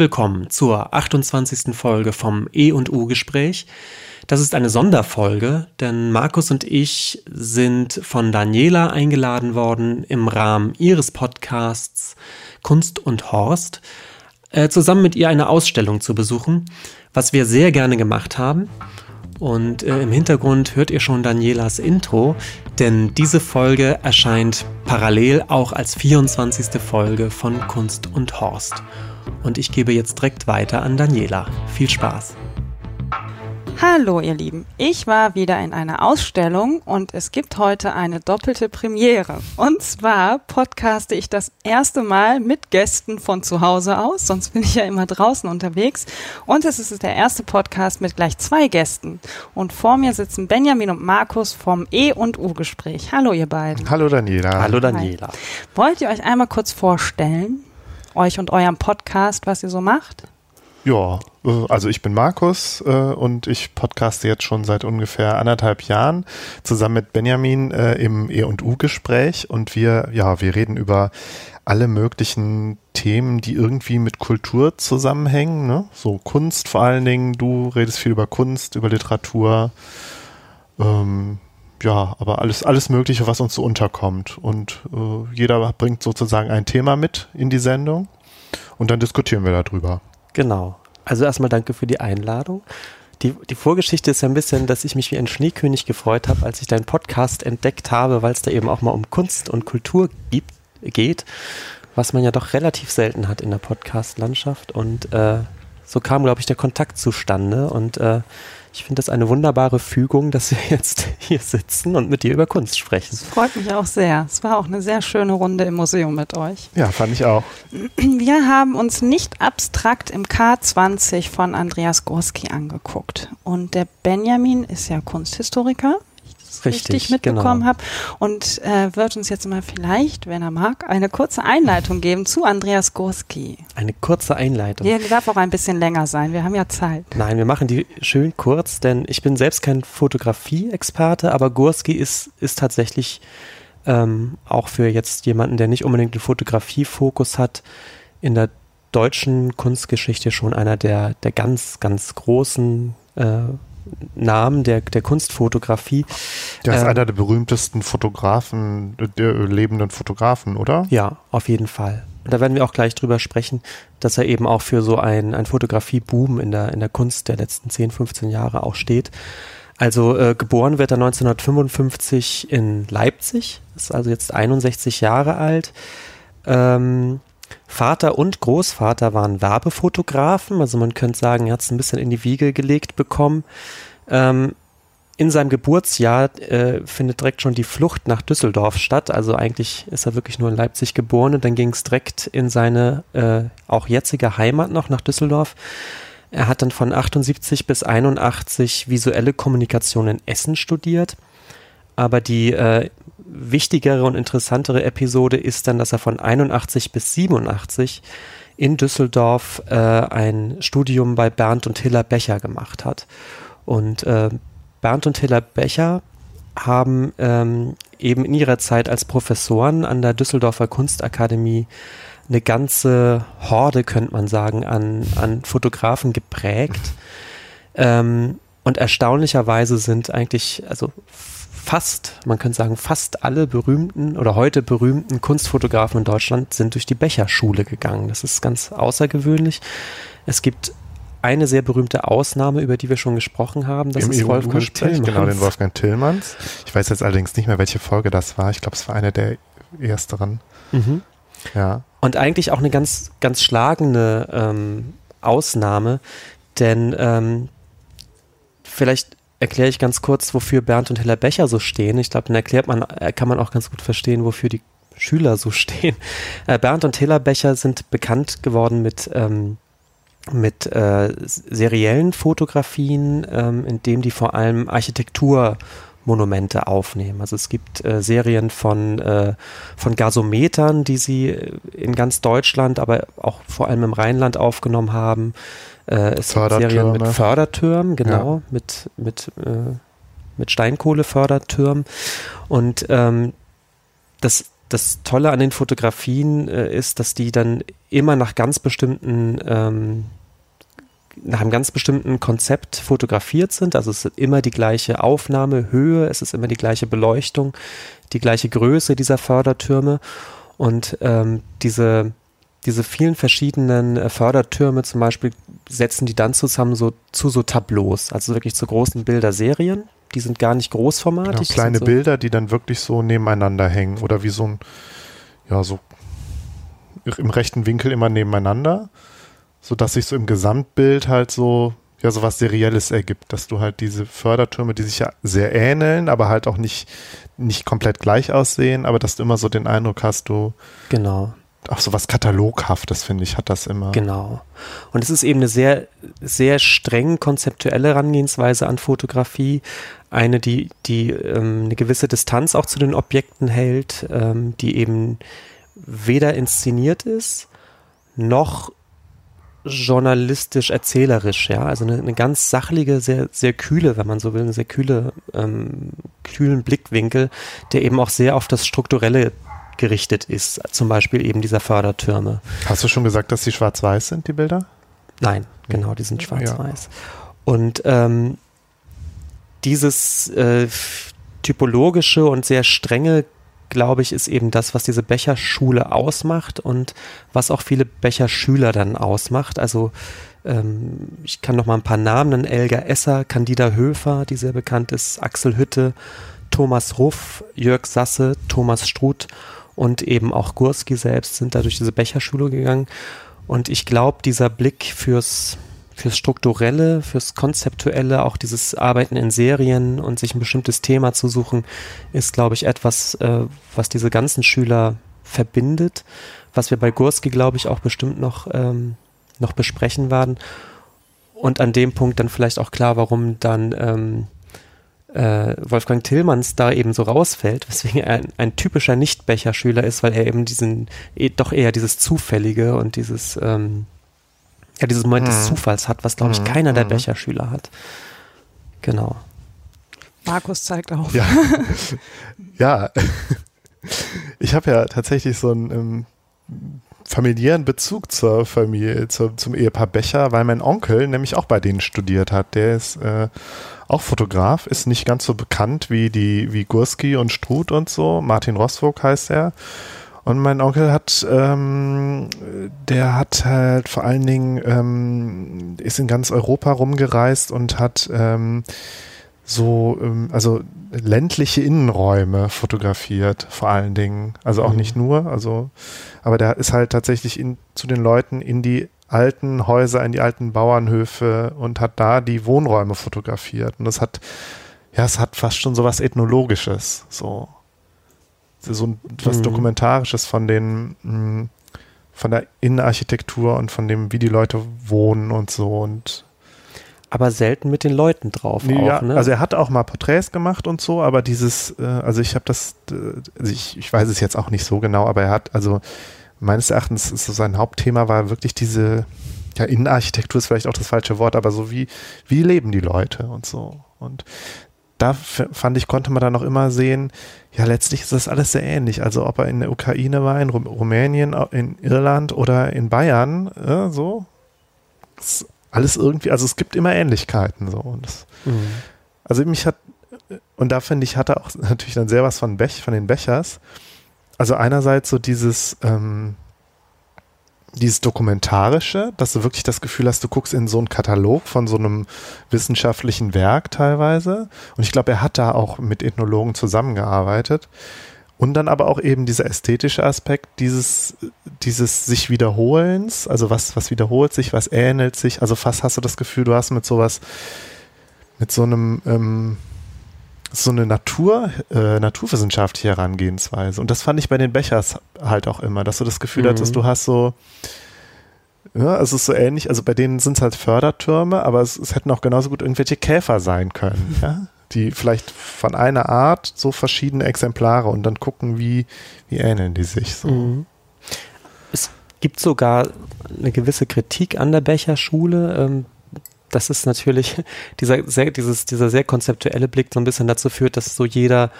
Willkommen zur 28. Folge vom E&U Gespräch. Das ist eine Sonderfolge, denn Markus und ich sind von Daniela eingeladen worden im Rahmen ihres Podcasts Kunst und Horst, äh, zusammen mit ihr eine Ausstellung zu besuchen, was wir sehr gerne gemacht haben. Und äh, im Hintergrund hört ihr schon Danielas Intro, denn diese Folge erscheint parallel auch als 24. Folge von Kunst und Horst und ich gebe jetzt direkt weiter an Daniela. Viel Spaß. Hallo ihr Lieben, ich war wieder in einer Ausstellung und es gibt heute eine doppelte Premiere. Und zwar podcaste ich das erste Mal mit Gästen von zu Hause aus, sonst bin ich ja immer draußen unterwegs. Und es ist der erste Podcast mit gleich zwei Gästen. Und vor mir sitzen Benjamin und Markus vom E und U Gespräch. Hallo ihr beiden. Hallo Daniela. Hallo Daniela. Hi. Wollt ihr euch einmal kurz vorstellen? Euch und eurem Podcast, was ihr so macht? Ja, äh, also ich bin Markus äh, und ich podcaste jetzt schon seit ungefähr anderthalb Jahren zusammen mit Benjamin äh, im E&U-Gespräch und wir, ja, wir reden über alle möglichen Themen, die irgendwie mit Kultur zusammenhängen, ne? so Kunst vor allen Dingen, du redest viel über Kunst, über Literatur, ähm, ja, aber alles, alles Mögliche, was uns so unterkommt. Und äh, jeder bringt sozusagen ein Thema mit in die Sendung und dann diskutieren wir darüber. Genau. Also erstmal danke für die Einladung. Die, die Vorgeschichte ist ja ein bisschen, dass ich mich wie ein Schneekönig gefreut habe, als ich deinen Podcast entdeckt habe, weil es da eben auch mal um Kunst und Kultur gibt, geht, was man ja doch relativ selten hat in der Podcast-Landschaft. Und äh, so kam, glaube ich, der Kontakt zustande. Und äh, ich finde das eine wunderbare Fügung, dass wir jetzt hier sitzen und mit dir über Kunst sprechen. Das freut mich auch sehr. Es war auch eine sehr schöne Runde im Museum mit euch. Ja, fand ich auch. Wir haben uns nicht abstrakt im K20 von Andreas Gorski angeguckt. Und der Benjamin ist ja Kunsthistoriker richtig, richtig mitbekommen genau. habe. Und äh, wird uns jetzt mal vielleicht, wenn er mag, eine kurze Einleitung geben zu Andreas Gurski. Eine kurze Einleitung. Die darf auch ein bisschen länger sein. Wir haben ja Zeit. Nein, wir machen die schön kurz, denn ich bin selbst kein Fotografie-Experte, aber Gurski ist, ist tatsächlich ähm, auch für jetzt jemanden, der nicht unbedingt einen Fotografie-Fokus hat, in der deutschen Kunstgeschichte schon einer der, der ganz, ganz großen äh, Namen der, der Kunstfotografie. Der ist ähm, einer der berühmtesten Fotografen, der lebenden Fotografen, oder? Ja, auf jeden Fall. Und da werden wir auch gleich drüber sprechen, dass er eben auch für so ein, ein Fotografie-Boom in der, in der Kunst der letzten 10, 15 Jahre auch steht. Also äh, geboren wird er 1955 in Leipzig, ist also jetzt 61 Jahre alt. Ähm, Vater und Großvater waren Werbefotografen, also man könnte sagen, er hat es ein bisschen in die Wiege gelegt bekommen. Ähm, in seinem Geburtsjahr äh, findet direkt schon die Flucht nach Düsseldorf statt. Also eigentlich ist er wirklich nur in Leipzig geboren und dann ging es direkt in seine äh, auch jetzige Heimat noch nach Düsseldorf. Er hat dann von 78 bis 81 visuelle Kommunikation in Essen studiert. Aber die äh, wichtigere und interessantere Episode ist dann, dass er von 81 bis 87 in Düsseldorf äh, ein Studium bei Bernd und Hiller Becher gemacht hat. Und äh, Bernd und Hiller Becher haben ähm, eben in ihrer Zeit als Professoren an der Düsseldorfer Kunstakademie eine ganze Horde, könnte man sagen, an, an Fotografen geprägt. Ähm, und erstaunlicherweise sind eigentlich, also fast, man könnte sagen, fast alle berühmten oder heute berühmten Kunstfotografen in Deutschland sind durch die Becherschule gegangen. Das ist ganz außergewöhnlich. Es gibt eine sehr berühmte Ausnahme, über die wir schon gesprochen haben. Das Im ist Wolfgang Tillmanns. Genau, den Wolfgang Tillmanns. Ich weiß jetzt allerdings nicht mehr, welche Folge das war. Ich glaube, es war eine der ersteren. Mhm. Ja. Und eigentlich auch eine ganz, ganz schlagende ähm, Ausnahme, denn ähm, vielleicht erkläre ich ganz kurz, wofür Bernd und Hiller Becher so stehen. Ich glaube, dann erklärt man, äh, kann man auch ganz gut verstehen, wofür die Schüler so stehen. Äh, Bernd und Hiller Becher sind bekannt geworden mit, ähm, mit äh, seriellen Fotografien, ähm, in dem die vor allem Architekturmonumente aufnehmen. Also es gibt äh, Serien von, äh, von Gasometern, die sie äh, in ganz Deutschland, aber auch vor allem im Rheinland aufgenommen haben. Äh, es gibt Serien mit Fördertürmen, genau, ja. mit, mit, äh, mit Steinkohlefördertürmen. Und ähm, das das Tolle an den Fotografien äh, ist, dass die dann immer nach ganz bestimmten ähm, nach einem ganz bestimmten Konzept fotografiert sind. Also es ist immer die gleiche Aufnahmehöhe, es ist immer die gleiche Beleuchtung, die gleiche Größe dieser Fördertürme und ähm, diese diese vielen verschiedenen äh, Fördertürme zum Beispiel setzen die dann zusammen so zu so Tableaus, also wirklich zu großen Bilderserien. Die sind gar nicht großformatig. Genau, kleine so Bilder, die dann wirklich so nebeneinander hängen oder wie so ein, ja, so im rechten Winkel immer nebeneinander, sodass sich so im Gesamtbild halt so, ja, so was Serielles ergibt, dass du halt diese Fördertürme, die sich ja sehr ähneln, aber halt auch nicht, nicht komplett gleich aussehen, aber dass du immer so den Eindruck hast, du. Genau auch so was Kataloghaftes, finde ich, hat das immer. Genau. Und es ist eben eine sehr, sehr streng konzeptuelle Herangehensweise an Fotografie. Eine, die, die ähm, eine gewisse Distanz auch zu den Objekten hält, ähm, die eben weder inszeniert ist, noch journalistisch erzählerisch, ja, also eine, eine, ganz sachliche, sehr, sehr kühle, wenn man so will, eine sehr kühle, ähm, kühlen Blickwinkel, der eben auch sehr auf das Strukturelle gerichtet ist, zum Beispiel eben dieser Fördertürme. Hast du schon gesagt, dass die schwarz-weiß sind, die Bilder? Nein, genau, die sind schwarz-weiß. Ja. Und ähm, dieses äh, typologische und sehr strenge, glaube ich, ist eben das, was diese Becherschule ausmacht und was auch viele Becherschüler dann ausmacht. Also ähm, ich kann noch mal ein paar Namen nennen. Elga Esser, Candida Höfer, die sehr bekannt ist, Axel Hütte, Thomas Ruff, Jörg Sasse, Thomas Struth und eben auch Gurski selbst sind da durch diese Becherschule gegangen. Und ich glaube, dieser Blick fürs, fürs Strukturelle, fürs Konzeptuelle, auch dieses Arbeiten in Serien und sich ein bestimmtes Thema zu suchen, ist, glaube ich, etwas, äh, was diese ganzen Schüler verbindet, was wir bei Gurski, glaube ich, auch bestimmt noch, ähm, noch besprechen werden. Und an dem Punkt dann vielleicht auch klar, warum dann ähm, äh, Wolfgang Tillmanns da eben so rausfällt, weswegen er ein, ein typischer Nicht-Becher-Schüler ist, weil er eben diesen, eh, doch eher dieses Zufällige und dieses, ähm, ja, dieses Moment mhm. des Zufalls hat, was, glaube ich, mhm. keiner der mhm. Becher-Schüler hat. Genau. Markus zeigt auf. Ja. ja. Ich habe ja tatsächlich so einen ähm, familiären Bezug zur Familie, zur, zum Ehepaar Becher, weil mein Onkel nämlich auch bei denen studiert hat. Der ist äh, auch Fotograf, ist nicht ganz so bekannt wie die wie Gurski und Struth und so. Martin Roswog heißt er. Und mein Onkel hat, ähm, der hat halt vor allen Dingen, ähm, ist in ganz Europa rumgereist und hat ähm, so, ähm, also ländliche Innenräume fotografiert, vor allen Dingen. Also auch mhm. nicht nur, also, aber der ist halt tatsächlich in, zu den Leuten in die alten Häuser, in die alten Bauernhöfe und hat da die Wohnräume fotografiert. Und das hat, ja, es hat fast schon so was Ethnologisches, so. So was mhm. Dokumentarisches von den, hm, von der Innenarchitektur und von dem, wie die Leute wohnen und so und aber selten mit den Leuten drauf. Ja, auch, ne? also er hat auch mal Porträts gemacht und so, aber dieses, äh, also ich habe das, äh, also ich, ich weiß es jetzt auch nicht so genau, aber er hat, also meines Erachtens ist so sein Hauptthema war wirklich diese, ja, Innenarchitektur ist vielleicht auch das falsche Wort, aber so wie, wie leben die Leute und so. Und da fand ich, konnte man dann noch immer sehen, ja, letztlich ist das alles sehr ähnlich. Also ob er in der Ukraine war, in Rumänien, in Irland oder in Bayern, äh, so. alles irgendwie, also es gibt immer Ähnlichkeiten so. Und das, mhm. Also mich hat, und da finde ich, hat er auch natürlich dann sehr was von Bech, von den Bechers. Also einerseits so dieses, ähm, dieses Dokumentarische, dass du wirklich das Gefühl hast, du guckst in so einen Katalog von so einem wissenschaftlichen Werk teilweise. Und ich glaube, er hat da auch mit Ethnologen zusammengearbeitet. Und dann aber auch eben dieser ästhetische Aspekt dieses, dieses sich Wiederholens, also was, was wiederholt sich, was ähnelt sich. Also fast hast du das Gefühl, du hast mit sowas, mit so einem, ähm, so eine Natur, äh, naturwissenschaftliche Herangehensweise. Und das fand ich bei den Bechers halt auch immer, dass du das Gefühl mhm. hattest, du hast so, ja, es ist so ähnlich, also bei denen sind es halt Fördertürme, aber es, es, hätten auch genauso gut irgendwelche Käfer sein können, ja? Die vielleicht von einer Art so verschiedene Exemplare und dann gucken, wie, wie ähneln die sich so. Mhm. Es gibt sogar eine gewisse Kritik an der Becherschule, ähm, das ist natürlich dieser sehr, dieses, dieser sehr konzeptuelle Blick so ein bisschen dazu führt, dass so jeder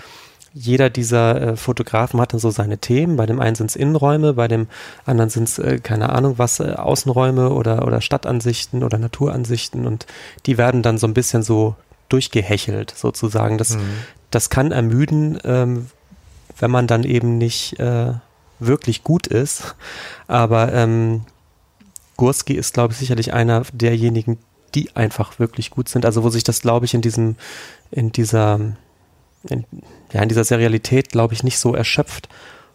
jeder dieser äh, Fotografen hat dann so seine Themen. Bei dem einen sind es Innenräume, bei dem anderen sind es, äh, keine Ahnung was, äh, Außenräume oder, oder Stadtansichten oder Naturansichten und die werden dann so ein bisschen so durchgehechelt sozusagen. Das, mhm. das kann ermüden, ähm, wenn man dann eben nicht äh, wirklich gut ist. Aber ähm, Gurski ist, glaube ich, sicherlich einer derjenigen, die einfach wirklich gut sind. Also wo sich das, glaube ich, in diesem, in dieser, in, ja, in dieser Serialität, glaube ich, nicht so erschöpft.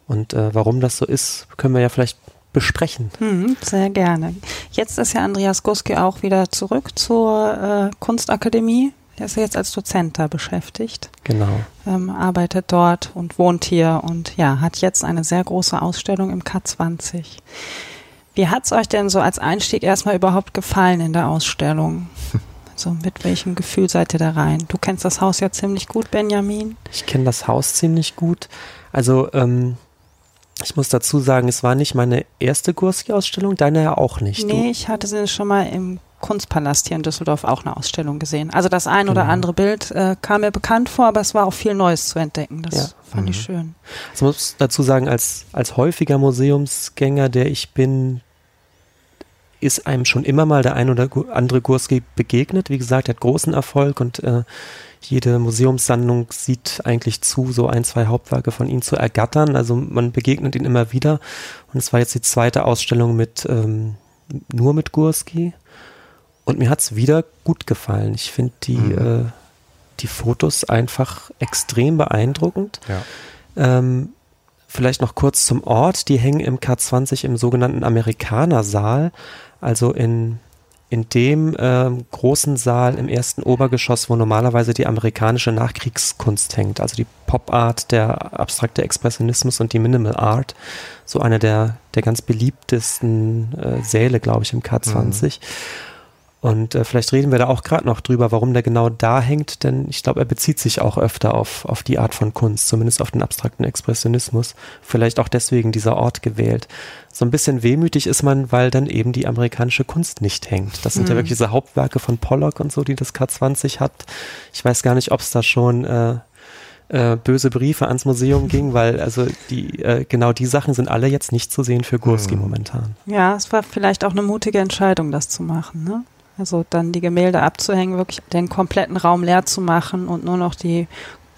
Und äh, warum das so ist, können wir ja vielleicht besprechen. Hm, sehr gerne. Jetzt ist ja Andreas Guski auch wieder zurück zur äh, Kunstakademie. Er ist ja jetzt als Dozent da beschäftigt. Genau. Ähm, arbeitet dort und wohnt hier und ja, hat jetzt eine sehr große Ausstellung im K20. Wie hat es euch denn so als Einstieg erstmal überhaupt gefallen in der Ausstellung? So, mit welchem Gefühl seid ihr da rein? Du kennst das Haus ja ziemlich gut, Benjamin. Ich kenne das Haus ziemlich gut. Also, ähm, ich muss dazu sagen, es war nicht meine erste Gurski-Ausstellung, deine ja auch nicht. Nee, du? ich hatte sie schon mal im Kunstpalast hier in Düsseldorf auch eine Ausstellung gesehen. Also das ein oder genau. andere Bild äh, kam mir bekannt vor, aber es war auch viel Neues zu entdecken. Das ja. fand mhm. ich schön. Also muss dazu sagen, als, als häufiger Museumsgänger, der ich bin, ist einem schon immer mal der ein oder andere Gurski begegnet. Wie gesagt, er hat großen Erfolg und äh, jede Museumssammlung sieht eigentlich zu, so ein, zwei Hauptwerke von ihm zu ergattern. Also man begegnet ihn immer wieder. Und es war jetzt die zweite Ausstellung mit ähm, nur mit Gurski. Und mir hat es wieder gut gefallen. Ich finde die, mhm. äh, die Fotos einfach extrem beeindruckend. Ja. Ähm, vielleicht noch kurz zum Ort. Die hängen im K20 im sogenannten Amerikanersaal also in, in dem äh, großen Saal im ersten Obergeschoss, wo normalerweise die amerikanische Nachkriegskunst hängt, also die Pop Art, der abstrakte Expressionismus und die Minimal Art, so eine der, der ganz beliebtesten äh, Säle, glaube ich, im K20. Mhm. Und äh, vielleicht reden wir da auch gerade noch drüber, warum der genau da hängt, denn ich glaube, er bezieht sich auch öfter auf, auf die Art von Kunst, zumindest auf den abstrakten Expressionismus. Vielleicht auch deswegen dieser Ort gewählt. So ein bisschen wehmütig ist man, weil dann eben die amerikanische Kunst nicht hängt. Das sind mhm. ja wirklich diese Hauptwerke von Pollock und so, die das K20 hat. Ich weiß gar nicht, ob es da schon äh, äh, böse Briefe ans Museum ging, weil also die äh, genau die Sachen sind alle jetzt nicht zu sehen für Gurski mhm. momentan. Ja, es war vielleicht auch eine mutige Entscheidung, das zu machen, ne? Also dann die Gemälde abzuhängen, wirklich den kompletten Raum leer zu machen und nur noch die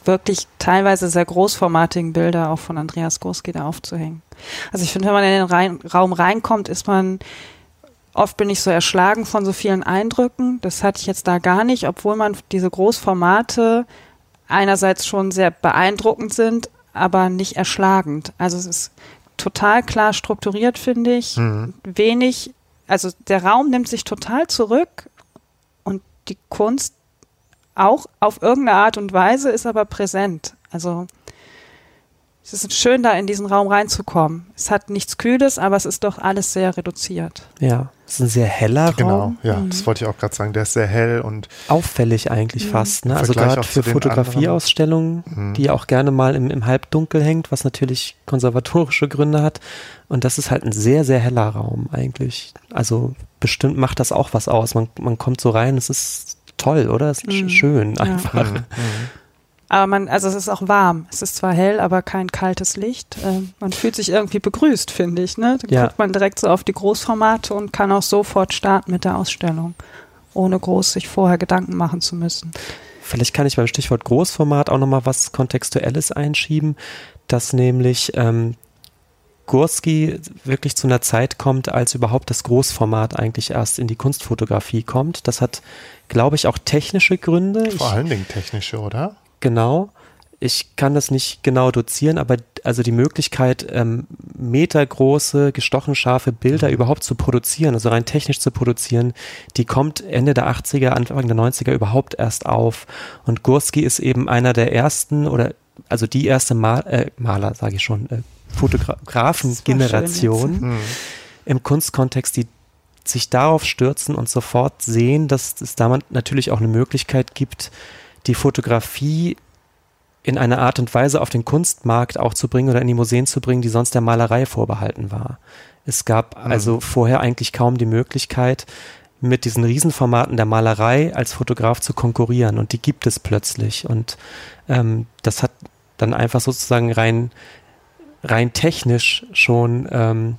wirklich teilweise sehr großformatigen Bilder auch von Andreas Gorski da aufzuhängen. Also ich finde, wenn man in den rein, Raum reinkommt, ist man oft bin ich so erschlagen von so vielen Eindrücken. Das hatte ich jetzt da gar nicht, obwohl man diese Großformate einerseits schon sehr beeindruckend sind, aber nicht erschlagend. Also es ist total klar strukturiert, finde ich. Mhm. Wenig also der Raum nimmt sich total zurück und die Kunst auch auf irgendeine Art und Weise ist aber präsent. Also es ist schön, da in diesen Raum reinzukommen. Es hat nichts Kühles, aber es ist doch alles sehr reduziert. Ja, es ist ein sehr heller genau, Raum. Genau, ja, mhm. das wollte ich auch gerade sagen. Der ist sehr hell und auffällig eigentlich mhm. fast. Ne? Also gerade für Fotografieausstellungen, mhm. die auch gerne mal im, im Halbdunkel hängt, was natürlich konservatorische Gründe hat. Und das ist halt ein sehr, sehr heller Raum eigentlich. Also bestimmt macht das auch was aus. Man, man kommt so rein, es ist toll, oder? Es ist mhm. schön einfach. Aber man, also es ist auch warm. Es ist zwar hell, aber kein kaltes Licht. Äh, man fühlt sich irgendwie begrüßt, finde ich. Ne? Da ja. guckt man direkt so auf die Großformate und kann auch sofort starten mit der Ausstellung, ohne groß sich vorher Gedanken machen zu müssen. Vielleicht kann ich beim Stichwort Großformat auch nochmal was Kontextuelles einschieben, dass nämlich ähm, Gurski wirklich zu einer Zeit kommt, als überhaupt das Großformat eigentlich erst in die Kunstfotografie kommt. Das hat, glaube ich, auch technische Gründe. Vor allen Dingen technische, oder? Genau. Ich kann das nicht genau dozieren, aber also die Möglichkeit, ähm, metergroße, gestochen scharfe Bilder mhm. überhaupt zu produzieren, also rein technisch zu produzieren, die kommt Ende der 80er, Anfang der 90er überhaupt erst auf. Und Gurski ist eben einer der ersten oder also die erste Mal, äh, Maler, sage ich schon, äh, Fotografen-Generation mhm. im Kunstkontext, die sich darauf stürzen und sofort sehen, dass es damit natürlich auch eine Möglichkeit gibt, die Fotografie in einer Art und Weise auf den Kunstmarkt auch zu bringen oder in die Museen zu bringen, die sonst der Malerei vorbehalten war. Es gab mhm. also vorher eigentlich kaum die Möglichkeit, mit diesen Riesenformaten der Malerei als Fotograf zu konkurrieren und die gibt es plötzlich und ähm, das hat dann einfach sozusagen rein, rein technisch schon ähm,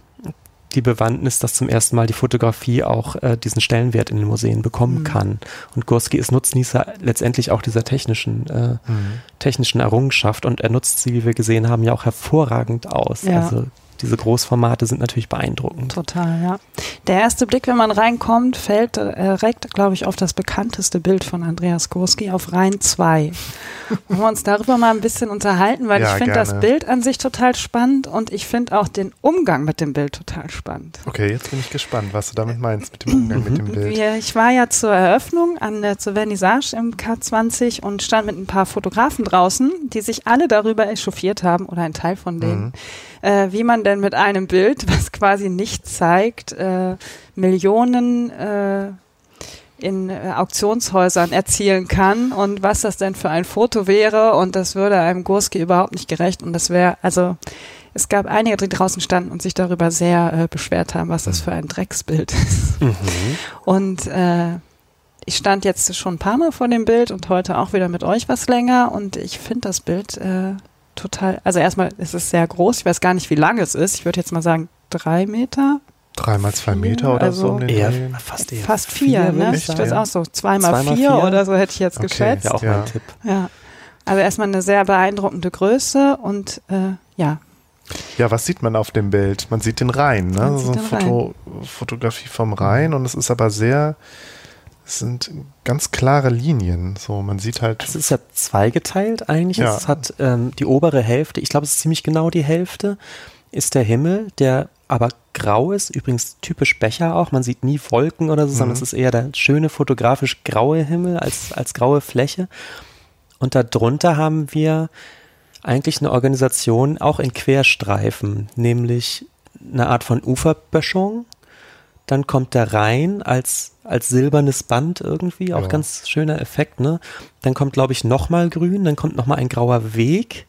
die Bewandtnis, dass zum ersten Mal die Fotografie auch äh, diesen Stellenwert in den Museen bekommen mhm. kann. Und Gurski ist Nutznießer letztendlich auch dieser technischen, äh, mhm. technischen Errungenschaft und er nutzt sie, wie wir gesehen haben, ja auch hervorragend aus. Ja. Also diese Großformate sind natürlich beeindruckend. Total, ja. Der erste Blick, wenn man reinkommt, fällt direkt, glaube ich, auf das bekannteste Bild von Andreas Kurski auf Rhein 2. Wollen wir uns darüber mal ein bisschen unterhalten, weil ja, ich finde das Bild an sich total spannend und ich finde auch den Umgang mit dem Bild total spannend. Okay, jetzt bin ich gespannt, was du damit meinst mit dem Umgang mit dem Bild. Ich war ja zur Eröffnung an der, zur Vernissage im K20 und stand mit ein paar Fotografen draußen, die sich alle darüber echauffiert haben oder ein Teil von denen. Mhm äh, wie man denn mit einem Bild, was quasi nicht zeigt, äh, Millionen äh, in äh, Auktionshäusern erzielen kann und was das denn für ein Foto wäre und das würde einem Gurski überhaupt nicht gerecht und das wäre, also es gab einige, die draußen standen und sich darüber sehr äh, beschwert haben, was das für ein Drecksbild ist. Mhm. Und äh, ich stand jetzt schon ein paar Mal vor dem Bild und heute auch wieder mit euch was länger und ich finde das Bild äh, total, also erstmal ist es sehr groß, ich weiß gar nicht, wie lang es ist. Ich würde jetzt mal sagen, drei Meter. Drei mal zwei Meter oder also so um den eher, fast eher. Fast vier, vier ne? Ich das auch so. Zwei mal vier, vier, oder so hätte ich jetzt okay, geschätzt. Ja, auch ja. mein Tipp. Ja. Also erstmal eine sehr beeindruckende Größe und äh, ja. Ja, was sieht man auf dem Bild? Man sieht den Rhein, ne? So eine Foto, Fotografie vom Rhein und es ist aber sehr, es sind ganz klare Linien. So, man sieht halt. Es ist ja zweigeteilt eigentlich. Ja. Es hat ähm, die obere Hälfte, ich glaube, es ist ziemlich genau die Hälfte, ist der Himmel, der aber grau ist. Übrigens typisch Becher auch. Man sieht nie Wolken oder so, mhm. sondern es ist eher der schöne fotografisch graue Himmel als, als graue Fläche. Und darunter haben wir eigentlich eine Organisation auch in Querstreifen, nämlich eine Art von Uferböschung dann kommt der Rhein als, als silbernes Band irgendwie, auch ja. ganz schöner Effekt, ne? Dann kommt, glaube ich, nochmal grün, dann kommt nochmal ein grauer Weg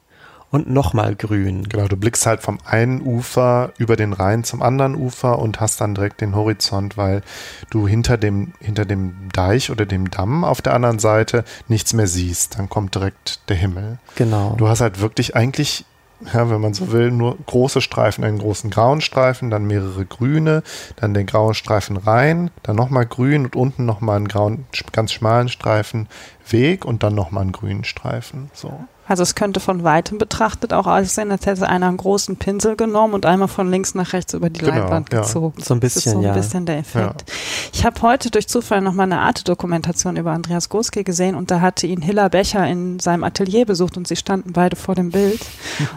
und nochmal grün. Genau, du blickst halt vom einen Ufer über den Rhein zum anderen Ufer und hast dann direkt den Horizont, weil du hinter dem, hinter dem Deich oder dem Damm auf der anderen Seite nichts mehr siehst. Dann kommt direkt der Himmel. Genau. Du hast halt wirklich eigentlich ja, wenn man so will, nur große Streifen, einen großen grauen Streifen, dann mehrere grüne, dann den grauen Streifen rein, dann nochmal grün und unten nochmal einen grauen, ganz schmalen Streifen Weg und dann nochmal einen grünen Streifen. So. Also es könnte von weitem betrachtet auch aussehen, als hätte einer einen großen Pinsel genommen und einmal von links nach rechts über die genau, Leinwand ja. gezogen. So ein bisschen, das ist so ein ja. bisschen der Effekt. Ja. Ich habe heute durch Zufall nochmal eine Arte-Dokumentation über Andreas Goske gesehen und da hatte ihn Hilla Becher in seinem Atelier besucht und sie standen beide vor dem Bild.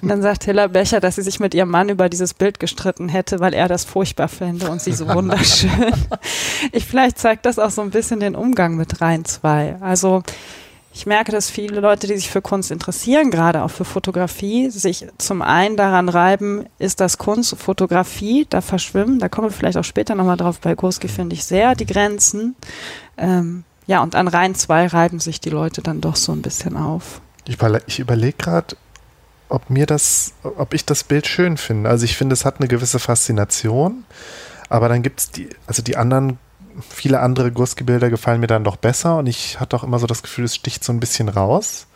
Und dann sagt Hilla Becher, dass sie sich mit ihrem Mann über dieses Bild gestritten hätte, weil er das furchtbar fände und sie so wunderschön. ich vielleicht zeigt das auch so ein bisschen den Umgang mit Rhein 2. Also ich merke, dass viele Leute, die sich für Kunst interessieren, gerade auch für Fotografie, sich zum einen daran reiben, ist das Kunst, Fotografie, da verschwimmen, da kommen wir vielleicht auch später nochmal drauf, bei Gurski finde ich sehr die Grenzen. Ähm, ja, und an Reihen 2 reiben sich die Leute dann doch so ein bisschen auf. Ich, ich überlege gerade, ob mir das, ob ich das Bild schön finde. Also ich finde, es hat eine gewisse Faszination, aber dann gibt es die, also die anderen viele andere Gurski-Bilder gefallen mir dann doch besser und ich hatte auch immer so das Gefühl, es sticht so ein bisschen raus.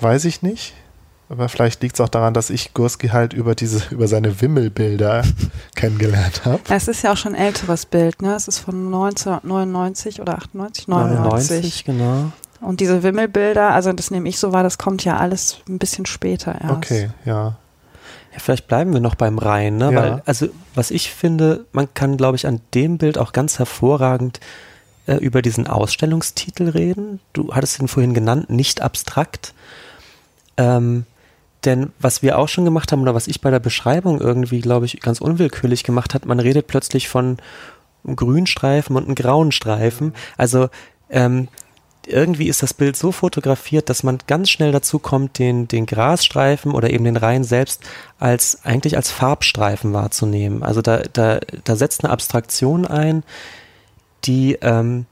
Weiß ich nicht. Aber vielleicht liegt es auch daran, dass ich Gurski halt über diese, über seine Wimmelbilder kennengelernt habe. Es ist ja auch schon ein älteres Bild, ne? Es ist von 1999 oder 98? 99. 99, genau. Und diese Wimmelbilder, also das nehme ich so wahr, das kommt ja alles ein bisschen später erst. Okay, ja. Vielleicht bleiben wir noch beim Rhein, ne? Ja. Weil, also, was ich finde, man kann, glaube ich, an dem Bild auch ganz hervorragend äh, über diesen Ausstellungstitel reden. Du hattest ihn vorhin genannt, nicht abstrakt. Ähm, denn was wir auch schon gemacht haben oder was ich bei der Beschreibung irgendwie, glaube ich, ganz unwillkürlich gemacht hat, man redet plötzlich von einem grünen Streifen und einem grauen Streifen. Also ähm, irgendwie ist das Bild so fotografiert, dass man ganz schnell dazu kommt, den, den Grasstreifen oder eben den Reihen selbst als eigentlich als Farbstreifen wahrzunehmen. Also da, da, da setzt eine Abstraktion ein, die ähm,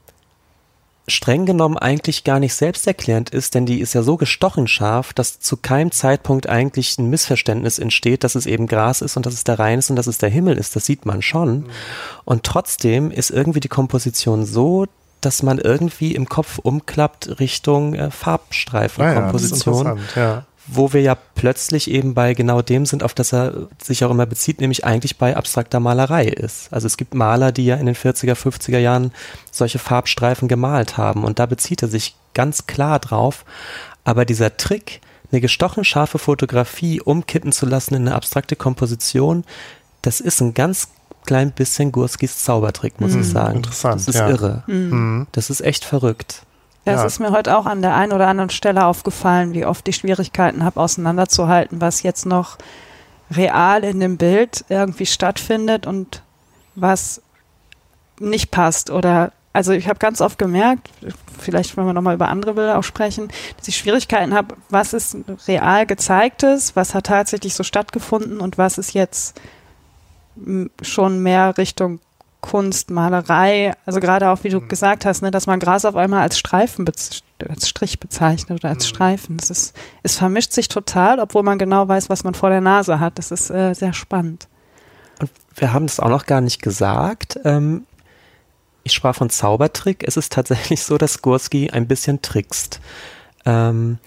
streng genommen eigentlich gar nicht selbsterklärend ist, denn die ist ja so gestochen scharf, dass zu keinem Zeitpunkt eigentlich ein Missverständnis entsteht, dass es eben Gras ist und dass es der Rhein ist und dass es der Himmel ist. Das sieht man schon. Mhm. Und trotzdem ist irgendwie die Komposition so, dass man irgendwie im Kopf umklappt Richtung äh, Farbstreifenkomposition. Ah ja, ja. wo wir ja plötzlich eben bei genau dem sind, auf das er sich auch immer bezieht, nämlich eigentlich bei abstrakter Malerei ist. Also es gibt Maler, die ja in den 40er, 50er Jahren solche Farbstreifen gemalt haben und da bezieht er sich ganz klar drauf. Aber dieser Trick, eine gestochen scharfe Fotografie umkippen zu lassen in eine abstrakte Komposition, das ist ein ganz klein bisschen Gurskis Zaubertrick, muss mhm. ich sagen. Interessant. Das ist ja. irre. Mhm. Das ist echt verrückt. Das ja. ist mir heute auch an der einen oder anderen Stelle aufgefallen, wie oft ich Schwierigkeiten habe, auseinanderzuhalten, was jetzt noch real in dem Bild irgendwie stattfindet und was nicht passt. Oder also ich habe ganz oft gemerkt, vielleicht wenn wir nochmal über andere Bilder auch sprechen, dass ich Schwierigkeiten habe, was ist real gezeigtes, was hat tatsächlich so stattgefunden und was ist jetzt schon mehr Richtung Kunst, Malerei, also gerade auch, wie du mhm. gesagt hast, ne, dass man Gras auf einmal als Streifen, als Strich bezeichnet oder als mhm. Streifen. Das ist, es vermischt sich total, obwohl man genau weiß, was man vor der Nase hat. Das ist äh, sehr spannend. Und wir haben es auch noch gar nicht gesagt. Ähm, ich sprach von Zaubertrick. Es ist tatsächlich so, dass Gorski ein bisschen trickst. Ähm,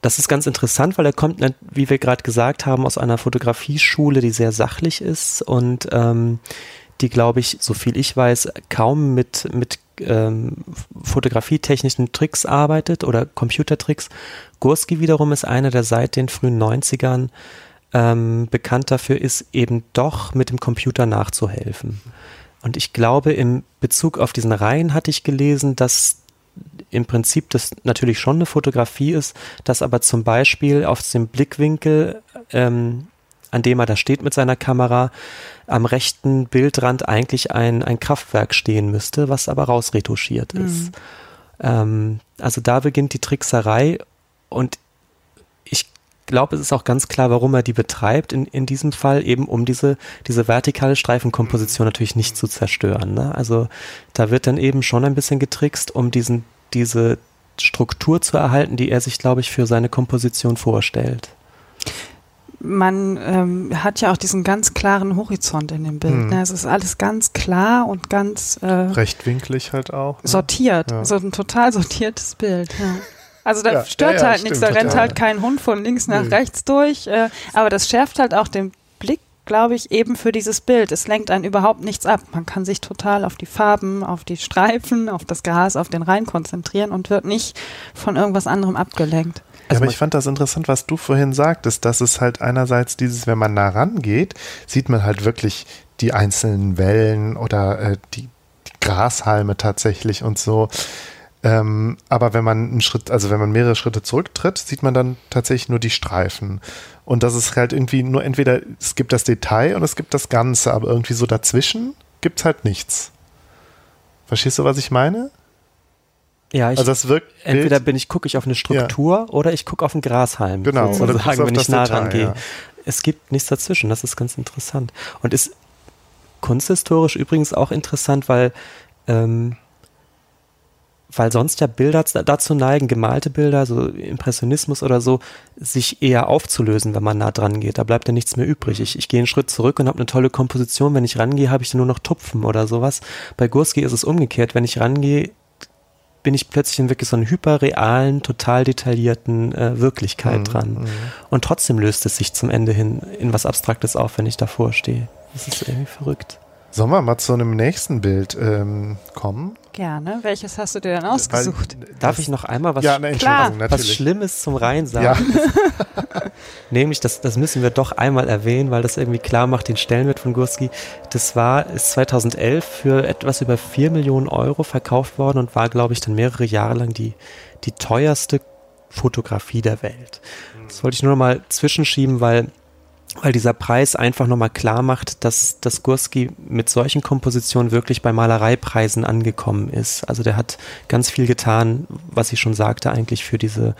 das ist ganz interessant, weil er kommt, wie wir gerade gesagt haben, aus einer Fotografieschule, die sehr sachlich ist und ähm, die, glaube ich, so viel ich weiß, kaum mit, mit ähm, fotografietechnischen Tricks arbeitet oder Computertricks. Gurski wiederum ist einer, der seit den frühen 90ern ähm, bekannt dafür ist, eben doch mit dem Computer nachzuhelfen. Und ich glaube, im Bezug auf diesen Reihen hatte ich gelesen, dass im Prinzip das natürlich schon eine Fotografie ist, dass aber zum Beispiel auf dem Blickwinkel ähm, an dem er da steht mit seiner Kamera, am rechten Bildrand eigentlich ein, ein Kraftwerk stehen müsste, was aber rausretuschiert ist. Mhm. Ähm, also da beginnt die Trickserei und glaube, es ist auch ganz klar, warum er die betreibt, in, in diesem Fall eben, um diese, diese vertikale Streifenkomposition natürlich nicht zu zerstören. Ne? Also da wird dann eben schon ein bisschen getrickst, um diesen, diese Struktur zu erhalten, die er sich, glaube ich, für seine Komposition vorstellt man ähm, hat ja auch diesen ganz klaren Horizont in dem Bild. Mhm. Ne? Es ist alles ganz klar und ganz äh, rechtwinklig halt auch. Ne? Sortiert, ja. so ein total sortiertes Bild. Ja. Also da ja, stört ja, halt nichts, da rennt halt kein Hund von links nach nee. rechts durch. Äh, aber das schärft halt auch den Blick, glaube ich, eben für dieses Bild. Es lenkt einen überhaupt nichts ab. Man kann sich total auf die Farben, auf die Streifen, auf das Gras, auf den Rhein konzentrieren und wird nicht von irgendwas anderem abgelenkt. Also aber ich fand das interessant, was du vorhin sagtest, dass es halt einerseits dieses, wenn man nah rangeht, sieht man halt wirklich die einzelnen Wellen oder äh, die, die Grashalme tatsächlich und so. Ähm, aber wenn man einen Schritt, also wenn man mehrere Schritte zurücktritt, sieht man dann tatsächlich nur die Streifen. Und das ist halt irgendwie nur entweder, es gibt das Detail und es gibt das Ganze, aber irgendwie so dazwischen gibt es halt nichts. Verstehst du, was ich meine? Ja, ich, also das wirkt entweder bin ich gucke ich auf eine Struktur ja. oder ich gucke auf einen Grashalm, genau, sozusagen, wenn ich nah rangehe. Ja. Es gibt nichts dazwischen, das ist ganz interessant. Und ist kunsthistorisch übrigens auch interessant, weil ähm, weil sonst ja Bilder dazu neigen, gemalte Bilder, so Impressionismus oder so, sich eher aufzulösen, wenn man nah dran geht. Da bleibt ja nichts mehr übrig. Ich, ich gehe einen Schritt zurück und habe eine tolle Komposition. Wenn ich rangehe, habe ich dann nur noch Tupfen oder sowas. Bei Gursky ist es umgekehrt. Wenn ich rangehe, bin ich plötzlich in wirklich so einer hyperrealen, total detaillierten äh, Wirklichkeit mhm. dran. Mhm. Und trotzdem löst es sich zum Ende hin in was Abstraktes auf, wenn ich davor stehe. Das ist irgendwie verrückt. Sollen wir mal zu einem nächsten Bild ähm, kommen? Gerne. Welches hast du dir denn ausgesucht? Weil, Darf ich noch einmal was, ja, nein, was Schlimmes zum Rhein sagen? Ja. Nämlich, das, das müssen wir doch einmal erwähnen, weil das irgendwie klar macht den Stellenwert von Gurski. Das war, ist 2011 für etwas über 4 Millionen Euro verkauft worden und war, glaube ich, dann mehrere Jahre lang die, die teuerste Fotografie der Welt. Das wollte ich nur noch mal zwischenschieben, weil weil dieser Preis einfach nochmal klar macht, dass, dass Gurski mit solchen Kompositionen wirklich bei Malereipreisen angekommen ist. Also der hat ganz viel getan, was ich schon sagte, eigentlich für diese,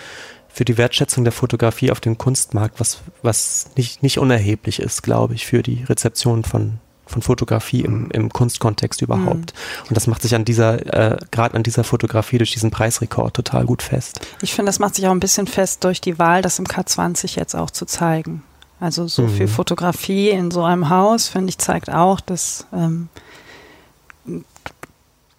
für die Wertschätzung der Fotografie auf dem Kunstmarkt, was, was nicht, nicht unerheblich ist, glaube ich, für die Rezeption von, von Fotografie im, mhm. im Kunstkontext überhaupt. Mhm. Und das macht sich an dieser, äh, gerade an dieser Fotografie durch diesen Preisrekord total gut fest. Ich finde, das macht sich auch ein bisschen fest durch die Wahl, das im K20 jetzt auch zu zeigen. Also so mhm. viel Fotografie in so einem Haus, finde ich, zeigt auch, dass ähm,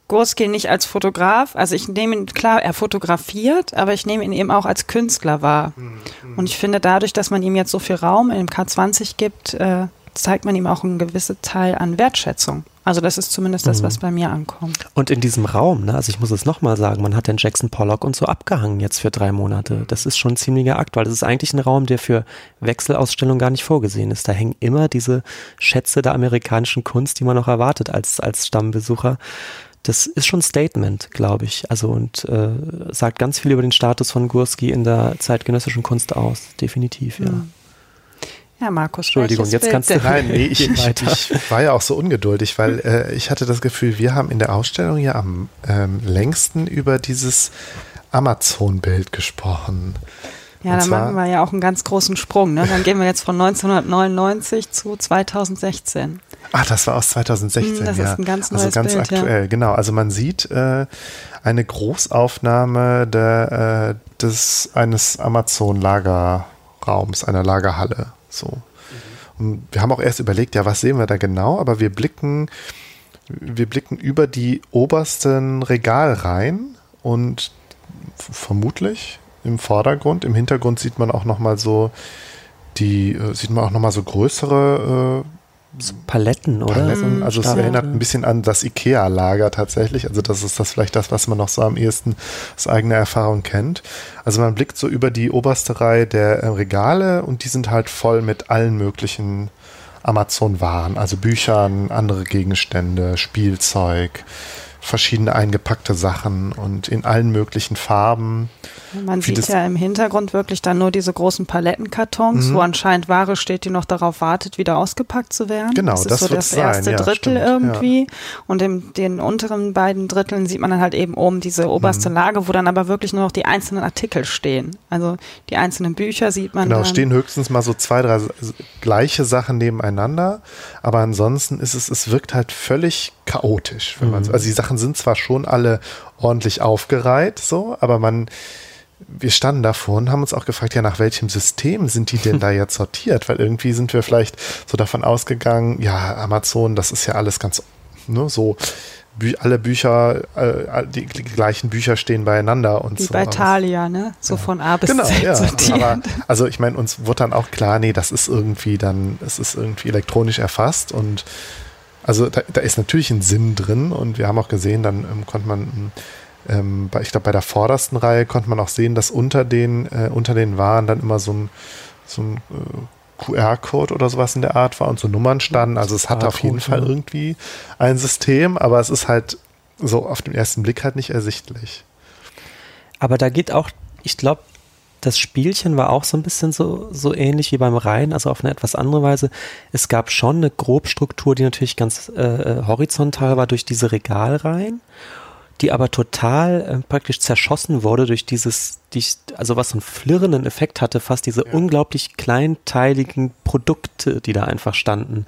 Gorski nicht als Fotograf, also ich nehme ihn, klar, er fotografiert, aber ich nehme ihn eben auch als Künstler wahr. Mhm. Und ich finde, dadurch, dass man ihm jetzt so viel Raum im K20 gibt, äh, zeigt man ihm auch einen gewissen Teil an Wertschätzung. Also das ist zumindest das, was mhm. bei mir ankommt. Und in diesem Raum, ne, also ich muss es nochmal sagen, man hat den Jackson Pollock und so abgehangen jetzt für drei Monate. Das ist schon ein ziemlicher Akt, weil das ist eigentlich ein Raum, der für Wechselausstellungen gar nicht vorgesehen ist. Da hängen immer diese Schätze der amerikanischen Kunst, die man noch erwartet als, als Stammbesucher. Das ist schon ein Statement, glaube ich. Also und äh, sagt ganz viel über den Status von Gurski in der zeitgenössischen Kunst aus. Definitiv, ja. Mhm. Ja, Markus, Entschuldigung, jetzt kannst du. Nein, nee, ich, ich, ich, war ja auch so ungeduldig, weil äh, ich hatte das Gefühl, wir haben in der Ausstellung ja am ähm, längsten über dieses Amazon-Bild gesprochen. Ja, dann machen wir ja auch einen ganz großen Sprung. Ne? Dann gehen wir jetzt von 1999 zu 2016. Ach, das war aus 2016, hm, das ja. ist ein ganz also neues also ganz Bild, aktuell, ja. genau. Also man sieht äh, eine Großaufnahme der, äh, des, eines Amazon-Lagerraums, einer Lagerhalle. So. Und wir haben auch erst überlegt, ja, was sehen wir da genau, aber wir blicken, wir blicken über die obersten Regalreihen und vermutlich im Vordergrund, im Hintergrund sieht man auch noch mal so die, äh, sieht man auch noch mal so größere äh, so Paletten, oder? Paletten. Also es erinnert ein bisschen an das IKEA-Lager tatsächlich. Also das ist das vielleicht das, was man noch so am ehesten aus eigener Erfahrung kennt. Also man blickt so über die oberste Reihe der äh, Regale und die sind halt voll mit allen möglichen Amazon-Waren, also Büchern, andere Gegenstände, Spielzeug, verschiedene eingepackte Sachen und in allen möglichen Farben. Man sieht ja im Hintergrund wirklich dann nur diese großen Palettenkartons, mhm. wo anscheinend Ware steht, die noch darauf wartet, wieder ausgepackt zu werden. Genau, das ist das so das erste sein. Drittel ja, irgendwie. Ja. Und in den unteren beiden Dritteln sieht man dann halt eben oben diese oberste mhm. Lage, wo dann aber wirklich nur noch die einzelnen Artikel stehen. Also die einzelnen Bücher sieht man. Genau, stehen höchstens mal so zwei, drei gleiche Sachen nebeneinander, aber ansonsten ist es, es wirkt halt völlig chaotisch, wenn mhm. man so. Also die Sachen sind zwar schon alle ordentlich aufgereiht, so, aber man wir standen davor und haben uns auch gefragt, ja, nach welchem System sind die denn da jetzt sortiert? Weil irgendwie sind wir vielleicht so davon ausgegangen, ja, Amazon, das ist ja alles ganz, ne, so, Bü alle Bücher, äh, die, die, gleichen Bücher stehen beieinander und Wie so. bei Thalia, ne? So ja. von A bis genau, Z ja. sortiert. Aber, also ich meine, uns wurde dann auch klar, nee, das ist irgendwie dann, es ist irgendwie elektronisch erfasst und also da, da ist natürlich ein Sinn drin und wir haben auch gesehen, dann ähm, konnte man ähm, bei, ich glaube, bei der vordersten Reihe konnte man auch sehen, dass unter den, äh, unter den Waren dann immer so ein, so ein äh, QR-Code oder sowas in der Art war und so Nummern standen. Also es hat auf jeden Fall irgendwie ein System, aber es ist halt so auf den ersten Blick halt nicht ersichtlich. Aber da geht auch, ich glaube, das Spielchen war auch so ein bisschen so, so ähnlich wie beim Rhein, also auf eine etwas andere Weise. Es gab schon eine Grobstruktur, die natürlich ganz äh, äh horizontal war durch diese Regalreihen die aber total äh, praktisch zerschossen wurde durch dieses, die, also was so einen flirrenden Effekt hatte, fast diese ja. unglaublich kleinteiligen Produkte, die da einfach standen.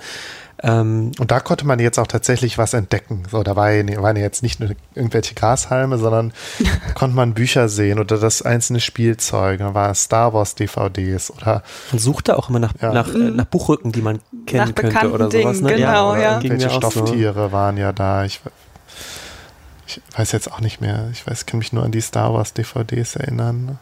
Ähm, und da konnte man jetzt auch tatsächlich was entdecken. So, da war, waren ja jetzt nicht nur irgendwelche Grashalme, sondern konnte man Bücher sehen oder das einzelne Spielzeug. Da waren Star Wars DVDs oder. Man suchte auch immer nach, ja. nach, äh, nach Buchrücken, die man kennen nach könnte oder Dingen, sowas. Ne? Genau, ja. ja. Irgendwelche Stofftiere so. waren ja da. Ich ich weiß jetzt auch nicht mehr. Ich weiß, kann mich nur an die Star Wars DVDs erinnern.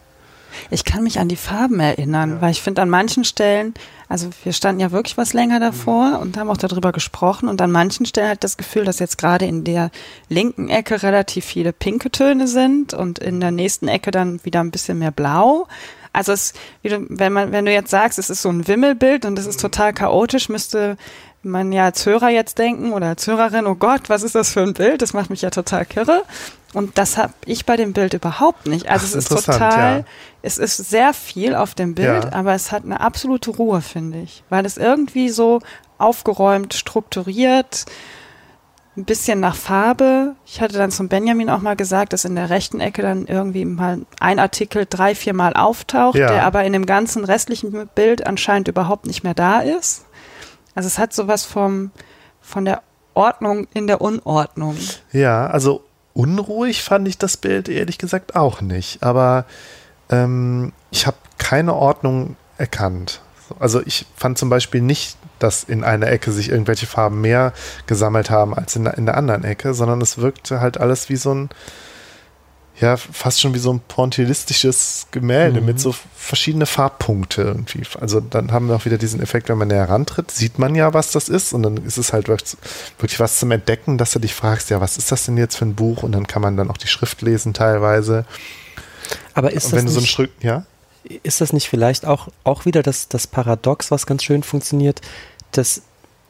Ich kann mich an die Farben erinnern, ja. weil ich finde an manchen Stellen, also wir standen ja wirklich was länger davor mhm. und haben auch darüber gesprochen und an manchen Stellen hat das Gefühl, dass jetzt gerade in der linken Ecke relativ viele pinke Töne sind und in der nächsten Ecke dann wieder ein bisschen mehr blau. Also es, du, wenn man, wenn du jetzt sagst, es ist so ein Wimmelbild und es ist mhm. total chaotisch, müsste man ja als Hörer jetzt denken oder als Hörerin, oh Gott, was ist das für ein Bild? Das macht mich ja total kirre. Und das habe ich bei dem Bild überhaupt nicht. Also Ach, es ist total, ja. Es ist sehr viel auf dem Bild, ja. aber es hat eine absolute Ruhe, finde ich. Weil es irgendwie so aufgeräumt, strukturiert, ein bisschen nach Farbe. Ich hatte dann zum Benjamin auch mal gesagt, dass in der rechten Ecke dann irgendwie mal ein Artikel drei, vier Mal auftaucht, ja. der aber in dem ganzen restlichen Bild anscheinend überhaupt nicht mehr da ist. Also es hat sowas vom, von der Ordnung in der Unordnung. Ja, also unruhig fand ich das Bild ehrlich gesagt auch nicht. Aber ähm, ich habe keine Ordnung erkannt. Also ich fand zum Beispiel nicht, dass in einer Ecke sich irgendwelche Farben mehr gesammelt haben als in, in der anderen Ecke, sondern es wirkte halt alles wie so ein ja, fast schon wie so ein pointillistisches Gemälde mhm. mit so verschiedene Farbpunkte irgendwie. Also dann haben wir auch wieder diesen Effekt, wenn man näher rantritt, sieht man ja, was das ist und dann ist es halt wirklich was zum Entdecken, dass du dich fragst, ja, was ist das denn jetzt für ein Buch und dann kann man dann auch die Schrift lesen teilweise. Aber ist das du so ja? Ist das nicht vielleicht auch, auch wieder das, das Paradox, was ganz schön funktioniert, dass,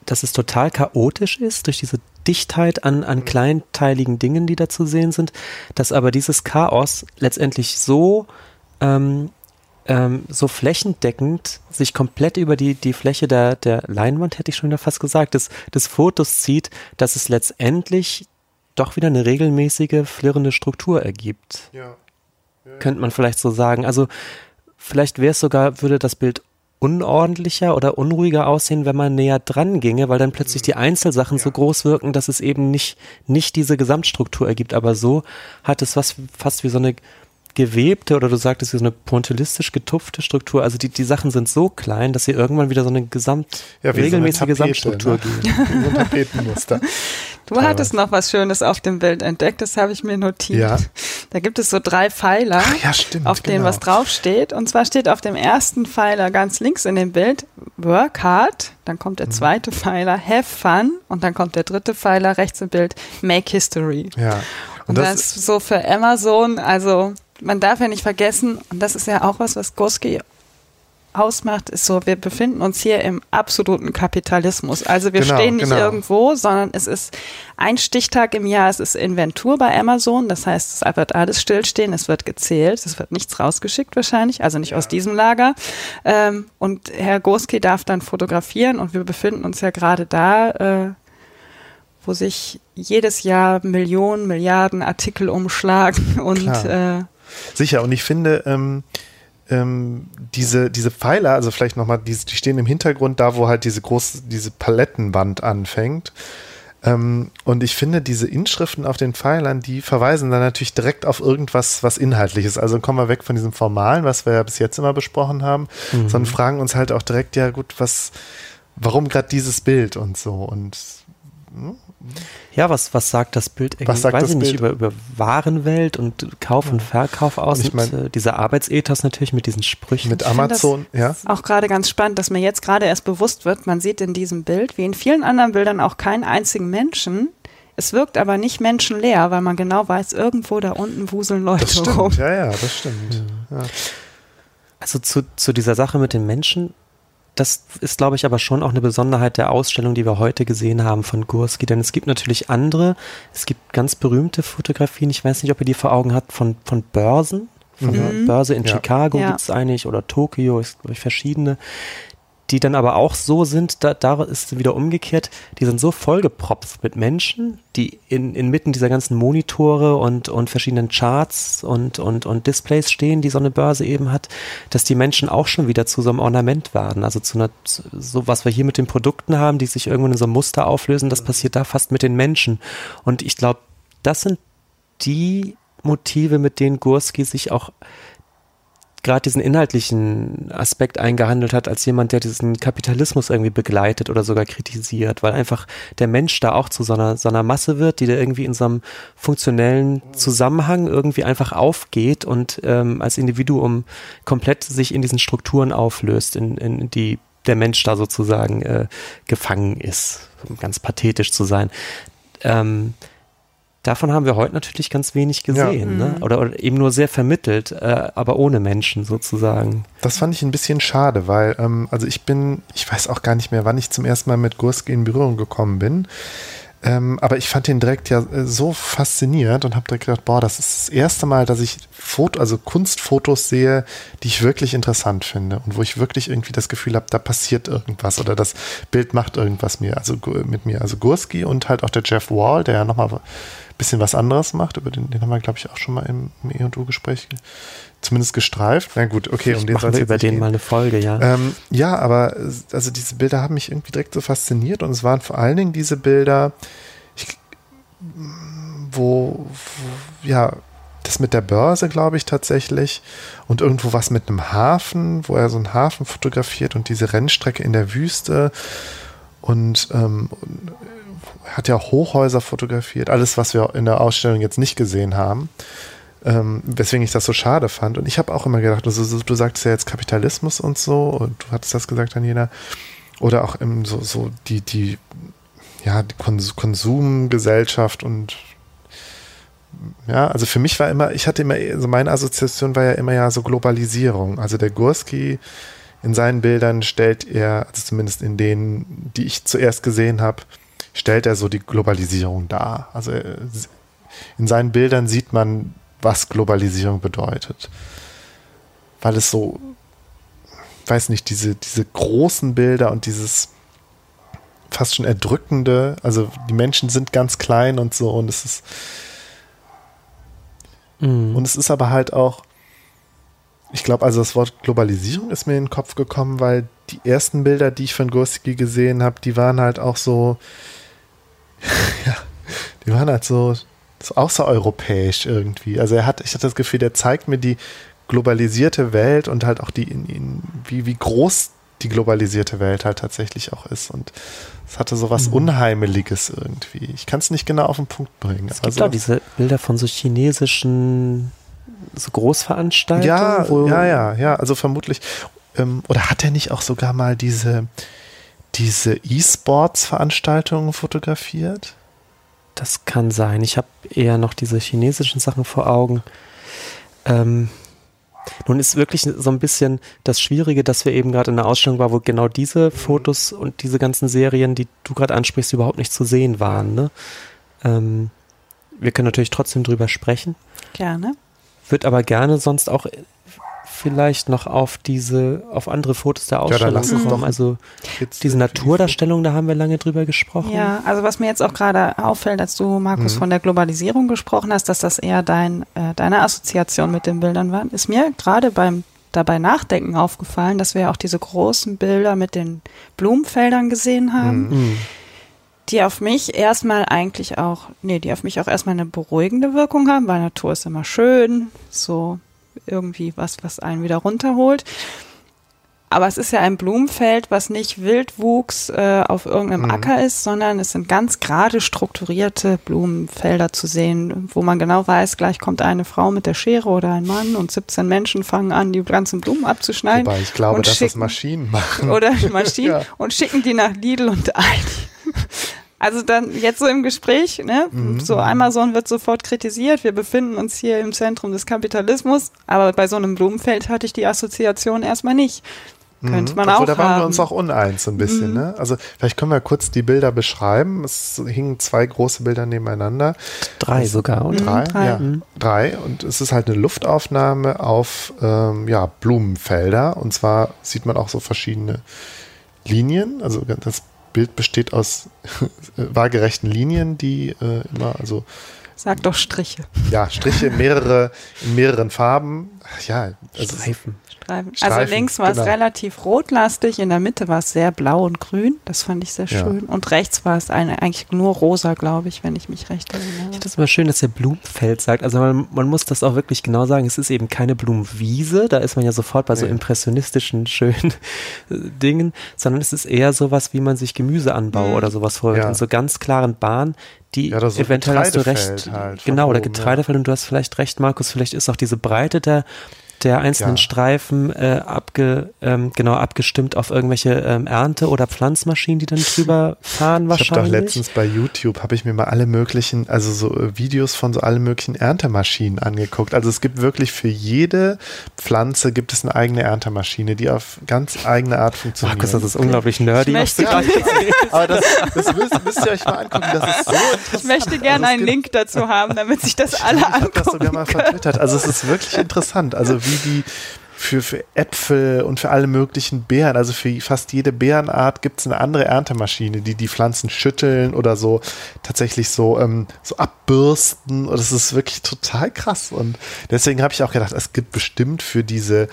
dass es total chaotisch ist durch diese Dichtheit an, an mhm. kleinteiligen Dingen, die da zu sehen sind, dass aber dieses Chaos letztendlich so, ähm, ähm, so flächendeckend sich komplett über die, die Fläche der, der Leinwand, hätte ich schon wieder fast gesagt, des, des Fotos zieht, dass es letztendlich doch wieder eine regelmäßige, flirrende Struktur ergibt. Ja. Könnte man vielleicht so sagen. Also vielleicht wäre es sogar, würde das Bild unordentlicher oder unruhiger aussehen, wenn man näher dran ginge, weil dann plötzlich die Einzelsachen ja. so groß wirken, dass es eben nicht, nicht diese Gesamtstruktur ergibt. Aber so hat es was fast wie so eine gewebte oder du sagtest, so eine pointillistisch getupfte Struktur. Also die, die Sachen sind so klein, dass sie irgendwann wieder so eine gesamt ja, regelmäßige so eine Tapete, Gesamtstruktur ne? geben. so ein Tapetenmuster. Du Teilweise. hattest noch was Schönes auf dem Bild entdeckt, das habe ich mir notiert. Ja. Da gibt es so drei Pfeiler, ja, stimmt, auf denen genau. was draufsteht. Und zwar steht auf dem ersten Pfeiler ganz links in dem Bild Work hard, dann kommt der mhm. zweite Pfeiler Have fun und dann kommt der dritte Pfeiler rechts im Bild Make history. Ja. Und, und das, das ist so für Amazon, also man darf ja nicht vergessen, und das ist ja auch was, was Goski ausmacht, ist so, wir befinden uns hier im absoluten Kapitalismus. Also wir genau, stehen nicht genau. irgendwo, sondern es ist ein Stichtag im Jahr, es ist Inventur bei Amazon, das heißt, es wird alles stillstehen, es wird gezählt, es wird nichts rausgeschickt wahrscheinlich, also nicht ja. aus diesem Lager. Ähm, und Herr Goski darf dann fotografieren und wir befinden uns ja gerade da, äh, wo sich jedes Jahr Millionen, Milliarden Artikel umschlagen und äh, Sicher, und ich finde, ähm, ähm, diese, diese Pfeiler, also vielleicht nochmal, die, die stehen im Hintergrund, da wo halt diese große, diese Palettenwand anfängt. Ähm, und ich finde, diese Inschriften auf den Pfeilern, die verweisen dann natürlich direkt auf irgendwas, was Inhaltliches. Also kommen wir weg von diesem Formalen, was wir ja bis jetzt immer besprochen haben, mhm. sondern fragen uns halt auch direkt, ja gut, was, warum gerade dieses Bild und so. Und? Ja, was, was sagt das Bild irgendwie, was sagt weiß das ich nicht, über, über Warenwelt und Kauf und Verkauf aus? Und ich mein, äh, dieser Arbeitsethos natürlich mit diesen Sprüchen. Mit Amazon, ja. Auch gerade ganz spannend, dass mir jetzt gerade erst bewusst wird, man sieht in diesem Bild, wie in vielen anderen Bildern auch keinen einzigen Menschen. Es wirkt aber nicht menschenleer, weil man genau weiß, irgendwo da unten wuseln Leute das stimmt, rum. Ja, ja, das stimmt. Ja. Also zu, zu dieser Sache mit den Menschen das ist, glaube ich, aber schon auch eine Besonderheit der Ausstellung, die wir heute gesehen haben von Gursky. Denn es gibt natürlich andere, es gibt ganz berühmte Fotografien, ich weiß nicht, ob ihr die vor Augen habt, von, von Börsen. Von mhm. Börse in ja. Chicago ja. gibt es eigentlich oder Tokio, ist, glaube ich, verschiedene die dann aber auch so sind, da, da ist wieder umgekehrt, die sind so vollgepropft mit Menschen, die in, inmitten dieser ganzen Monitore und, und verschiedenen Charts und, und, und Displays stehen, die so eine Börse eben hat, dass die Menschen auch schon wieder zu so einem Ornament werden. Also zu einer, so was wir hier mit den Produkten haben, die sich irgendwann in so einem Muster auflösen, das passiert da fast mit den Menschen. Und ich glaube, das sind die Motive, mit denen Gursky sich auch gerade diesen inhaltlichen Aspekt eingehandelt hat, als jemand, der diesen Kapitalismus irgendwie begleitet oder sogar kritisiert, weil einfach der Mensch da auch zu so einer, so einer Masse wird, die da irgendwie in so einem funktionellen Zusammenhang irgendwie einfach aufgeht und ähm, als Individuum komplett sich in diesen Strukturen auflöst, in, in die der Mensch da sozusagen äh, gefangen ist, um ganz pathetisch zu sein. Ähm, Davon haben wir heute natürlich ganz wenig gesehen, ja. ne? Mhm. oder, oder, eben nur sehr vermittelt, äh, aber ohne Menschen sozusagen. Das fand ich ein bisschen schade, weil, ähm, also ich bin, ich weiß auch gar nicht mehr, wann ich zum ersten Mal mit Gurski in Berührung gekommen bin. Ähm, aber ich fand den direkt ja äh, so fasziniert und habe direkt gedacht, boah, das ist das erste Mal, dass ich Foto, also Kunstfotos sehe, die ich wirklich interessant finde und wo ich wirklich irgendwie das Gefühl habe, da passiert irgendwas oder das Bild macht irgendwas mir, also mit mir. Also Gurski und halt auch der Jeff Wall, der ja nochmal bisschen was anderes macht. Über den, den haben wir, glaube ich, auch schon mal im, im E&U-Gespräch zumindest gestreift. Na gut, okay, um den soll es über den gehen. mal eine Folge, ja. Ähm, ja, aber also diese Bilder haben mich irgendwie direkt so fasziniert und es waren vor allen Dingen diese Bilder, ich, wo, wo, ja, das mit der Börse, glaube ich, tatsächlich. Und irgendwo was mit einem Hafen, wo er so einen Hafen fotografiert und diese Rennstrecke in der Wüste. Und ähm, hat ja Hochhäuser fotografiert, alles, was wir in der Ausstellung jetzt nicht gesehen haben. ähm, weswegen ich das so schade fand. Und ich habe auch immer gedacht, also, du sagst ja jetzt Kapitalismus und so, und du hattest das gesagt, Daniela, oder auch im, so, so die, die, ja, die Konsumgesellschaft und ja, also für mich war immer, ich hatte immer, also meine Assoziation war ja immer ja so Globalisierung. Also der Gursky in seinen Bildern stellt er, also zumindest in denen, die ich zuerst gesehen habe, stellt er so die Globalisierung dar. Also äh, in seinen Bildern sieht man, was Globalisierung bedeutet. Weil es so, weiß nicht, diese, diese großen Bilder und dieses fast schon erdrückende, also die Menschen sind ganz klein und so und es ist mhm. und es ist aber halt auch ich glaube, also das Wort Globalisierung ist mir in den Kopf gekommen, weil die ersten Bilder, die ich von Gurski gesehen habe, die waren halt auch so, ja, die waren halt so, so außereuropäisch irgendwie. Also er hat, ich hatte das Gefühl, der zeigt mir die globalisierte Welt und halt auch die, in, in, wie, wie groß die globalisierte Welt halt tatsächlich auch ist. Und es hatte so was mhm. Unheimeliges irgendwie. Ich kann es nicht genau auf den Punkt bringen. Es gibt also, auch diese Bilder von so chinesischen so Großveranstaltungen? Ja, ja, ja, ja, also vermutlich. Ähm, oder hat er nicht auch sogar mal diese, diese E-Sports-Veranstaltungen fotografiert? Das kann sein. Ich habe eher noch diese chinesischen Sachen vor Augen. Ähm, nun ist wirklich so ein bisschen das Schwierige, dass wir eben gerade in einer Ausstellung waren, wo genau diese Fotos und diese ganzen Serien, die du gerade ansprichst, überhaupt nicht zu sehen waren. Ne? Ähm, wir können natürlich trotzdem drüber sprechen. Gerne würde aber gerne sonst auch vielleicht noch auf diese, auf andere Fotos der Ausstellung ja, kommen. Also diese Naturdarstellung, da haben wir lange drüber gesprochen. Ja, also was mir jetzt auch gerade auffällt, als du, Markus, mhm. von der Globalisierung gesprochen hast, dass das eher dein, äh, deine Assoziation mit den Bildern war, ist mir gerade beim dabei Nachdenken aufgefallen, dass wir ja auch diese großen Bilder mit den Blumenfeldern gesehen haben. Mhm die auf mich erstmal eigentlich auch, nee, die auf mich auch erstmal eine beruhigende Wirkung haben, weil Natur ist immer schön, so irgendwie was, was einen wieder runterholt. Aber es ist ja ein Blumenfeld, was nicht Wildwuchs äh, auf irgendeinem mhm. Acker ist, sondern es sind ganz gerade strukturierte Blumenfelder zu sehen, wo man genau weiß, gleich kommt eine Frau mit der Schere oder ein Mann und 17 Menschen fangen an, die ganzen Blumen abzuschneiden. Wobei ich glaube, dass das Maschinen machen. Oder Maschinen ja. und schicken die nach Lidl und Aldi. Also dann jetzt so im Gespräch, ne? Mhm. So Amazon wird sofort kritisiert. Wir befinden uns hier im Zentrum des Kapitalismus, aber bei so einem Blumenfeld hatte ich die Assoziation erstmal nicht. Könnte mhm. man Obwohl, auch da waren haben. wir uns auch uneins so ein bisschen. Mhm. Ne? Also vielleicht können wir kurz die Bilder beschreiben. Es hingen zwei große Bilder nebeneinander. Drei also, sogar, oder? Drei, drei. ja. Mhm. Drei. Und es ist halt eine Luftaufnahme auf ähm, ja, Blumenfelder. Und zwar sieht man auch so verschiedene Linien. Also das Bild besteht aus waagerechten Linien, die äh, immer, also. Sag doch Striche. Ja, Striche, mehrere, in mehreren Farben. Ja, also Streifen. Streifen. Also links war genau. es relativ rotlastig, in der Mitte war es sehr blau und grün. Das fand ich sehr schön. Ja. Und rechts war es eine, eigentlich nur rosa, glaube ich, wenn ich mich recht erinnere. Ich finde es immer schön, dass der Blumenfeld sagt. Also man, man, muss das auch wirklich genau sagen. Es ist eben keine Blumenwiese. Da ist man ja sofort bei so impressionistischen, schönen Dingen, sondern es ist eher sowas, wie man sich Gemüseanbau mhm. oder sowas vorstellt. Ja. In so ganz klaren Bahnen, die ja, so eventuell hast du recht. Halt genau, oder Getreidefeld und du hast vielleicht recht, Markus. Vielleicht ist auch diese Breite der der einzelnen ja. Streifen äh, abge, ähm, genau abgestimmt auf irgendwelche ähm, Ernte- oder Pflanzmaschinen, die dann drüber fahren wahrscheinlich. Ich habe doch letztens bei YouTube habe ich mir mal alle möglichen, also so äh, Videos von so allen möglichen Erntemaschinen angeguckt. Also es gibt wirklich für jede Pflanze gibt es eine eigene Erntemaschine, die auf ganz eigene Art funktioniert. Markus, das ist unglaublich nerdy. Ich möchte, ja, aber das, das müsst, müsst, ihr euch mal angucken. Das ist so interessant. Ich möchte gerne also einen Link dazu haben, damit sich das alle angucken. Ich habe das sogar mal vertwittert. Also es ist wirklich interessant. Also wie wie die für, für Äpfel und für alle möglichen Beeren, also für fast jede Beerenart gibt es eine andere Erntemaschine, die die Pflanzen schütteln oder so tatsächlich so, ähm, so abbürsten. Und das ist wirklich total krass. Und deswegen habe ich auch gedacht, es gibt bestimmt für diese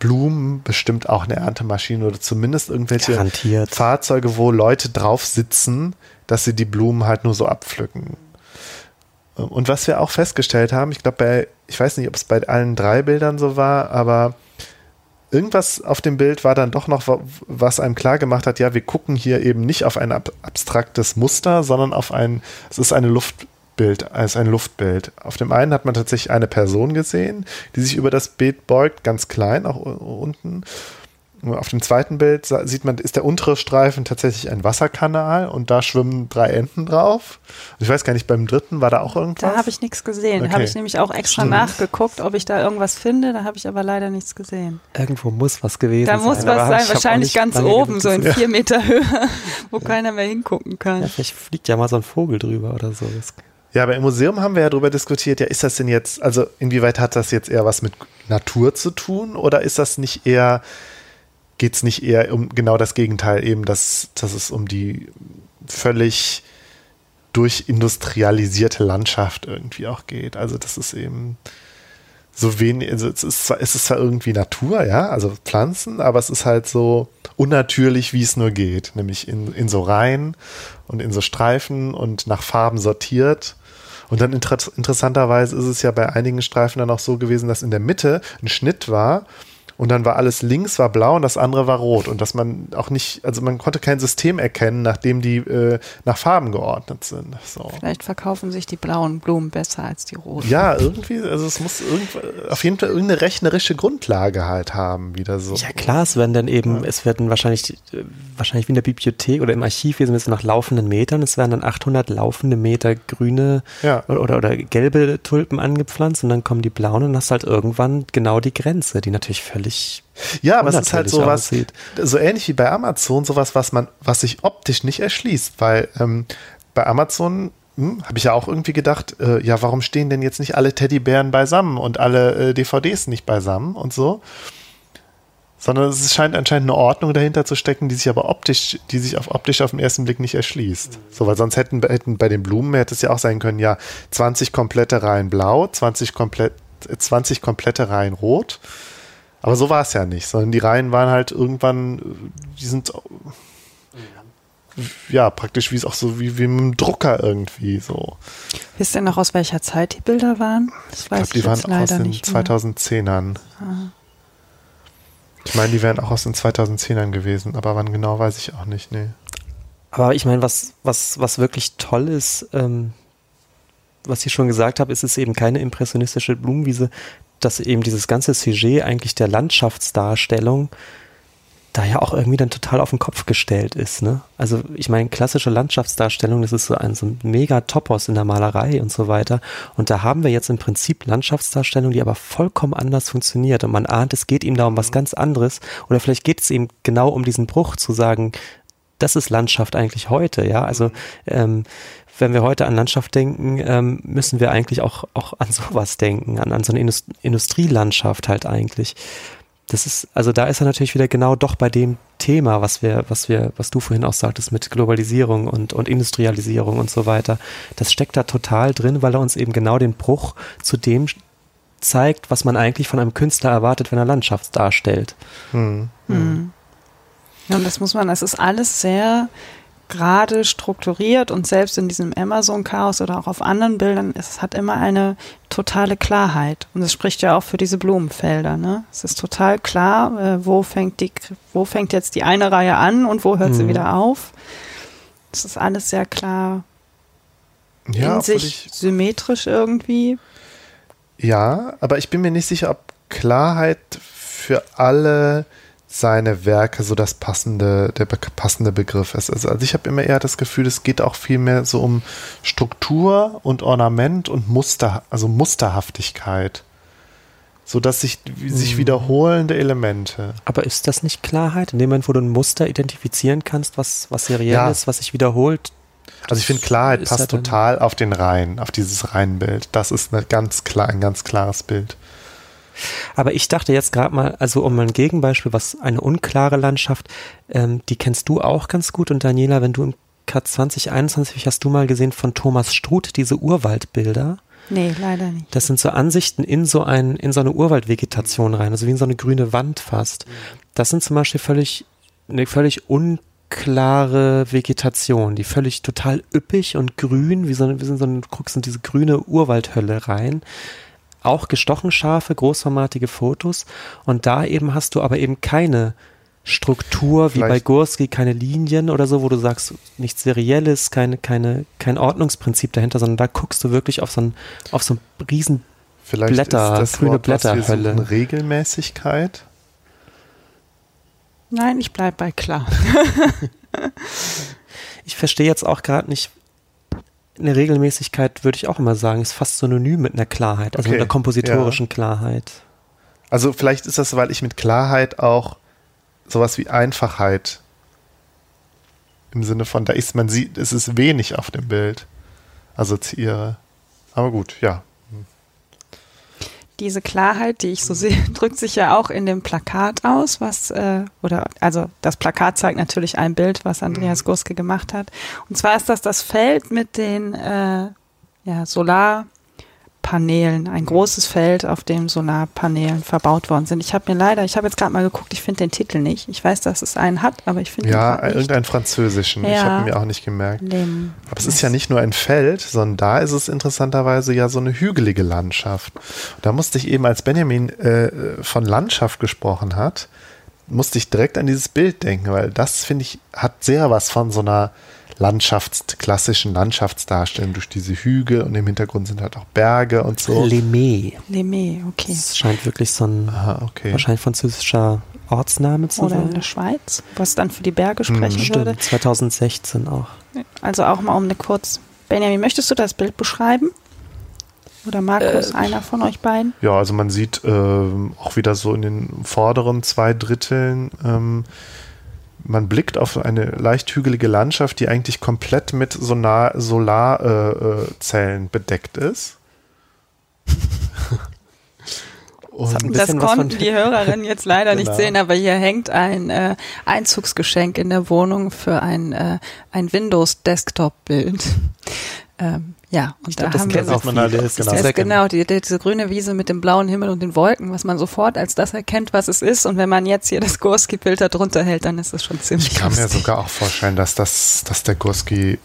Blumen bestimmt auch eine Erntemaschine oder zumindest irgendwelche Garantiert. Fahrzeuge, wo Leute drauf sitzen, dass sie die Blumen halt nur so abpflücken. Und was wir auch festgestellt haben, ich glaube, ich weiß nicht, ob es bei allen drei Bildern so war, aber irgendwas auf dem Bild war dann doch noch, was einem klar gemacht hat, ja, wir gucken hier eben nicht auf ein ab abstraktes Muster, sondern auf ein, es ist eine Luft, Bild, als ein Luftbild. Auf dem einen hat man tatsächlich eine Person gesehen, die sich über das Bild beugt, ganz klein, auch unten. Auf dem zweiten Bild sieht man, ist der untere Streifen tatsächlich ein Wasserkanal und da schwimmen drei Enten drauf. Ich weiß gar nicht, beim dritten war da auch irgendwas? Da habe ich nichts gesehen. Okay. Da habe ich nämlich auch extra Stimmt. nachgeguckt, ob ich da irgendwas finde. Da habe ich aber leider nichts gesehen. Irgendwo muss was gewesen sein. Da muss was sein, wahrscheinlich ganz oben, so in ja. vier Meter Höhe, wo ja. keiner mehr hingucken kann. Ja, vielleicht fliegt ja mal so ein Vogel drüber oder so. Ja, aber im Museum haben wir ja darüber diskutiert, ja, ist das denn jetzt, also inwieweit hat das jetzt eher was mit Natur zu tun oder ist das nicht eher geht es nicht eher um genau das Gegenteil, eben, dass, dass es um die völlig durchindustrialisierte Landschaft irgendwie auch geht. Also das ist eben so wenig, also es ist, zwar, es ist zwar irgendwie Natur, ja, also Pflanzen, aber es ist halt so unnatürlich, wie es nur geht, nämlich in, in so Reihen und in so Streifen und nach Farben sortiert. Und dann inter interessanterweise ist es ja bei einigen Streifen dann auch so gewesen, dass in der Mitte ein Schnitt war und dann war alles links war blau und das andere war rot und dass man auch nicht, also man konnte kein System erkennen, nachdem die äh, nach Farben geordnet sind. So. Vielleicht verkaufen sich die blauen Blumen besser als die roten. Ja, irgendwie, also es muss auf jeden Fall irgendeine rechnerische Grundlage halt haben, wieder so. Ja klar, es werden dann eben, ja. es werden wahrscheinlich, wahrscheinlich wie in der Bibliothek oder im Archiv, wir sind jetzt nach laufenden Metern, es werden dann 800 laufende Meter grüne ja. oder, oder, oder gelbe Tulpen angepflanzt und dann kommen die blauen und hast halt irgendwann genau die Grenze, die natürlich völlig völlig ja, aber es ist halt sowas, aussieht. so ähnlich wie bei Amazon, sowas, was man, was sich optisch nicht erschließt, weil ähm, bei Amazon hm, habe ich ja auch irgendwie gedacht, äh, ja, warum stehen denn jetzt nicht alle Teddybären beisammen und alle äh, DVDs nicht beisammen und so? Sondern es scheint anscheinend eine Ordnung dahinter zu stecken, die sich aber optisch, die sich auf optisch auf den ersten Blick nicht erschließt. Mhm. So, weil sonst hätten, hätten bei den Blumen hätte es ja auch sein können, ja, 20 komplette Reihen blau, 20 komplett, 20 komplette Reihen rot aber so war es ja nicht, sondern die Reihen waren halt irgendwann, die sind ja praktisch wie es auch so wie, wie mit dem Drucker irgendwie so. Wisst ihr noch, aus welcher Zeit die Bilder waren? Das ich glaube, die waren auch aus den 2010ern. Ah. Ich meine, die wären auch aus den 2010ern gewesen, aber wann genau, weiß ich auch nicht, nee. Aber ich meine, was, was, was wirklich toll ist, ähm, was ich schon gesagt habe, ist es eben keine impressionistische Blumenwiese dass eben dieses ganze Sujet eigentlich der Landschaftsdarstellung da ja auch irgendwie dann total auf den Kopf gestellt ist. Ne? Also ich meine, klassische Landschaftsdarstellung, das ist so ein, so ein mega Topos in der Malerei und so weiter. Und da haben wir jetzt im Prinzip Landschaftsdarstellung, die aber vollkommen anders funktioniert. Und man ahnt, es geht ihm da um was mhm. ganz anderes. Oder vielleicht geht es ihm genau um diesen Bruch zu sagen, das ist Landschaft eigentlich heute, ja. Also mhm. ähm, wenn wir heute an Landschaft denken, ähm, müssen wir eigentlich auch, auch an sowas denken, an, an so eine Indust Industrielandschaft halt eigentlich. Das ist, also da ist er natürlich wieder genau doch bei dem Thema, was wir, was wir, was du vorhin auch sagtest mit Globalisierung und, und Industrialisierung und so weiter. Das steckt da total drin, weil er uns eben genau den Bruch zu dem zeigt, was man eigentlich von einem Künstler erwartet, wenn er Landschaft darstellt. Hm. Hm. Ja, und das muss man, es ist alles sehr gerade strukturiert und selbst in diesem Amazon-Chaos oder auch auf anderen Bildern, es hat immer eine totale Klarheit. Und es spricht ja auch für diese Blumenfelder. Ne? Es ist total klar, äh, wo, fängt die, wo fängt jetzt die eine Reihe an und wo hört mhm. sie wieder auf. Es ist alles sehr klar ja, in sich symmetrisch irgendwie. Ja, aber ich bin mir nicht sicher, ob Klarheit für alle seine Werke so das passende, der passende Begriff ist. Also, also ich habe immer eher das Gefühl, es geht auch viel mehr so um Struktur und Ornament und Muster, also Musterhaftigkeit. So dass sich, sich mhm. wiederholende Elemente. Aber ist das nicht Klarheit? In dem Moment, wo du ein Muster identifizieren kannst, was, was seriell ja. ist, was sich wiederholt, also ich finde Klarheit passt total auf den Reihen, auf dieses Reihenbild. Das ist eine ganz klar, ein ganz klares Bild. Aber ich dachte jetzt gerade mal, also um ein Gegenbeispiel, was eine unklare Landschaft, ähm, die kennst du auch ganz gut. Und Daniela, wenn du im Cut 2021 hast du mal gesehen von Thomas Struth diese Urwaldbilder. Nee, leider nicht. Das sind so Ansichten in so ein, in so eine Urwaldvegetation rein, also wie in so eine grüne Wand fast. Das sind zum Beispiel völlig, eine völlig unklare Vegetation, die völlig total üppig und grün, wie so, wie so ein, guckst in diese grüne Urwaldhölle rein auch gestochen scharfe, großformatige Fotos und da eben hast du aber eben keine Struktur, wie bei Vielleicht- Gursky, keine Linien oder so, wo du sagst, nichts Serielles, keine, keine, kein Ordnungsprinzip dahinter, sondern da guckst du wirklich auf so ein, auf so ein riesen Vielleicht Blätter, ist das grüne Wort, Blätterhölle. Regelmäßigkeit. Nein, ich bleib bei klar. Ich verstehe jetzt auch gerade nicht, eine Regelmäßigkeit würde ich auch immer sagen, ist fast synonym mit einer Klarheit, also Okay, mit einer kompositorischen Klarheit. Also vielleicht ist das, weil ich mit Klarheit auch sowas wie Einfachheit im Sinne von, da ist man sieht, es ist wenig auf dem Bild assoziiere. Aber gut, ja. Diese Klarheit, die ich so sehe, drückt sich ja auch in dem Plakat aus, was, äh, oder, also das Plakat zeigt natürlich ein Bild, was Andreas Guske gemacht hat. Und zwar ist das das Feld mit den äh, ja, Solarpanelen, ein großes Feld, auf dem Solarpanelen verbaut worden sind. Ich habe mir leider, ich habe jetzt gerade mal geguckt, ich finde den Titel nicht. Ich weiß, dass es einen hat, aber ich finde Ja, grad nicht. irgendeinen französischen. Ich Ja. habe mir auch nicht gemerkt. Dem- Aber es ist ja nicht nur ein Feld, sondern da ist es interessanterweise ja so eine hügelige Landschaft. Da musste ich eben, als Benjamin äh, von Landschaft gesprochen hat, musste ich direkt an dieses Bild denken, weil das, finde ich, hat sehr was von so einer Landschafts-, klassischen Landschaftsdarstellung durch diese Hügel und im Hintergrund sind halt auch Berge und so. Lemay. Lemay, okay. Das scheint wirklich so ein Aha, okay. wahrscheinlich französischer Ortsname zu Oder in sein. der Schweiz, was dann für die Berge sprechen würde. Stimmt, 2016 auch. Also auch mal um eine kurz. Benjamin, möchtest du das Bild beschreiben? Oder Markus, Äh, einer von euch beiden? Ja, also man sieht ähm, auch wieder so in den vorderen zwei Dritteln, ähm, man blickt auf eine leicht hügelige Landschaft, die eigentlich komplett mit Solar, Solarzellen äh, Zellen bedeckt ist. Das konnten die Hörerinnen jetzt leider nicht Genau. sehen, aber hier hängt ein äh, Einzugsgeschenk in der Wohnung für ein, äh, ein Windows-Desktop-Bild. Ähm, ja, und glaub, da das haben kennen wir auch man halt, viele. das Das genau. Das genau, die, die, diese grüne Wiese mit dem blauen Himmel und den Wolken, was man sofort als das erkennt, was es ist. Und wenn man jetzt hier das Gorski-Bild da drunter hält, dann ist es schon ziemlich ich kann mir lustig. sogar auch vorstellen, dass, das, dass der Gurski äh,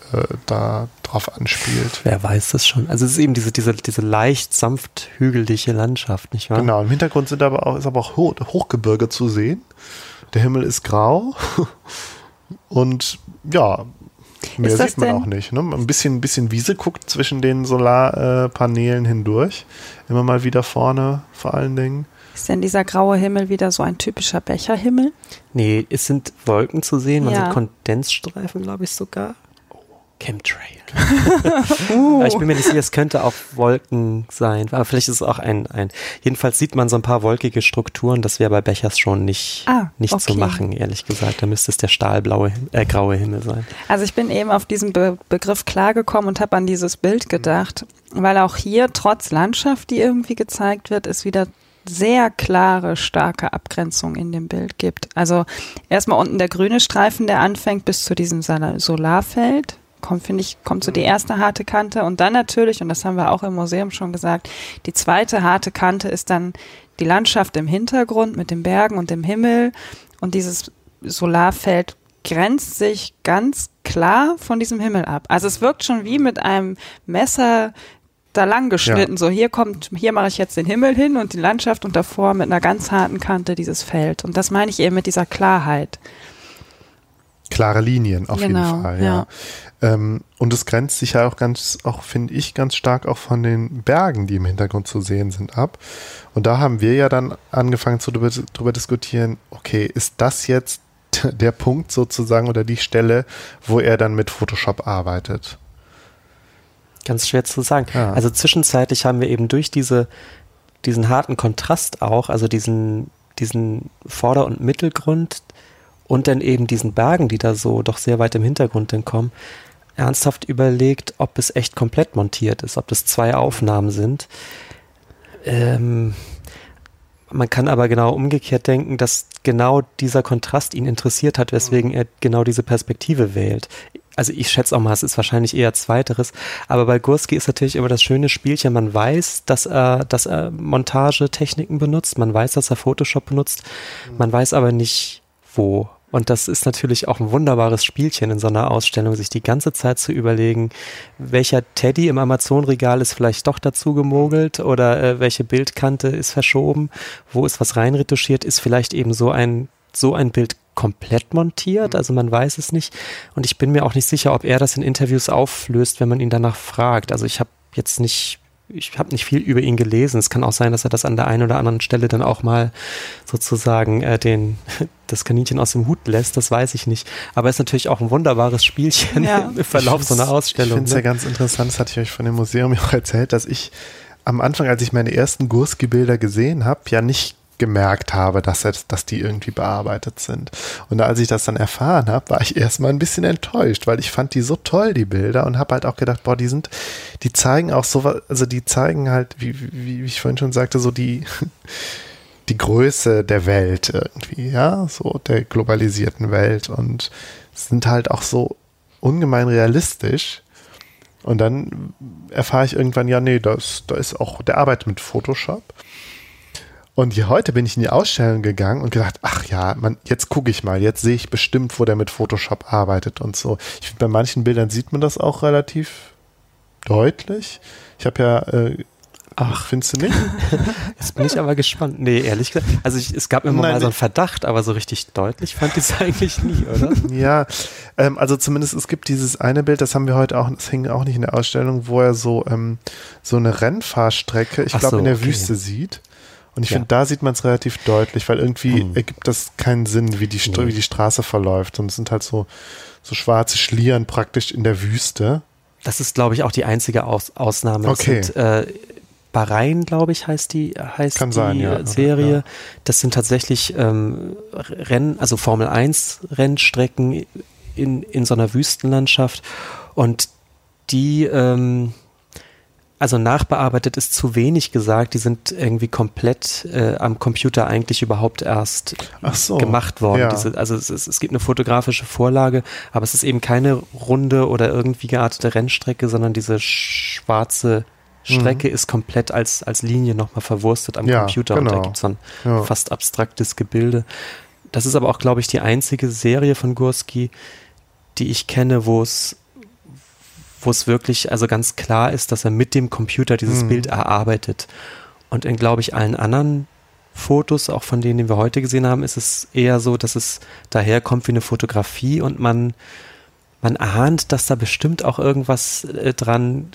da drauf anspielt. Wer weiß das schon. Also es ist eben diese, diese, diese leicht sanft hügelige Landschaft, nicht wahr? Genau, im Hintergrund sind aber auch, ist aber auch Ho Hochgebirge zu sehen. Der Himmel ist grau und ja, mehr Ist das sieht man denn- auch nicht. Ne? Ein bisschen, ein bisschen Wiese guckt zwischen den Solarpanelen hindurch. Immer mal wieder vorne vor allen Dingen. Ist denn dieser graue Himmel wieder so ein typischer Becherhimmel? Nee, es sind Wolken zu sehen, man Ja. sieht Kondensstreifen, glaube ich sogar. Chemtrail. Uh. Ich bin mir nicht sicher, es könnte auch Wolken sein. Aber vielleicht ist es auch ein, ein. Jedenfalls sieht man so ein paar wolkige Strukturen. Das wäre bei Bechers schon nicht, Ah, nicht zu okay. machen, ehrlich gesagt. Da müsste es der stahlblaue, äh, graue Himmel sein. Also ich bin eben auf diesen Be Begriff klargekommen und habe an dieses Bild gedacht, weil auch hier trotz Landschaft, die irgendwie gezeigt wird, es wieder sehr klare, starke Abgrenzung in dem Bild gibt. Also erstmal unten der grüne Streifen, der anfängt bis zu diesem Solarfeld. Kommt, finde ich, kommt so die erste harte Kante und dann natürlich, und das haben wir auch im Museum schon gesagt, die zweite harte Kante ist dann die Landschaft im Hintergrund mit den Bergen und dem Himmel und dieses Solarfeld grenzt sich ganz klar von diesem Himmel ab. Also es wirkt schon wie mit einem Messer da lang geschnitten. So hier kommt, hier mache ich jetzt den Himmel hin und die Landschaft und davor mit einer ganz harten Kante dieses Feld. Und das meine ich eben mit dieser Klarheit. Klare Linien auf Genau, jeden Fall, ja. Ähm, und es grenzt sich ja auch ganz, auch finde ich, ganz stark auch von den Bergen, die im Hintergrund zu sehen sind, ab. Und da haben wir ja dann angefangen zu drüber, drüber diskutieren, okay, ist das jetzt der Punkt sozusagen oder die Stelle, wo er dann mit Photoshop arbeitet? Ganz schwer zu sagen. Ja. Also zwischenzeitlich haben wir eben durch diese, diesen harten Kontrast auch, also diesen, diesen Vorder- und Mittelgrund und dann eben diesen Bergen, die da so doch sehr weit im Hintergrund dann kommen, ernsthaft überlegt, ob es echt komplett montiert ist, ob das zwei Aufnahmen sind. Ähm, man kann aber genau umgekehrt denken, dass genau dieser Kontrast ihn interessiert hat, weswegen er genau diese Perspektive wählt. Also ich schätze auch mal, es ist wahrscheinlich eher zweiteres. Aber bei Gurski ist natürlich immer das schöne Spielchen. Man weiß, dass er, dass er Montagetechniken benutzt. Man weiß, dass er Photoshop benutzt. Man weiß aber nicht, wo. Und das ist natürlich auch ein wunderbares Spielchen in so einer Ausstellung, sich die ganze Zeit zu überlegen, welcher Teddy im Amazon-Regal ist vielleicht doch dazu gemogelt oder äh, welche Bildkante ist verschoben, wo ist was reinretuschiert, ist vielleicht eben so ein so ein Bild komplett montiert, mhm. also man weiß es nicht. Und ich bin mir auch nicht sicher, ob er das in Interviews auflöst, wenn man ihn danach fragt. Also ich habe jetzt nicht ich habe nicht viel über ihn gelesen. Es kann auch sein, dass er das an der einen oder anderen Stelle dann auch mal sozusagen äh, den, das Kaninchen aus dem Hut lässt, das weiß ich nicht. Aber es ist natürlich auch ein wunderbares Spielchen ja. im Verlauf so einer Ausstellung. Ich finde es ne? ja ganz interessant, das hatte ich euch von dem Museum auch erzählt, dass ich am Anfang, als ich meine ersten Gurski-Bilder gesehen habe, ja nicht gemerkt habe, dass, er, dass die irgendwie bearbeitet sind. Und als ich das dann erfahren habe, war ich erstmal ein bisschen enttäuscht, weil ich fand die so toll, die Bilder, und habe halt auch gedacht, boah, die sind, die zeigen auch so, also die zeigen halt, wie, wie, wie ich vorhin schon sagte, so die, die Größe der Welt irgendwie, ja, so der globalisierten Welt und sind halt auch so ungemein realistisch. Und dann erfahre ich irgendwann, ja, nee, das, da ist auch, der arbeitet mit Photoshop. Und hier heute bin ich in die Ausstellung gegangen und gedacht, ach ja, man, jetzt gucke ich mal, jetzt sehe ich bestimmt, wo der mit Photoshop arbeitet und so. Ich finde, bei manchen Bildern sieht man das auch relativ deutlich. Ich habe ja äh, Ach, findest du nicht? Jetzt bin ich aber gespannt. Nee, ehrlich gesagt. Also ich, es gab immer Nein, mal so einen Verdacht, aber so richtig deutlich fand ich es eigentlich nie, oder? Ja, ähm, also zumindest es gibt dieses eine Bild, das haben wir heute auch, das hing auch nicht in der Ausstellung, wo er so, ähm, so eine Rennfahrstrecke, ich glaube, so, in der okay. Wüste sieht. Und ich ja. finde, da sieht man es relativ deutlich, weil irgendwie hm. ergibt das keinen Sinn, wie die, nee. wie die Straße verläuft. Und es sind halt so, so schwarze Schlieren praktisch in der Wüste. Das ist, glaube ich, auch die einzige Aus Ausnahme. Okay. Sind, äh, Bahrain, glaube ich, heißt die, heißt Kann die sein, ja, Serie. Ja. Das sind tatsächlich ähm, Rennen, also Formel 1 Rennstrecken in, in so einer Wüstenlandschaft. Und die, ähm, also nachbearbeitet ist zu wenig gesagt. Die sind irgendwie komplett äh, am Computer eigentlich überhaupt erst so, gemacht worden. Ja. Diese, also es, es, gibt eine fotografische Vorlage, aber es ist eben keine runde oder irgendwie geartete Rennstrecke, sondern diese schwarze Strecke mhm. ist komplett als, als Linie nochmal verwurstet am ja, Computer genau. und da gibt es so ein ja. fast abstraktes Gebilde. Das ist aber auch, glaube ich, die einzige Serie von Gursky, die ich kenne, wo es wo es wirklich also ganz klar ist, dass er mit dem Computer dieses mhm. Bild erarbeitet. Und in, glaube ich, allen anderen Fotos, auch von denen, die wir heute gesehen haben, ist es eher so, dass es daherkommt wie eine Fotografie und man, man ahnt, dass da bestimmt auch irgendwas äh, dran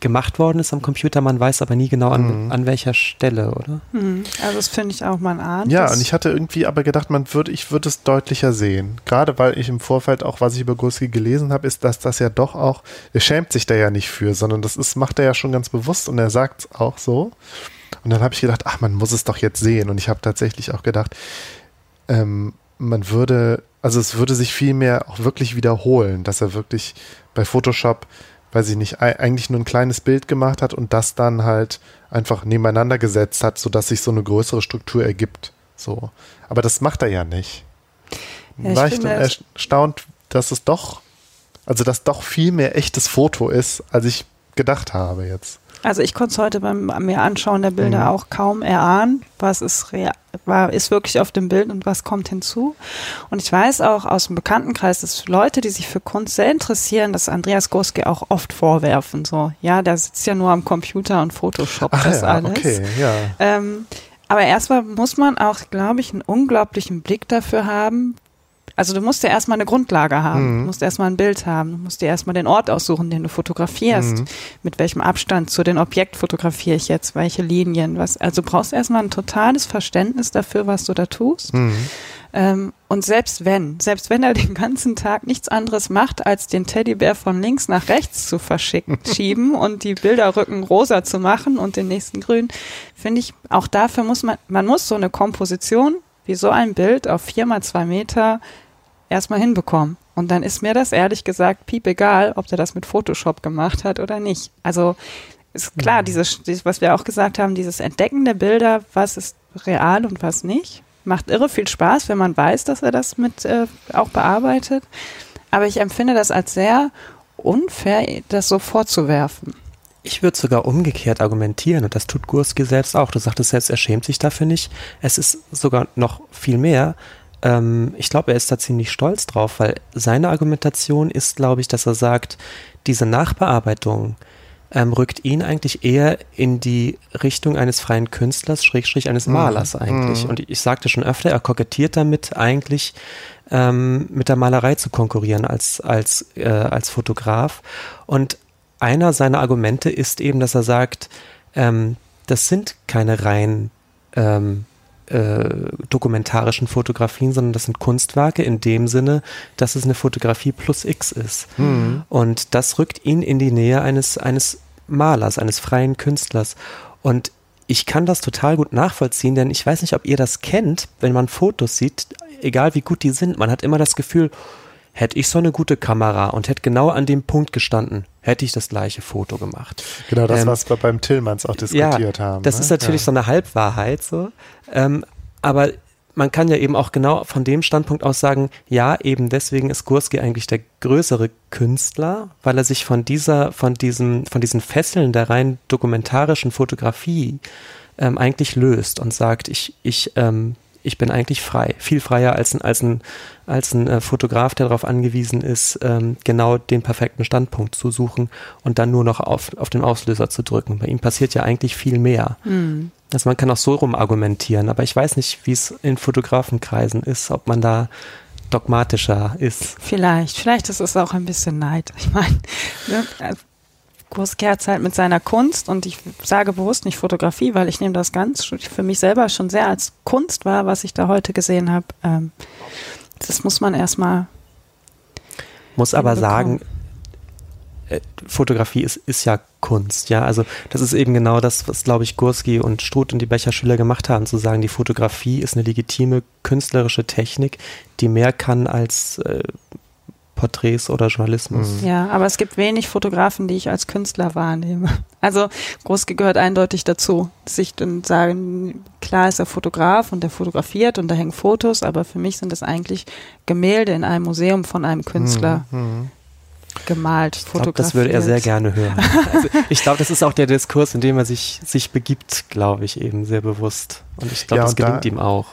gemacht worden ist am Computer, man weiß aber nie genau an, mhm. an welcher Stelle, oder? Mhm. Also das finde ich auch, man ahnt. Ja, und ich hatte irgendwie aber gedacht, man würde, ich würde es deutlicher sehen. Gerade weil ich im Vorfeld auch, was ich über Gurski gelesen habe, ist, dass das ja doch auch, er schämt sich da ja nicht für, sondern das ist, macht er ja schon ganz bewusst und er sagt es auch so. Und dann habe ich gedacht, ach, man muss es doch jetzt sehen. Und ich habe tatsächlich auch gedacht, ähm, man würde, also es würde sich viel mehr auch wirklich wiederholen, dass er wirklich bei Photoshop weiß ich nicht, eigentlich nur ein kleines Bild gemacht hat und das dann halt einfach nebeneinander gesetzt hat, sodass sich so eine größere Struktur ergibt. So. Aber das macht er ja nicht. Ja, War ich dann erstaunt, dass es doch, also dass doch viel mehr echtes Foto ist, als ich gedacht habe jetzt. Also ich konnte es heute beim mir anschauen der Bilder mhm. auch kaum erahnen, was ist real, war, ist wirklich auf dem Bild und was kommt hinzu. Und ich weiß auch aus dem Bekanntenkreis, dass Leute, die sich für Kunst sehr interessieren, das Andreas Goske auch oft vorwerfen. So, ja, der sitzt ja nur am Computer und Photoshop Ach, das ja, alles. Okay, ja. Ähm, aber erstmal muss man auch, glaube ich, einen unglaublichen Blick dafür haben, also du musst ja erstmal eine Grundlage haben, mhm. du musst erstmal ein Bild haben, du musst dir erstmal den Ort aussuchen, den du fotografierst. Mhm. Mit welchem Abstand zu den Objekt fotografiere ich jetzt, welche Linien, was. Also du brauchst erstmal ein totales Verständnis dafür, was du da tust. Mhm. Ähm, und selbst wenn, selbst wenn er den ganzen Tag nichts anderes macht, als den Teddybär von links nach rechts zu verschicken, schieben und die Bilderrücken rosa zu machen und den nächsten grün, finde ich, auch dafür muss man, man muss so eine Komposition wie so ein Bild auf vier mal zwei Meter erstmal hinbekommen. Und dann ist mir das ehrlich gesagt piep egal, ob der das mit Photoshop gemacht hat oder nicht. Also ist klar, mhm. dieses, dieses, was wir auch gesagt haben, dieses Entdecken der Bilder, was ist real und was nicht, macht irre viel Spaß, wenn man weiß, dass er das mit äh, auch bearbeitet. Aber ich empfinde das als sehr unfair, das so vorzuwerfen. Ich würde sogar umgekehrt argumentieren und das tut Gurski selbst auch. Du sagtest selbst, er schämt sich dafür nicht. Es ist sogar noch viel mehr. Ähm, ich glaube, er ist da ziemlich stolz drauf, weil seine Argumentation ist, glaube ich, dass er sagt, diese Nachbearbeitung, ähm, rückt ihn eigentlich eher in die Richtung eines freien Künstlers, Schrägstrich eines mhm. Malers eigentlich. Mhm. Und ich sagte schon öfter, er kokettiert damit eigentlich ähm, mit der Malerei zu konkurrieren als, als, äh, als Fotograf. Und einer seiner Argumente ist eben, dass er sagt, ähm, das sind keine rein ähm, äh, dokumentarischen Fotografien, sondern das sind Kunstwerke in dem Sinne, dass es eine Fotografie plus X ist. Mhm. Und das rückt ihn in die Nähe eines, eines Malers, eines freien Künstlers. Und ich kann das total gut nachvollziehen, denn ich weiß nicht, ob ihr das kennt, wenn man Fotos sieht, egal wie gut die sind, man hat immer das Gefühl, hätte ich so eine gute Kamera und hätte genau an dem Punkt gestanden, hätte ich das gleiche Foto gemacht. Genau, das, ähm, was wir beim Tillmanns auch diskutiert ja, haben. Das ne? ist natürlich ja. so eine Halbwahrheit so. Ähm, aber man kann ja eben auch genau von dem Standpunkt aus sagen, ja, eben deswegen ist Gurski eigentlich der größere Künstler, weil er sich von dieser, von diesem, von diesen Fesseln der rein dokumentarischen Fotografie ähm, eigentlich löst und sagt, ich, ich ähm, ich bin eigentlich frei, viel freier als ein, als ein, als ein äh, Fotograf, der darauf angewiesen ist, ähm, genau den perfekten Standpunkt zu suchen und dann nur noch auf, auf den Auslöser zu drücken. Bei ihm passiert ja eigentlich viel mehr. Mhm. Also man kann auch so rum argumentieren, aber ich weiß nicht, wie es in Fotografenkreisen ist, ob man da dogmatischer ist. Vielleicht, vielleicht ist es auch ein bisschen Neid. Ich meine, ne, Großkerz halt mit seiner Kunst und ich sage bewusst nicht Fotografie, weil ich nehme das ganz für mich selber schon sehr als Kunst wahr, was ich da heute gesehen habe. Ähm, das muss man erstmal. Muss aber sagen, äh, Fotografie ist, ist ja Kunst, ja. Also das ist eben genau das, was, glaube ich, Gurski und Struth und die Becher-Schüler gemacht haben, zu sagen, die Fotografie ist eine legitime künstlerische Technik, die mehr kann als äh, Porträts oder Journalismus. Mhm. Ja, aber es gibt wenig Fotografen, die ich als Künstler wahrnehme. Also Großke gehört eindeutig dazu, sich dann sagen, klar ist er Fotograf und er fotografiert und da hängen Fotos, aber für mich sind das eigentlich Gemälde in einem Museum von einem Künstler. Mhm. mhm. Gemalt, fotografiert. das würde er sehr gerne hören. Also ich glaube, das ist auch der Diskurs, in dem er sich, sich begibt, glaube ich, eben sehr bewusst. Und ich glaube, ja, das gelingt da, ihm auch.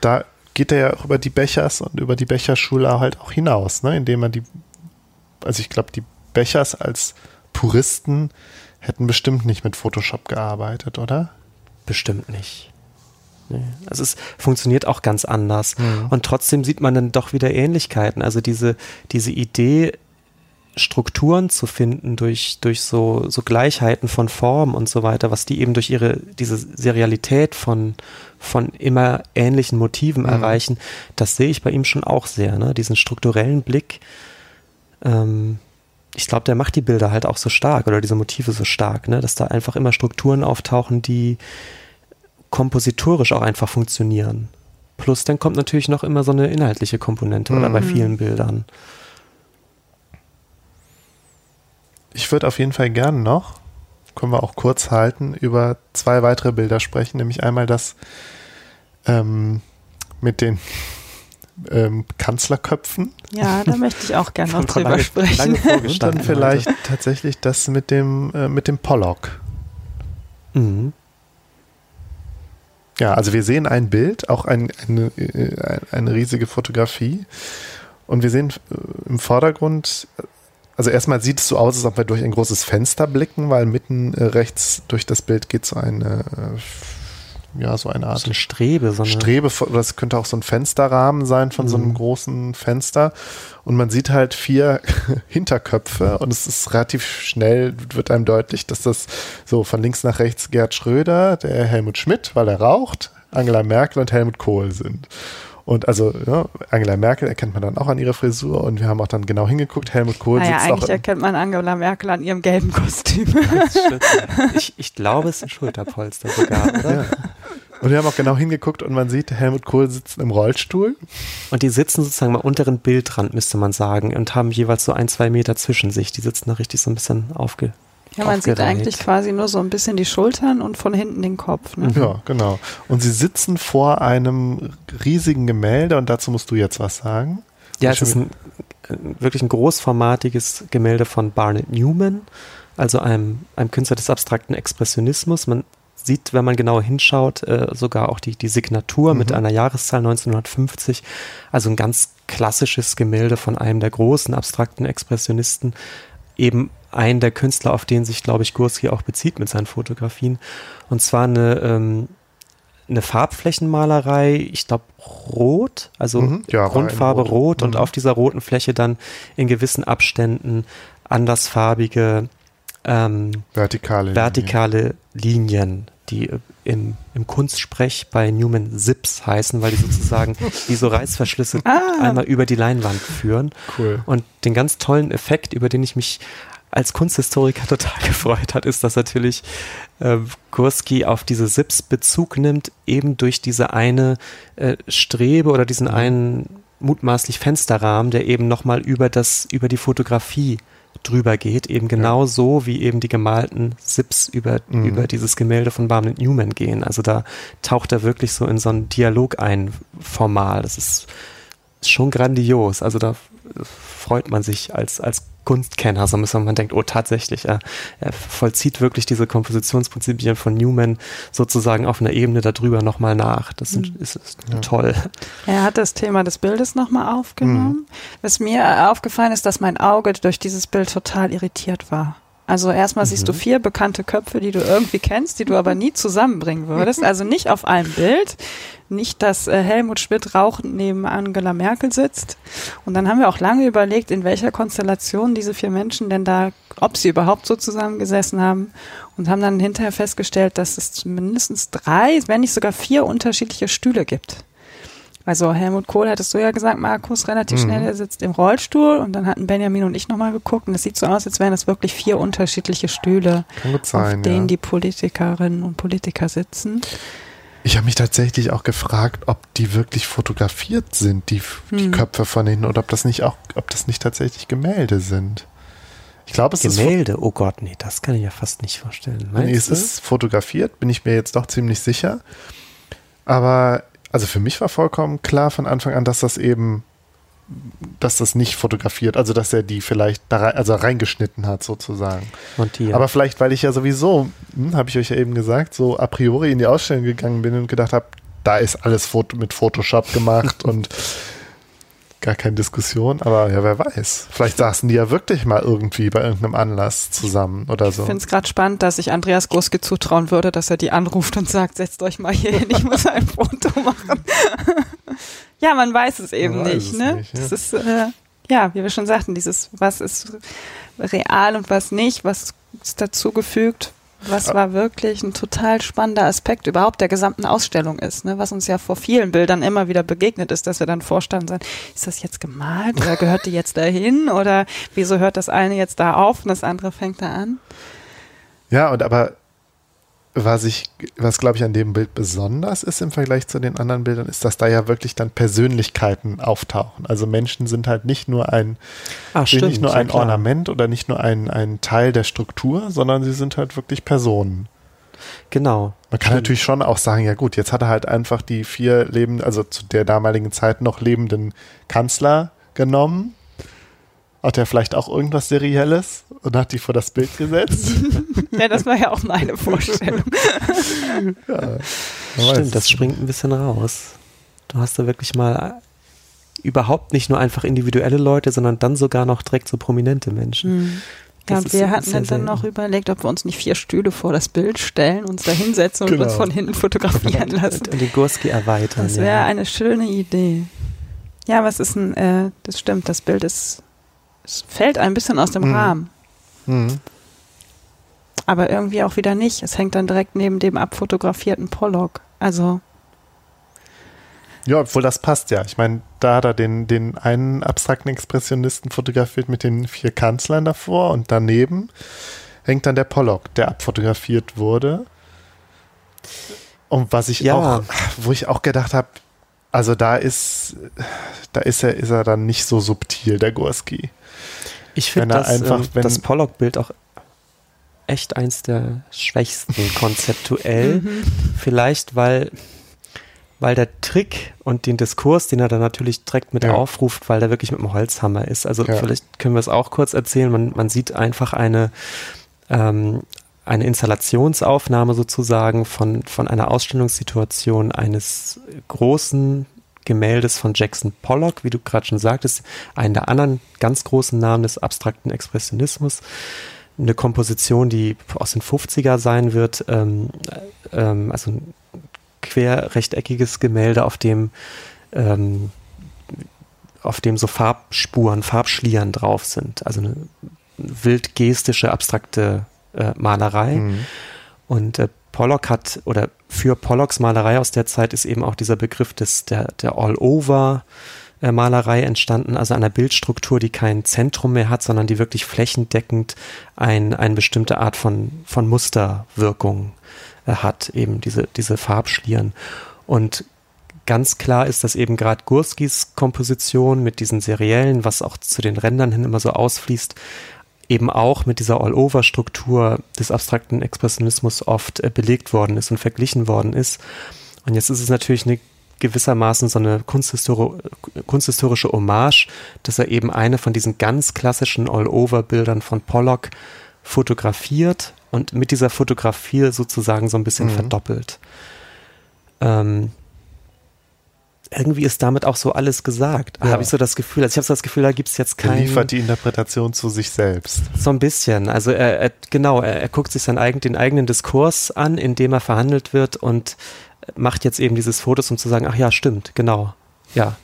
Da geht er ja auch über die Bechers und über die Becherschule halt auch hinaus, ne? indem man die, also ich glaube, die Bechers als Puristen hätten bestimmt nicht mit Photoshop gearbeitet, oder? Bestimmt nicht. Nee. Also es funktioniert auch ganz anders. Mhm. Und trotzdem sieht man dann doch wieder Ähnlichkeiten. Also diese, diese Idee, Strukturen zu finden durch, durch so, so Gleichheiten von Form und so weiter, was die eben durch ihre, diese Serialität von, von immer ähnlichen Motiven mhm. erreichen, das sehe ich bei ihm schon auch sehr, ne? diesen strukturellen Blick. Ähm, ich glaube, der macht die Bilder halt auch so stark oder diese Motive so stark, ne? dass da einfach immer Strukturen auftauchen, die kompositorisch auch einfach funktionieren. Plus dann kommt natürlich noch immer so eine inhaltliche Komponente mhm. oder bei mhm. vielen Bildern. Ich würde auf jeden Fall gern noch, können wir auch kurz halten, über zwei weitere Bilder sprechen, nämlich einmal das ähm, mit den ähm, Kanzlerköpfen. Ja, da möchte ich auch gerne noch drüber lange, sprechen. Lange Und dann vielleicht heute. tatsächlich das mit dem, äh, mit dem Pollock. Mhm. Ja, also wir sehen ein Bild, auch ein, eine, äh, eine riesige Fotografie. Und wir sehen äh, im Vordergrund also erstmal sieht es so aus, als ob wir durch ein großes Fenster blicken, weil mitten äh, rechts durch das Bild geht so eine, äh, ja, so eine Art. So eine Strebe, so eine Strebe, das könnte auch so ein Fensterrahmen sein von mhm. so einem mhm. großen Fenster. Und man sieht halt vier Hinterköpfe und es ist relativ schnell, wird einem deutlich, dass das so von links nach rechts Gerd Schröder, der Helmut Schmidt, weil er raucht, Angela Merkel und Helmut Kohl sind. Und also ja, Angela Merkel erkennt man dann auch an ihrer Frisur und wir haben auch dann genau hingeguckt. Helmut Kohl naja, sitzt eigentlich auch erkennt man Angela Merkel an ihrem gelben Kostüm. ich, ich glaube, es ist ein Schulterpolster sogar, oder? Ja. Und wir haben auch genau hingeguckt und man sieht, Helmut Kohl sitzt im Rollstuhl. Und die sitzen sozusagen am unteren Bildrand, müsste man sagen, und haben jeweils so ein, zwei Meter zwischen sich. Die sitzen da richtig so ein bisschen aufge ja, man sieht eigentlich quasi nur so ein bisschen die Schultern und von hinten den Kopf. Ne? Ja, genau. Und sie sitzen vor einem riesigen Gemälde und dazu musst du jetzt was sagen. Ja, es ist ein, wirklich ein großformatiges Gemälde von Barnett Newman, also einem, einem Künstler des abstrakten Expressionismus. Man sieht, wenn man genauer hinschaut, äh, sogar auch die, die Signatur mhm. mit einer Jahreszahl 1950. Also ein ganz klassisches Gemälde von einem der großen abstrakten Expressionisten, eben einen der Künstler, auf den sich, glaube ich, Gurski auch bezieht mit seinen Fotografien. Und zwar eine, ähm, eine Farbflächenmalerei, ich glaube rot, also mhm, ja, Grundfarbe rot, rot und mhm. auf dieser roten Fläche dann in gewissen Abständen andersfarbige ähm, vertikale, vertikale Linien. Linien die im, im Kunstsprech bei Newman Zips heißen, weil die sozusagen wie so Reißverschlüsse ah. einmal über die Leinwand führen. Cool. Und den ganz tollen Effekt, über den ich mich als Kunsthistoriker total gefreut hat, ist, dass natürlich äh, Gurski auf diese Sips Bezug nimmt, eben durch diese eine äh, Strebe oder diesen einen mutmaßlich Fensterrahmen, der eben nochmal über das, über die Fotografie drüber geht, eben genau ja. so, wie eben die gemalten Sips über, mhm. über dieses Gemälde von Barnett Newman gehen. Also da taucht er wirklich so in so einen Dialog ein, formal. Das ist, ist schon grandios. Also da freut man sich als, als Kunstkenner, so dass man denkt, oh tatsächlich, er, er vollzieht wirklich diese Kompositionsprinzipien von Newman sozusagen auf einer Ebene darüber nochmal nach. Das mhm. ist, ist ja. toll. Er hat das Thema des Bildes nochmal aufgenommen. Mhm. Was mir aufgefallen ist, dass mein Auge durch dieses Bild total irritiert war. Also erstmal mhm. siehst du mhm. vier bekannte Köpfe, die du irgendwie kennst, die du aber nie zusammenbringen würdest. Also nicht auf einem Bild. Nicht, dass äh, Helmut Schmidt rauchend neben Angela Merkel sitzt. Und dann haben wir auch lange überlegt, in welcher Konstellation diese vier Menschen denn da, ob sie überhaupt so zusammengesessen haben. Und haben dann hinterher festgestellt, dass es mindestens drei, wenn nicht sogar vier unterschiedliche Stühle gibt. Also Helmut Kohl hattest du ja gesagt, Markus, relativ mhm. schnell, er sitzt im Rollstuhl und dann hatten Benjamin und ich nochmal geguckt und es sieht so aus, als wären das wirklich vier unterschiedliche Stühle, sein, auf denen ja. die Politikerinnen und Politiker sitzen. Ich habe mich tatsächlich auch gefragt, ob die wirklich fotografiert sind, die, die hm. Köpfe von denen, oder ob das nicht auch, ob das nicht tatsächlich Gemälde sind. Ich glaube, es Gemälde? ist. Gemälde? Oh Gott, nee, das kann ich ja fast nicht vorstellen. Meinst nee, es ist fotografiert, bin ich mir jetzt doch ziemlich sicher. Aber also für mich war vollkommen klar von Anfang an, dass das eben, dass das nicht fotografiert, also dass er die vielleicht da rein, also reingeschnitten hat sozusagen. Montiert. Aber vielleicht, weil ich ja sowieso, hm, habe ich euch ja eben gesagt, so a priori in die Ausstellung gegangen bin und gedacht habe, da ist alles mit Photoshop gemacht und gar keine Diskussion, aber ja, wer weiß. Vielleicht saßen die ja wirklich mal irgendwie bei irgendeinem Anlass zusammen oder so. Ich finde es gerade spannend, dass ich Andreas Großke zutrauen würde, dass er die anruft und sagt, setzt euch mal hier hin, ich muss ein Foto machen. ja, man weiß es eben weiß nicht, es ne? Nicht, ja. Das ist, äh, ja, wie wir schon sagten, dieses, was ist real und was nicht, was ist dazugefügt, was war wirklich ein total spannender Aspekt überhaupt der gesamten Ausstellung ist, ne? was uns ja vor vielen Bildern immer wieder begegnet ist, dass wir dann vorstanden sind, ist das jetzt gemalt oder gehört die jetzt dahin oder wieso hört das eine jetzt da auf und das andere fängt da an? Ja, und aber was ich, was glaube ich an dem Bild besonders ist im Vergleich zu den anderen Bildern, ist, dass da ja wirklich dann Persönlichkeiten auftauchen. Also Menschen sind halt nicht nur ein, Ach, stimmt, nicht nur ein Ornament oder nicht nur ein, ein Teil der Struktur, sondern sie sind halt wirklich Personen. Genau. Man kann stimmt. natürlich schon auch sagen, ja gut, jetzt hat er halt einfach die vier lebenden, also zu der damaligen Zeit noch lebenden Kanzler genommen hat er vielleicht auch irgendwas Serielles und hat die vor das Bild gesetzt? ja, das war ja auch meine Vorstellung. ja, Stimmt, das springt ein bisschen raus. Du hast da wirklich mal überhaupt nicht nur einfach individuelle Leute, sondern dann sogar noch direkt so prominente Menschen. Mhm. Ja, und wir hatten dann noch überlegt, ob wir uns nicht vier Stühle vor das Bild stellen, uns da hinsetzen und genau. uns von hinten fotografieren lassen. Und den Gurski erweitern. Das wäre ja. eine schöne Idee. Ja, was ist ein, äh, das stimmt, das Bild ist es fällt ein bisschen aus dem mhm. Rahmen. Mhm. Aber irgendwie auch wieder nicht. Es hängt dann direkt neben dem abfotografierten Pollock. Also. Ja, obwohl das passt ja. Ich meine, da hat er den, den einen abstrakten Expressionisten fotografiert mit den vier Kanzlern davor und daneben hängt dann der Pollock, der abfotografiert wurde. Und was ich ja. auch, wo ich auch gedacht habe, also da ist, da ist er, ist er dann nicht so subtil, der Gorski. Ich finde das, einfach, ähm, das Pollock-Bild auch echt eins der schwächsten konzeptuell. Mhm. Vielleicht, weil, weil der Trick und den Diskurs, den er dann natürlich direkt mit ja. aufruft, weil der wirklich mit dem Holzhammer ist. Also ja. vielleicht können wir es auch kurz erzählen. Man, man sieht einfach eine, ähm, eine Installationsaufnahme sozusagen von, von einer Ausstellungssituation eines großen Gemäldes von Jackson Pollock, wie du gerade schon sagtest, einen der anderen ganz großen Namen des abstrakten Expressionismus. eine Komposition, die aus den 50er sein wird, ähm, ähm, also ein quer rechteckiges Gemälde, auf dem ähm, auf dem so Farbspuren, Farbschlieren drauf sind. Also eine wild gestische, abstrakte äh, Malerei. Mhm. Und äh, Pollock hat, oder für Pollocks Malerei aus der Zeit ist eben auch dieser Begriff des, der, der All-Over- Malerei entstanden, also einer Bildstruktur, die kein Zentrum mehr hat, sondern die wirklich flächendeckend ein, eine bestimmte Art von, von Musterwirkung äh, hat, eben diese, diese Farbschlieren. Und ganz klar ist, dass eben gerade Gurskis Komposition mit diesen seriellen, was auch zu den Rändern hin immer so ausfließt, eben auch mit dieser All-Over-Struktur des abstrakten Expressionismus oft äh, belegt worden ist und verglichen worden ist. Und jetzt ist es natürlich eine gewissermaßen so eine kunsthistori kunsthistorische Hommage, dass er eben eine von diesen ganz klassischen All-Over-Bildern von Pollock fotografiert und mit dieser Fotografie sozusagen so ein bisschen mhm. verdoppelt. Ähm, irgendwie ist damit auch so alles gesagt. Ja. Habe ich so das Gefühl. Also ich habe so das Gefühl, da gibt es jetzt kein. Er liefert die Interpretation zu sich selbst. So ein bisschen. Also er, er genau, er, er, guckt sich seinen eigen, den eigenen Diskurs an, in dem er verhandelt wird und macht jetzt eben dieses Fotos, um zu sagen, ach ja, stimmt, genau. Ja,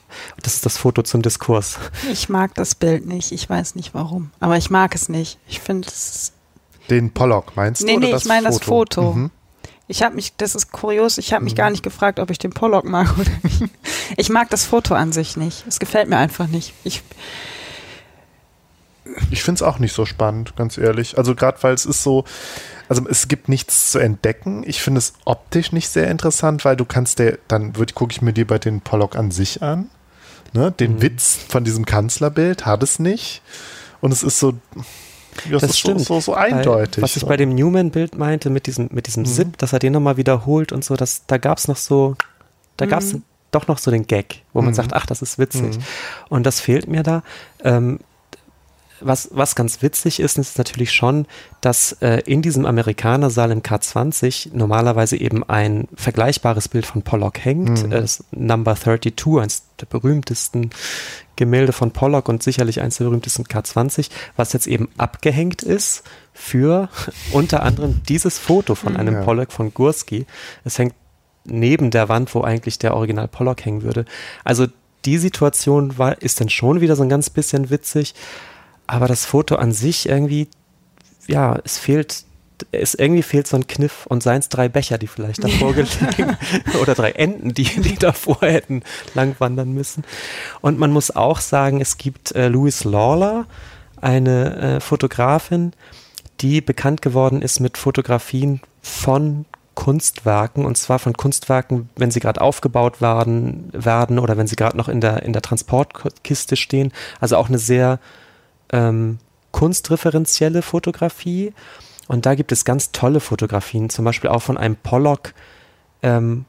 das ist das Foto zum Diskurs. Ich mag das Bild nicht. Ich weiß nicht warum. Aber ich mag es nicht. Ich finde es. Den Pollock meinst du? Nee, nee, ich meine das Foto. Mhm. Ich habe mich, das ist kurios, ich habe mich mhm. gar nicht gefragt, ob ich den Pollock mag oder nicht. Ich mag das Foto an sich nicht. Es gefällt mir einfach nicht. Ich, ich finde es auch nicht so spannend, ganz ehrlich. Also gerade weil es ist so, also es gibt nichts zu entdecken. Ich finde es optisch nicht sehr interessant, weil du kannst der, dann gucke ich mir dir bei den Pollock an sich an. Ne? Den mhm. Witz von diesem Kanzlerbild hat es nicht. Und es ist so, das, das stimmt. So, so, so eindeutig. Weil, was ich bei dem Newman-Bild meinte, mit diesem, mit diesem mhm. Zip, dass er den nochmal wiederholt und so, das, da gab es noch so, da mhm. gab es doch noch so den Gag, wo man mhm. sagt, ach, das ist witzig. Mhm. Und das fehlt mir da. Ähm, was, was ganz witzig ist, ist natürlich schon, dass äh, in diesem Amerikanersaal im K20 normalerweise eben ein vergleichbares Bild von Pollock hängt, mhm. äh, das Number 32, eines der berühmtesten Gemälde von Pollock und sicherlich eines der berühmtesten K20, was jetzt eben abgehängt ist für unter anderem dieses Foto von einem ja. Pollock von Gursky. Es hängt neben der Wand, wo eigentlich der Original Pollock hängen würde. Also die Situation war, ist dann schon wieder so ein ganz bisschen witzig. Aber das Foto an sich irgendwie, ja, es fehlt, es irgendwie fehlt so ein Kniff und seien es drei Becher, die vielleicht davor gelegen oder drei Enten, die, die davor hätten lang wandern müssen. Und man muss auch sagen, es gibt äh, Louis Lawler, eine äh, Fotografin, die bekannt geworden ist mit Fotografien von Kunstwerken und zwar von Kunstwerken, wenn sie gerade aufgebaut werden, werden oder wenn sie gerade noch in der, in der Transportkiste stehen. Also auch eine sehr ähm, kunstreferenzielle Fotografie. Und da gibt es ganz tolle Fotografien, zum Beispiel auch von einem Pollock ähm,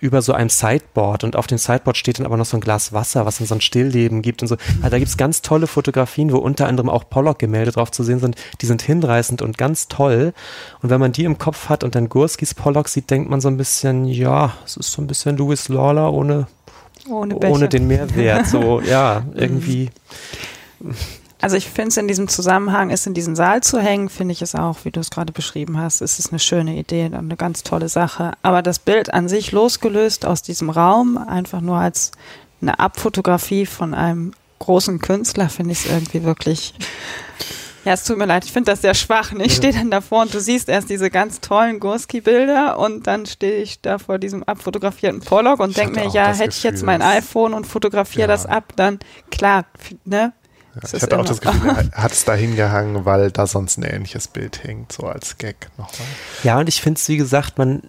über so einem Sideboard. Und auf dem Sideboard steht dann aber noch so ein Glas Wasser, was dann so ein Stillleben gibt und so. Also da gibt es ganz tolle Fotografien, wo unter anderem auch Pollock-Gemälde drauf zu sehen sind. Die sind hinreißend und ganz toll. Und wenn man die im Kopf hat und dann Gurskis Pollock sieht, denkt man so ein bisschen, ja, es ist so ein bisschen Louis Lawler ohne, ohne, ohne den Mehrwert. So, ja, irgendwie. Also ich finde es in diesem Zusammenhang, es in diesen Saal zu hängen, finde ich es auch, wie du es gerade beschrieben hast, ist es eine schöne Idee und eine ganz tolle Sache. Aber das Bild an sich losgelöst aus diesem Raum, einfach nur als eine Abfotografie von einem großen Künstler, finde ich es irgendwie wirklich. Ja, es tut mir leid, ich finde das sehr schwach. Ne? Ich stehe dann davor und du siehst erst diese ganz tollen Gurski-Bilder und dann stehe ich da vor diesem abfotografierten Pollock und denke mir, ja, hätte Gefühl, ich jetzt mein iPhone und fotografiere ja. das ab, dann klar, ne, ja, ich hatte auch das Gefühl, er hat es da hingehangen, weil da sonst ein ähnliches Bild hängt, so als Gag nochmal. Ja, und ich finde es, wie gesagt, man,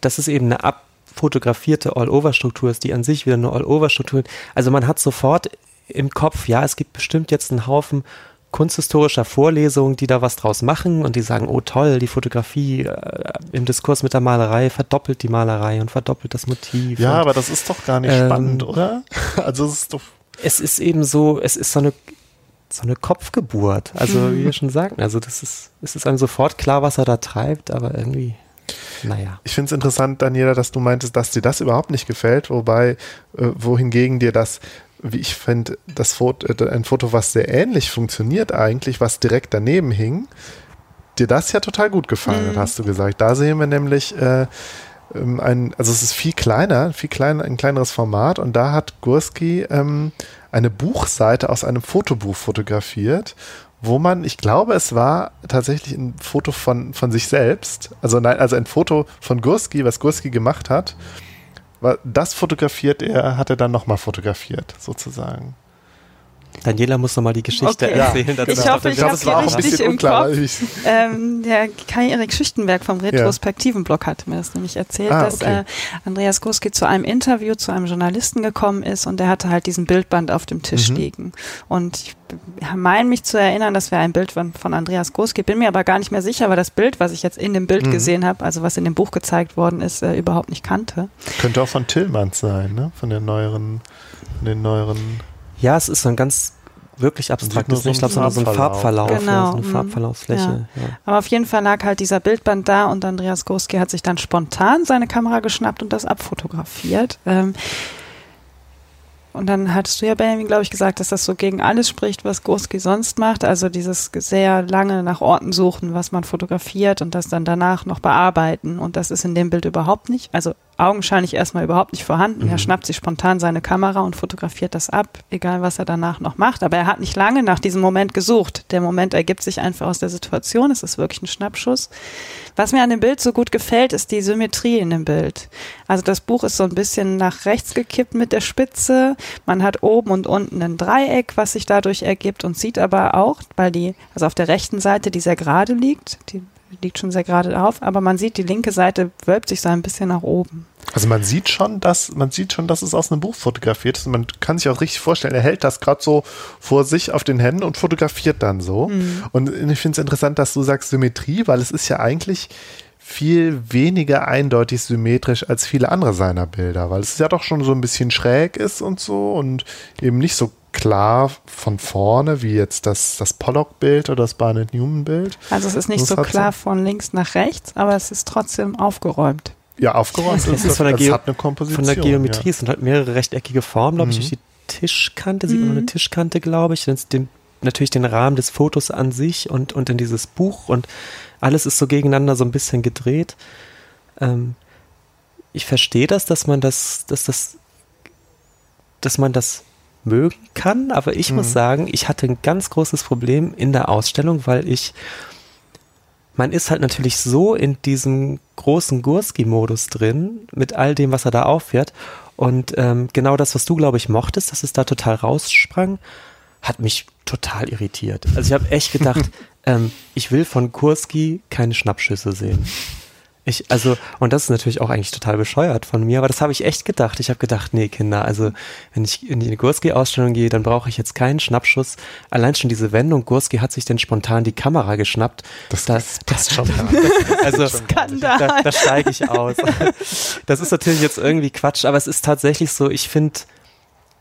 das ist eben eine abfotografierte All-Over-Struktur ist, die an sich wieder eine All-Over-Struktur. Also man hat sofort im Kopf, ja, es gibt bestimmt jetzt einen Haufen kunsthistorischer Vorlesungen, die da was draus machen und die sagen, oh toll, die Fotografie äh, im Diskurs mit der Malerei verdoppelt die Malerei und verdoppelt das Motiv. Ja, und, aber das ist doch gar nicht ähm, spannend, oder? Also es ist doch es ist eben so, es ist so eine, so eine Kopfgeburt. Also, wie wir schon sagten, also das ist, es ist einem sofort klar, was er da treibt, aber irgendwie, naja. Ich finde es interessant, Daniela, dass du meintest, dass dir das überhaupt nicht gefällt, wobei, äh, wohingegen dir das wie ich finde, das Foto, äh, ein Foto, was sehr ähnlich funktioniert eigentlich, was direkt daneben hing, dir das ja total gut gefallen hat, Mhm. hast du gesagt. Da sehen wir nämlich äh, ähm, ein, also es ist viel kleiner, viel kleiner, ein kleineres Format und da hat Gursky ähm, eine Buchseite aus einem Fotobuch fotografiert, wo man, ich glaube, es war tatsächlich ein Foto von, von sich selbst, also nein, also ein Foto von Gursky, was Gursky gemacht hat, das fotografiert er, hat er dann nochmal fotografiert, sozusagen. Daniela muss nochmal die Geschichte Okay. erzählen. Ich dazu. hoffe, ich glaube, hab es war auch ein richtig im unklar. Kopf. Ich, Ähm, der Kai-Erik Schichtenberg vom Retrospektiven-Blog hatte mir das nämlich erzählt, Ah, dass okay. äh, Andreas Guski zu einem Interview zu einem Journalisten gekommen ist und der hatte halt diesen Bildband auf dem Tisch Mhm. liegen. Und ich meine mich zu erinnern, dass wir ein Bild von, von Andreas Guski, bin mir aber gar nicht mehr sicher, weil das Bild, was ich jetzt in dem Bild Mhm. gesehen habe, also was in dem Buch gezeigt worden ist, äh, überhaupt nicht kannte. könnte auch von Tillmanns sein, ne? Von den neueren, von den neueren. Ja, es ist so ein ganz wirklich abstraktes, so ich glaube, so ein so ein Farbverlauf. Ja, Genau, so eine mhm. Farbverlaufsfläche. Ja. Aber auf jeden Fall lag halt dieser Bildband da und Andreas Guski hat sich dann spontan seine Kamera geschnappt und das abfotografiert. Ähm, und dann hattest du ja, Benjamin, glaube ich, gesagt, dass das so gegen alles spricht, was Gurski sonst macht. Also dieses sehr lange nach Orten suchen, was man fotografiert und das dann danach noch bearbeiten. Und das ist in dem Bild überhaupt nicht, also augenscheinlich erstmal überhaupt nicht vorhanden. Er Mhm. schnappt sich spontan seine Kamera und fotografiert das ab, egal was er danach noch macht. Aber er hat nicht lange nach diesem Moment gesucht. Der Moment ergibt sich einfach aus der Situation. Es ist wirklich ein Schnappschuss. Was mir an dem Bild so gut gefällt, ist die Symmetrie in dem Bild. Also das Buch ist so ein bisschen nach rechts gekippt mit der Spitze. Man hat oben und unten ein Dreieck, was sich dadurch ergibt und sieht aber auch, weil die, also auf der rechten Seite, die sehr gerade liegt, die liegt schon sehr gerade auf, aber man sieht, die linke Seite wölbt sich so ein bisschen nach oben. Also man sieht schon, dass man sieht schon, dass es aus einem Buch fotografiert ist. Und man kann sich auch richtig vorstellen, er hält das gerade so vor sich auf den Händen und fotografiert dann so. Und ich finde es interessant, dass du sagst Symmetrie, weil es ist ja eigentlich viel weniger eindeutig symmetrisch als viele andere seiner Bilder, weil es ja doch schon so ein bisschen schräg ist und so und eben nicht so klar von vorne wie jetzt das, das Pollock-Bild oder das Barnett Newman-Bild. Also es ist nicht so hat so- klar von links nach rechts, aber es ist trotzdem aufgeräumt. Ja, aufgeräumt Es ist von der, es Geo hat eine Komposition. von der Geometrie, es sind halt mehrere rechteckige Formen, glaube ich, Mhm. durch die Tischkante, sieht man nur eine Tischkante, glaube ich, dann ist den, natürlich den Rahmen des Fotos an sich und, und in dieses Buch und alles ist so gegeneinander so ein bisschen gedreht. Ähm, ich verstehe das, dass man das, dass das, dass man das mögen kann, aber ich Mhm. muss sagen, ich hatte ein ganz großes Problem in der Ausstellung, weil ich man ist halt natürlich so in diesem großen Gurski-Modus drin, mit all dem, was er da auffährt. Und ähm, genau das, was du, glaube ich, mochtest, dass es da total raussprang, hat mich total irritiert. Also ich habe echt gedacht, ähm, ich will von Kurski keine Schnappschüsse sehen. Ich, also, und das ist natürlich auch eigentlich total bescheuert von mir, aber das habe ich echt gedacht. Ich habe gedacht, nee, Kinder, also wenn ich in die Gurski-Ausstellung gehe, dann brauche ich jetzt keinen Schnappschuss. Allein schon diese Wendung, Gurski hat sich denn spontan die Kamera geschnappt. Das, Da- das passt schon. Also Skandal. da, da steige ich aus. Das ist natürlich jetzt irgendwie Quatsch, aber es ist tatsächlich so, ich finde,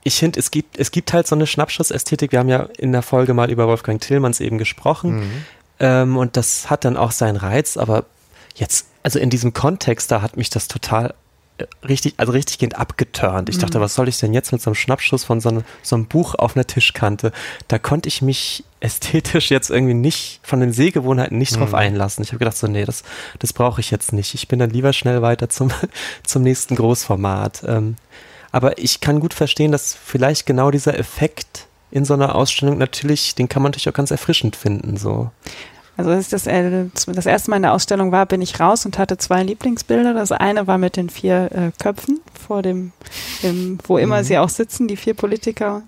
ich finde, es gibt, es gibt halt so eine Schnappschussästhetik. Wir haben ja in der Folge mal über Wolfgang Tillmanns eben gesprochen. Mhm. Ähm, und das hat dann auch seinen Reiz, aber jetzt, also in diesem Kontext, da hat mich das total äh, richtig, also richtiggehend abgeturnt. Ich dachte, was soll ich denn jetzt mit so einem Schnappschuss von so, einem- so einem Buch auf einer Tischkante? Da konnte ich mich ästhetisch jetzt irgendwie nicht, von den Sehgewohnheiten nicht drauf Mhm. einlassen. Ich habe gedacht, so, nee, das, das brauche ich jetzt nicht. Ich bin dann lieber schnell weiter zum, zum nächsten Großformat. Ähm, aber ich kann gut verstehen, dass vielleicht genau dieser Effekt in so einer Ausstellung natürlich, den kann man natürlich auch ganz erfrischend finden, so. Also als ich das, äh, das erste Mal in der Ausstellung war, bin ich raus und hatte zwei Lieblingsbilder. Das eine war mit den vier äh, Köpfen vor dem, dem wo immer Mhm. sie auch sitzen, die vier Politiker.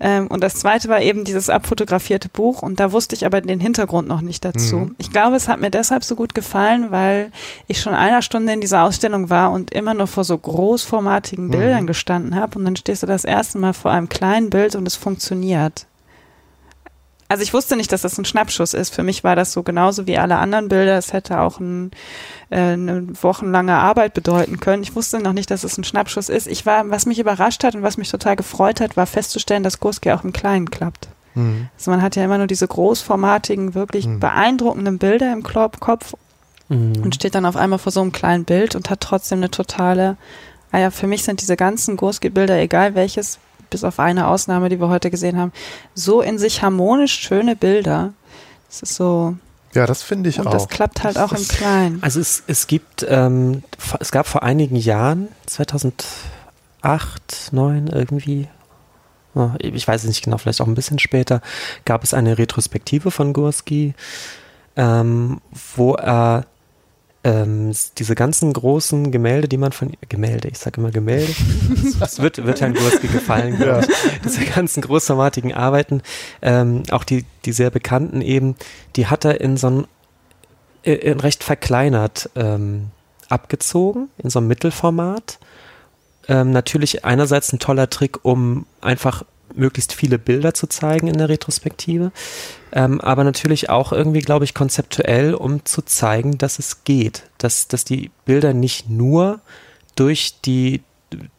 Ähm, und das zweite war eben dieses abfotografierte Buch und da wusste ich aber den Hintergrund noch nicht dazu. Mhm. Ich glaube, es hat mir deshalb so gut gefallen, weil ich schon einer Stunde in dieser Ausstellung war und immer nur vor so großformatigen Mhm. Bildern gestanden habe und dann stehst du das erste Mal vor einem kleinen Bild und es funktioniert. Also ich wusste nicht, dass das ein Schnappschuss ist. Für mich war das so genauso wie alle anderen Bilder. Es hätte auch ein, äh, eine wochenlange Arbeit bedeuten können. Ich wusste noch nicht, dass es ein Schnappschuss ist. Ich war, was mich überrascht hat und was mich total gefreut hat, war festzustellen, dass Gurski auch im Kleinen klappt. Mhm. Also man hat ja immer nur diese großformatigen, wirklich Mhm. beeindruckenden Bilder im Kopf Mhm. und steht dann auf einmal vor so einem kleinen Bild und hat trotzdem eine totale, ah ja, für mich sind diese ganzen Gurski-Bilder, egal welches, bis auf eine Ausnahme, die wir heute gesehen haben, so in sich harmonisch schöne Bilder. Das ist so. Ja, das finde ich und auch. das klappt halt auch im Kleinen. Also es, es gibt, ähm, es gab vor einigen Jahren, 2008, 2009 irgendwie, oh, ich weiß es nicht genau, vielleicht auch ein bisschen später, gab es eine Retrospektive von Gurski, ähm, wo er ähm, diese ganzen großen Gemälde, die man von Gemälde, ich sage immer Gemälde, das wird, wird Herrn Gurski gefallen, ja. diese ganzen großformatigen Arbeiten, ähm, auch die, die sehr bekannten eben, die hat er in so ein äh, in recht verkleinert ähm, abgezogen, in so einem Mittelformat. Ähm, natürlich einerseits ein toller Trick, um einfach möglichst viele Bilder zu zeigen in der Retrospektive, ähm, aber natürlich auch irgendwie, glaube ich, konzeptuell, um zu zeigen, dass es geht, dass, dass die Bilder nicht nur durch die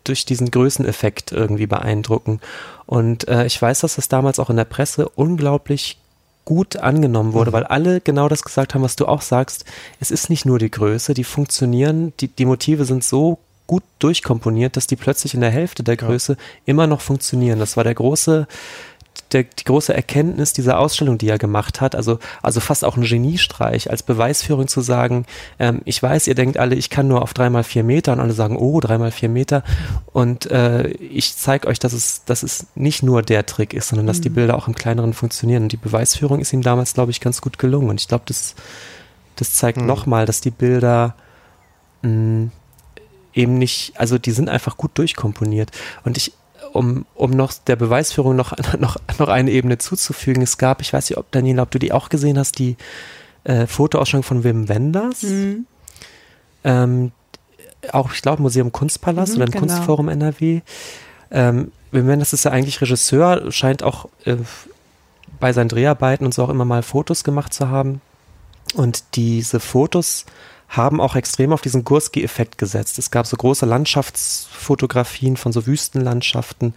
durch diesen Größeneffekt irgendwie beeindrucken. Und äh, ich weiß, dass das damals auch in der Presse unglaublich gut angenommen wurde, mhm. weil alle genau das gesagt haben, was du auch sagst. Es ist nicht nur die Größe, die funktionieren, die, die Motive sind so gut durchkomponiert, dass die plötzlich in der Hälfte der Größe ja. immer noch funktionieren. Das war der große, der, die große Erkenntnis dieser Ausstellung, die er gemacht hat, also, also fast auch ein Geniestreich, als Beweisführung zu sagen, ähm, ich weiß, ihr denkt alle, ich kann nur auf drei mal vier Meter und alle sagen, oh, drei mal vier Meter und äh, ich zeige euch, dass es, dass es nicht nur der Trick ist, sondern dass mhm. die Bilder auch im Kleineren funktionieren und die Beweisführung ist ihm damals, glaube ich, ganz gut gelungen und ich glaube, das, das zeigt mhm. nochmal, dass die Bilder mh, eben nicht, also die sind einfach gut durchkomponiert. Und ich, um, um noch der Beweisführung noch, noch, noch eine Ebene zuzufügen, es gab, ich weiß nicht, ob Daniela, ob du die auch gesehen hast, die äh, Fotoausstellung von Wim Wenders. Mhm. Ähm, auch, ich glaube, Museum Kunstpalast mhm, oder ein genau. Kunstforum NRW. Ähm, Wim Wenders ist ja eigentlich Regisseur, scheint auch äh, bei seinen Dreharbeiten und so auch immer mal Fotos gemacht zu haben. Und diese Fotos haben auch extrem auf diesen Gurski-Effekt gesetzt. Es gab so große Landschaftsfotografien von so Wüstenlandschaften.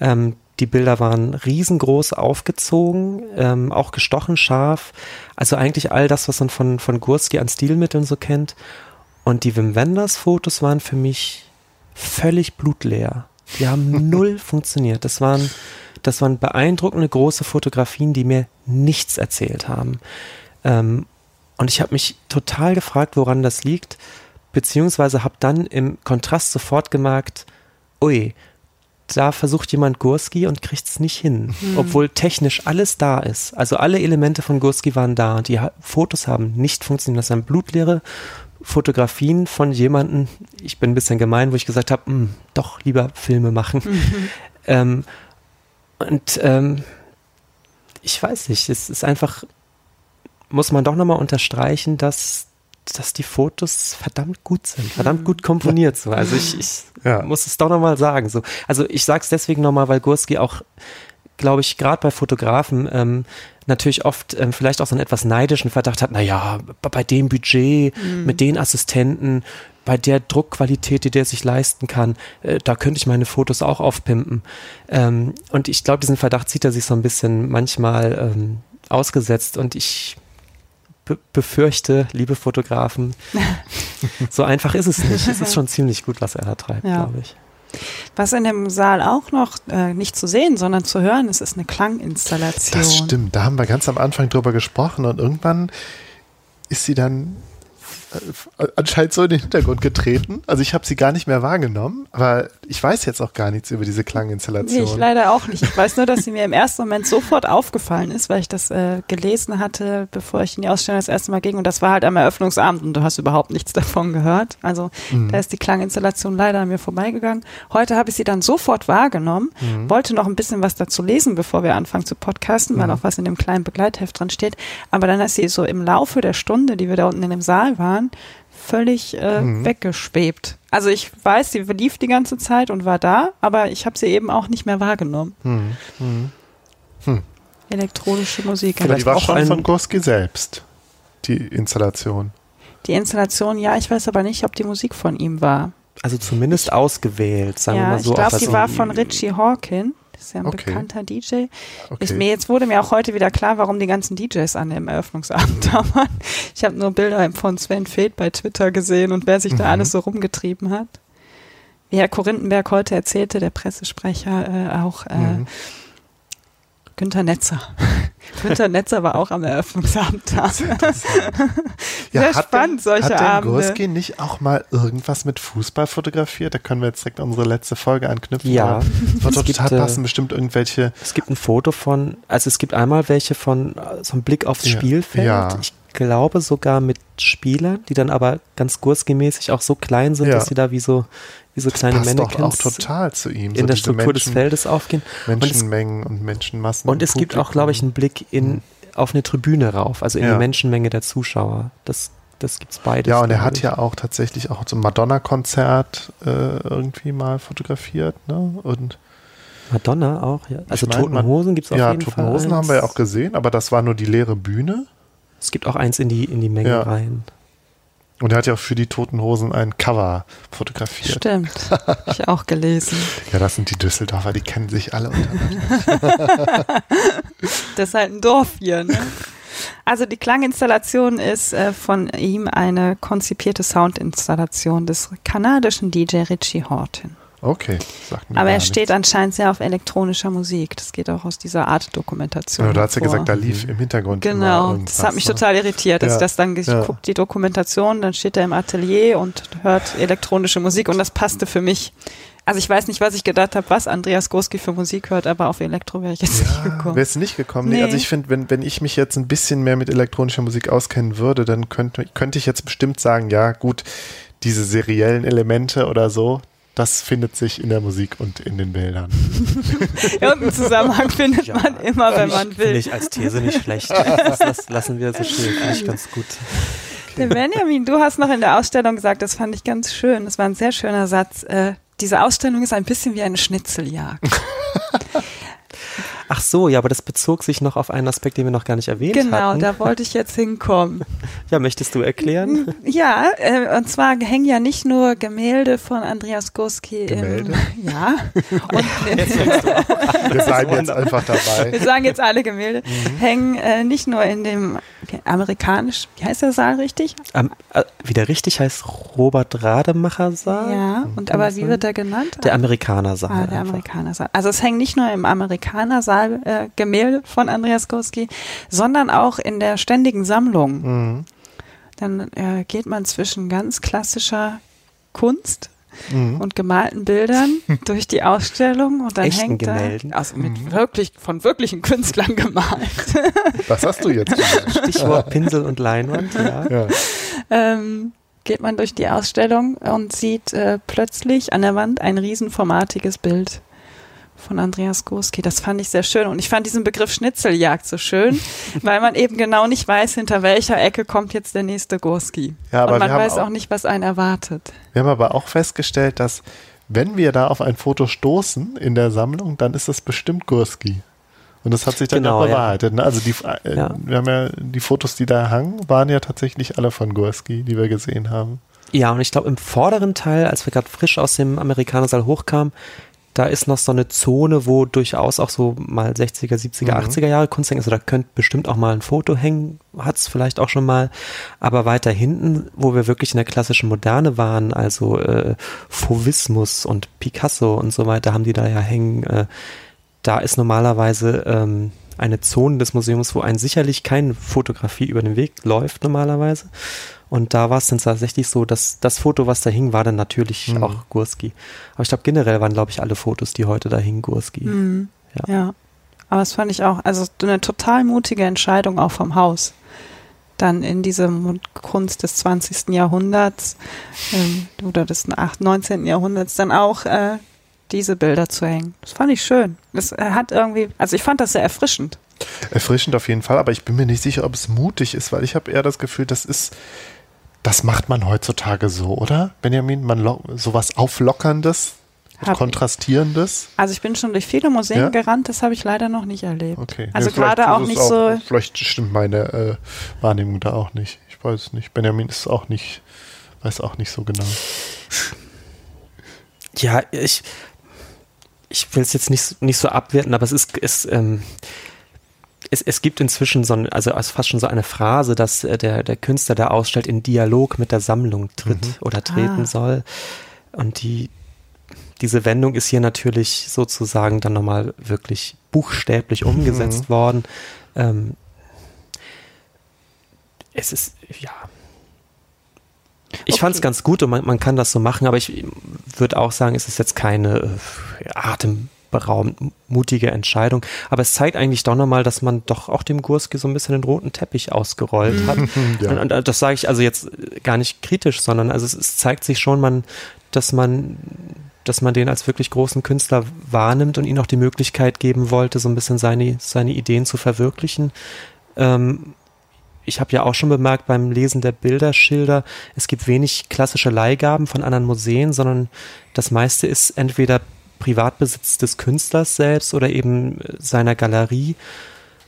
Ähm, die Bilder waren riesengroß aufgezogen, ähm, auch gestochen scharf. Also eigentlich all das, was man von, von Gurski an Stilmitteln so kennt. Und die Wim Wenders Fotos waren für mich völlig blutleer. Die haben null funktioniert. Das waren, das waren beeindruckende große Fotografien, die mir nichts erzählt haben. Ähm, und ich habe mich total gefragt, woran das liegt, beziehungsweise habe dann im Kontrast sofort gemerkt, ui, da versucht jemand Gurski und kriegt es nicht hin, hm. obwohl technisch alles da ist. Also alle Elemente von Gurski waren da und die Fotos haben nicht funktioniert. Das sind blutleere Fotografien von jemandem, ich bin ein bisschen gemein, wo ich gesagt habe, hm, doch lieber Filme machen. Mhm. Ähm, und ähm, ich weiß nicht, es ist einfach muss man doch nochmal unterstreichen, dass, dass die Fotos verdammt gut sind, verdammt mhm. gut komponiert. So. Also ich, ich ja. muss es doch nochmal sagen. So. Also ich sage es deswegen nochmal, weil Gurski auch, glaube ich, gerade bei Fotografen ähm, natürlich oft ähm, vielleicht auch so einen etwas neidischen Verdacht hat, naja, bei dem Budget, mhm. mit den Assistenten, bei der Druckqualität, die der sich leisten kann, äh, da könnte ich meine Fotos auch aufpimpen. Ähm, und ich glaube, diesen Verdacht sieht er sich so ein bisschen manchmal ähm, ausgesetzt und ich be befürchte, liebe Fotografen, so einfach ist es nicht. Es ist schon ziemlich gut, was er da treibt, ja. glaube ich. Was in dem Saal auch noch äh, nicht zu sehen, sondern zu hören ist, ist eine Klanginstallation. Das stimmt, da haben wir ganz am Anfang drüber gesprochen und irgendwann ist sie dann anscheinend so in den Hintergrund getreten. Also ich habe sie gar nicht mehr wahrgenommen, aber ich weiß jetzt auch gar nichts über diese Klanginstallation. Nee, ich leider auch nicht. Ich weiß nur, dass sie mir im ersten Moment sofort aufgefallen ist, weil ich das äh, gelesen hatte, bevor ich in die Ausstellung das erste Mal ging. Und das war halt am Eröffnungsabend und du hast überhaupt nichts davon gehört. Also mhm. da ist die Klanginstallation leider an mir vorbeigegangen. Heute habe ich sie dann sofort wahrgenommen, mhm. wollte noch ein bisschen was dazu lesen, bevor wir anfangen zu podcasten, weil mhm. auch was in dem kleinen Begleitheft drin steht. Aber dann ist sie so im Laufe der Stunde, die wir da unten in dem Saal waren, Jahren völlig äh, mhm. weggeschwebt. Also ich weiß, sie lief die ganze Zeit und war da, aber ich habe sie eben auch nicht mehr wahrgenommen. Mhm. Mhm. Hm. Elektronische Musik. Aber die war schon von Gurski selbst, die Installation. Die Installation, ja, ich weiß aber nicht, ob die Musik von ihm war. Also zumindest ausgewählt, sagen ja, wir mal so. Ich glaube, die war von Richie Hawkin. Das ist ja ein okay. bekannter DJ. Okay. Ist mir, jetzt wurde mir auch heute wieder klar, warum die ganzen DJs an dem Eröffnungsabend da waren. Ich habe nur Bilder von Sven Feth bei Twitter gesehen und wer sich mhm. da alles so rumgetrieben hat. wie Herr Korindenberg heute erzählte, der Pressesprecher, äh, auch äh, mhm. Günther Netzer. Günther Netzer war auch am Eröffnungsabend da. Sehr ja, spannend, denn, solche hat Abende. Hat Gurski nicht auch mal irgendwas mit Fußball fotografiert? Da können wir jetzt direkt unsere letzte Folge anknüpfen. Ja. Das wird total gibt, passen, bestimmt irgendwelche. Es gibt ein Foto von, also es gibt einmal welche von so einem Blick aufs ja. Spielfeld. Ja. Ich glaube sogar mit Spielern, die dann aber ganz Gurski-mäßig auch so klein sind, ja. dass sie da wie so wie so kleine das passt Mannequins auch total zu ihm. in so der Struktur Menschen, des Feldes aufgehen. Menschenmengen und, es, und Menschenmassen. Und es Publikum. gibt auch, glaube ich, einen Blick in, auf eine Tribüne rauf, also in ja. die Menschenmenge der Zuschauer. Das, das es beides. Ja, und er hat ja auch tatsächlich auch zum Madonna-Konzert äh, irgendwie mal fotografiert, ne? Und Madonna auch, ja. Also Toten Hosen gibt es auf ja, jeden Toten Fall. Ja, Toten Hosen haben wir ja auch gesehen, aber das war nur die leere Bühne. Es gibt auch eins in die, in die Menge ja. rein. Und er hat ja auch für die Toten Hosen ein Cover fotografiert. Stimmt. ich auch gelesen. Ja, das sind die Düsseldorfer, die kennen sich alle untereinander. das ist halt ein Dorf hier, ne? Also die Klanginstallation ist äh, von ihm eine konzipierte Soundinstallation des kanadischen DJ Richie Horton. Okay, sagt mir Aber er steht nichts. anscheinend sehr auf elektronischer Musik. Das geht auch aus dieser Art Dokumentation. Ja, du hast ja gesagt, da lief im Hintergrund. Genau, das hat mich ne? total irritiert, dass ja. das dann ja. guckt die Dokumentation, dann steht er im Atelier und hört elektronische Musik und das passte für mich. Also ich weiß nicht, was ich gedacht habe, was Andreas Gorski für Musik hört, aber auf Elektro wäre ich jetzt ja, nicht gekommen. Wärst du nicht gekommen? Nee. nee. Also ich finde, wenn, wenn ich mich jetzt ein bisschen mehr mit elektronischer Musik auskennen würde, dann könnte, könnte ich jetzt bestimmt sagen, ja gut, diese seriellen Elemente oder so, das findet sich in der Musik und in den Bildern. Irgendeinen Zusammenhang findet ja, man immer, wenn man will. Finde ich als These nicht schlecht. Das, das lassen wir so stehen. Finde ich ganz gut. Der Benjamin, du hast noch in der Ausstellung gesagt, das fand ich ganz schön. Das war ein sehr schöner Satz. Äh, diese Ausstellung ist ein bisschen wie eine Schnitzeljagd. Ach so, ja, aber das bezog sich noch auf einen Aspekt, den wir noch gar nicht erwähnt genau, hatten. Genau, da wollte ich jetzt hinkommen. ja, möchtest du erklären? Ja, äh, und zwar hängen ja nicht nur Gemälde von Andreas Gurski Gemälde? im, ja. Und wir sagen jetzt einfach dabei. Wir sagen jetzt alle Gemälde, mhm. hängen äh, nicht nur in dem amerikanisch, wie heißt der Saal richtig? Um, äh, wie der richtig heißt, Robert Rademacher Saal. Ja, und aber wie wird der genannt? Der Amerikaner Saal. Ah, der Amerikaner Saal. Also es hängt nicht nur im Amerikaner Saal Äh, von Andreas Kurski, sondern auch in der ständigen Sammlung. Mhm. Dann äh, geht man zwischen ganz klassischer Kunst Mhm. und gemalten Bildern durch die Ausstellung und dann Echten hängt Gemälden. da also mit mhm. wirklich von wirklichen Künstlern gemalt. Was hast du jetzt? Stichwort Pinsel und Leinwand. Ja. ja. Ähm, geht man durch die Ausstellung und sieht äh, plötzlich an der Wand ein riesenformatiges Bild von Andreas Gurski. Das fand ich sehr schön. Und ich fand diesen Begriff Schnitzeljagd so schön, weil man eben genau nicht weiß, hinter welcher Ecke kommt jetzt der nächste Gurski. Ja, aber Und man weiß auch, auch nicht, was einen erwartet. Wir haben aber auch festgestellt, dass wenn wir da auf ein Foto stoßen in der Sammlung, dann ist das bestimmt Gurski. Und das hat sich dann genau, auch bewahrheitet. Ja. Ne? Also die, äh, ja. wir haben ja die Fotos, die da hangen, waren ja tatsächlich alle von Gurski, die wir gesehen haben. Ja, und ich glaube, im vorderen Teil, als wir gerade frisch aus dem Amerikanersaal hochkamen, da ist noch so eine Zone, wo durchaus auch so mal 60er, 70er, mhm. 80er Jahre Kunst hängt. Also da könnte bestimmt auch mal ein Foto hängen, hat es vielleicht auch schon mal. Aber weiter hinten, wo wir wirklich in der klassischen Moderne waren, also äh, Fauvismus und Picasso und so weiter, haben die da ja hängen. Äh, da ist normalerweise ähm, eine Zone des Museums, wo ein sicherlich keine Fotografie über den Weg läuft normalerweise. Und da war es dann tatsächlich so, dass das Foto, was da hing, war dann natürlich mhm. auch Gurski. Aber ich glaube, generell waren, glaube ich, alle Fotos, die heute da hingen, Gurski. Mhm. Ja. ja. Aber das fand ich auch, also eine total mutige Entscheidung auch vom Haus. Dann in diese Kunst des 20. Jahrhunderts ähm, oder des 19. Jahrhunderts dann auch äh, diese Bilder zu hängen. Das fand ich schön. Das äh, hat irgendwie, also ich fand das sehr erfrischend. Erfrischend auf jeden Fall, aber ich bin mir nicht sicher, ob es mutig ist, weil ich habe eher das Gefühl, das ist das macht man heutzutage so, oder? Benjamin, man sowas Auflockerndes, Kontrastierendes? Also ich bin schon durch viele Museen ja? gerannt, das habe ich leider noch nicht erlebt. Okay. Also ja, gerade auch nicht auch, so. Vielleicht stimmt meine äh, Wahrnehmung da auch nicht. Ich weiß es nicht. Benjamin ist auch nicht, weiß auch nicht so genau. Ja, ich, ich will es jetzt nicht, nicht so abwerten, aber es ist, ist ähm, es, es gibt inzwischen so ein, also fast schon so eine Phrase, dass äh, der, der Künstler, der ausstellt, in Dialog mit der Sammlung tritt mhm. oder treten ah. soll. Und die diese Wendung ist hier natürlich sozusagen dann nochmal wirklich buchstäblich umgesetzt mhm. worden. Ähm, es ist, ja. Ich okay. fand es ganz gut und man, man, kann das so machen, aber ich würde auch sagen, es ist jetzt keine äh, atemberaubend mutige Entscheidung. Aber es zeigt eigentlich doch nochmal, dass man doch auch dem Gurski so ein bisschen den roten Teppich ausgerollt hat. ja. und, und, das sage ich also jetzt gar nicht kritisch, sondern also es, es zeigt sich schon, man, dass man dass man den als wirklich großen Künstler wahrnimmt und ihm auch die Möglichkeit geben wollte, so ein bisschen seine, seine Ideen zu verwirklichen. Ähm, ich habe ja auch schon bemerkt beim Lesen der Bilderschilder, es gibt wenig klassische Leihgaben von anderen Museen, sondern das meiste ist entweder Privatbesitz des Künstlers selbst oder eben seiner Galerie,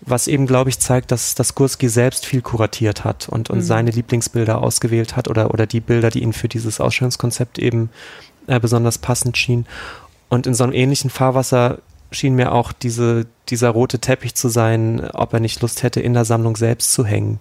was eben, glaube ich, zeigt, dass, dass Gurski selbst viel kuratiert hat und, und mhm. seine Lieblingsbilder ausgewählt hat oder, oder die Bilder, die ihn für dieses Ausstellungskonzept eben äh, besonders passend schien. Und in so einem ähnlichen Fahrwasser schien mir auch diese, dieser rote Teppich zu sein, ob er nicht Lust hätte, in der Sammlung selbst zu hängen.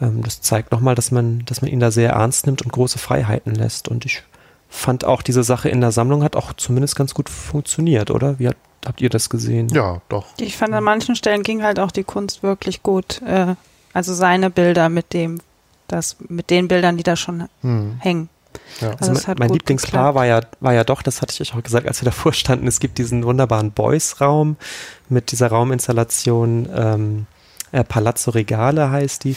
Ähm, das zeigt nochmal, dass man, dass man ihn da sehr ernst nimmt und große Freiheiten lässt. Und ich fand auch, diese Sache in der Sammlung hat auch zumindest ganz gut funktioniert, oder? Wie hat, habt ihr das gesehen? Ja, doch. Ich fand, an manchen Stellen ging halt auch die Kunst wirklich gut. Äh, also seine Bilder mit dem, das, mit den Bildern, die da schon hm. hängen. Ja. Also, also mein Lieblingspaar war ja, war ja doch, das hatte ich euch auch gesagt, als wir davor standen, es gibt diesen wunderbaren Boys-Raum mit dieser Rauminstallation ähm, äh, Palazzo Regale heißt die,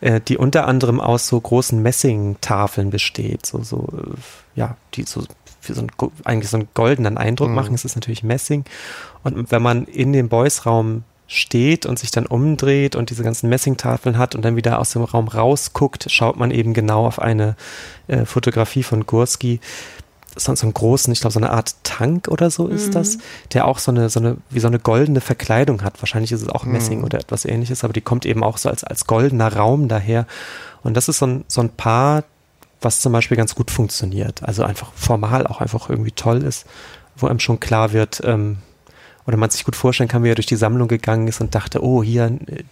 äh, die unter anderem aus so großen Messingtafeln besteht, so, so, äh, ja, die so für so einen, eigentlich so einen goldenen Eindruck mhm. machen. Es ist natürlich Messing. Und wenn man in dem Boys-Raum steht und sich dann umdreht und diese ganzen Messingtafeln hat und dann wieder aus dem Raum rausguckt, schaut man eben genau auf eine äh, Fotografie von Gursky. Sonst so einen großen, ich glaube, so eine Art Tank oder so ist mhm. das, der auch so eine, so eine, wie so eine goldene Verkleidung hat. Wahrscheinlich ist es auch Messing mhm. oder etwas ähnliches, aber die kommt eben auch so als, als goldener Raum daher. Und das ist so ein, so ein Paar, was zum Beispiel ganz gut funktioniert. Also einfach formal auch einfach irgendwie toll ist, wo einem schon klar wird, ähm, oder man sich gut vorstellen kann, wie er durch die Sammlung gegangen ist und dachte, oh, hier äh,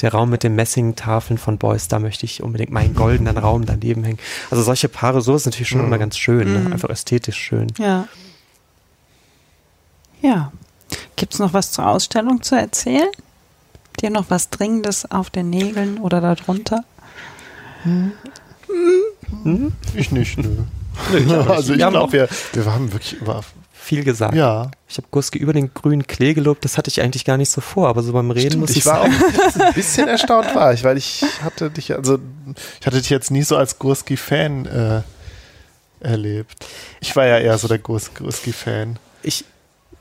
der Raum mit den Messingtafeln von Beuys, da möchte ich unbedingt meinen goldenen Raum daneben hängen. Also solche Paare, so ist natürlich schon mhm. immer ganz schön, ne? Mhm. einfach ästhetisch schön. Ja. Ja. Gibt es noch was zur Ausstellung zu erzählen? Dir noch was Dringendes auf den Nägeln oder darunter? Hm. Hm? Ich nicht, nö. nö also ich glaube, wir, wir haben wirklich über viel gesagt. Ja. Ich habe Guski über den grünen Klee gelobt, das hatte ich eigentlich gar nicht so vor, aber so beim Reden Stimmt, muss ich, ich war sagen. auch ein bisschen erstaunt war ich, weil ich hatte dich, also ich hatte dich jetzt nie so als Gurski-Fan äh, erlebt. Ich war ja eher so der Gurski-Fan. Ich,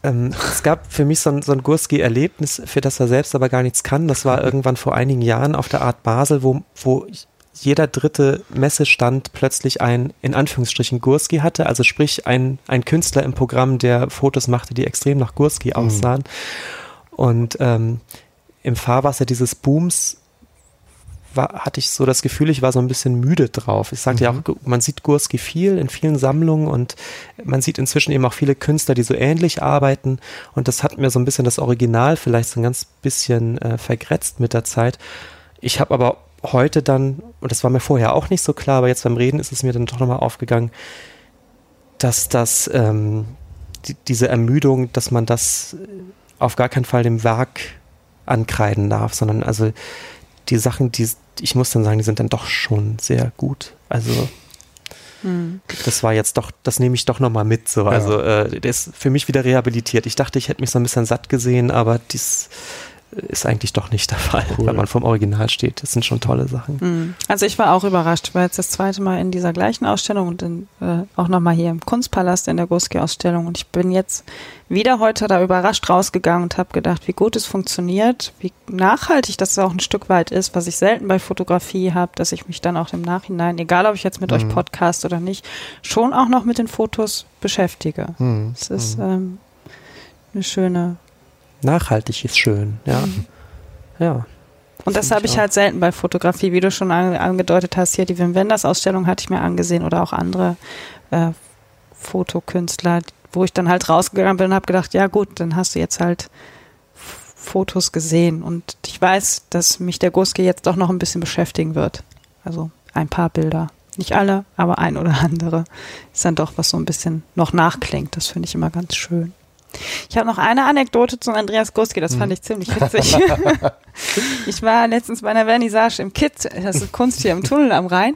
ähm, es gab für mich so ein, so ein Gurski-Erlebnis, für das er selbst aber gar nichts kann. Das war irgendwann vor einigen Jahren auf der Art Basel, wo, wo ich jeder dritte Messestand plötzlich ein, in Anführungsstrichen, Gurski hatte. Also sprich, ein, ein Künstler im Programm, der Fotos machte, die extrem nach Gurski mhm. aussahen. Und ähm, im Fahrwasser dieses Booms war, hatte ich so das Gefühl, ich war so ein bisschen müde drauf. Ich sagte mhm. ja auch, man sieht Gurski viel in vielen Sammlungen und man sieht inzwischen eben auch viele Künstler, die so ähnlich arbeiten. Und das hat mir so ein bisschen das Original vielleicht so ein ganz bisschen äh, vergrätzt mit der Zeit. Ich habe aber heute dann, und das war mir vorher auch nicht so klar, aber jetzt beim Reden ist es mir dann doch nochmal aufgegangen, dass das, ähm, die, diese Ermüdung, dass man das auf gar keinen Fall dem Werk ankreiden darf, sondern also die Sachen, die, ich muss dann sagen, die sind dann doch schon sehr gut. Also hm. das war jetzt doch, das nehme ich doch nochmal mit. So. Also äh, der ist für mich wieder rehabilitiert. Ich dachte, ich hätte mich so ein bisschen satt gesehen, aber dies ist eigentlich doch nicht der Fall, cool. wenn man vom Original steht. Das sind schon tolle Sachen. Mhm. Also ich war auch überrascht. Ich war jetzt das zweite Mal in dieser gleichen Ausstellung und in, äh, auch nochmal hier im Kunstpalast in der Guski-Ausstellung. Und ich bin jetzt wieder heute da überrascht rausgegangen und habe gedacht, wie gut es funktioniert, wie nachhaltig das auch ein Stück weit ist, was ich selten bei Fotografie habe, dass ich mich dann auch im Nachhinein, egal ob ich jetzt mit mhm. euch podcast oder nicht, schon auch noch mit den Fotos beschäftige. Mhm. Es ist mhm. ähm, eine schöne nachhaltig ist schön, ja. Mhm. Ja. Und das habe ich, ich halt selten bei Fotografie, wie du schon angedeutet hast. Hier die Wim Wenders Ausstellung hatte ich mir angesehen oder auch andere äh, Fotokünstler, wo ich dann halt rausgegangen bin und habe gedacht, ja gut, dann hast du jetzt halt Fotos gesehen. Und ich weiß, dass mich der Guski jetzt doch noch ein bisschen beschäftigen wird. Also ein paar Bilder. Nicht alle, aber ein oder andere ist dann doch was so ein bisschen noch nachklingt. Das finde ich immer ganz schön. Ich habe noch eine Anekdote zu Andreas Gurski, das fand ich ziemlich witzig. ich war letztens bei einer Vernissage im KIT, das ist Kunst hier im Tunnel am Rhein.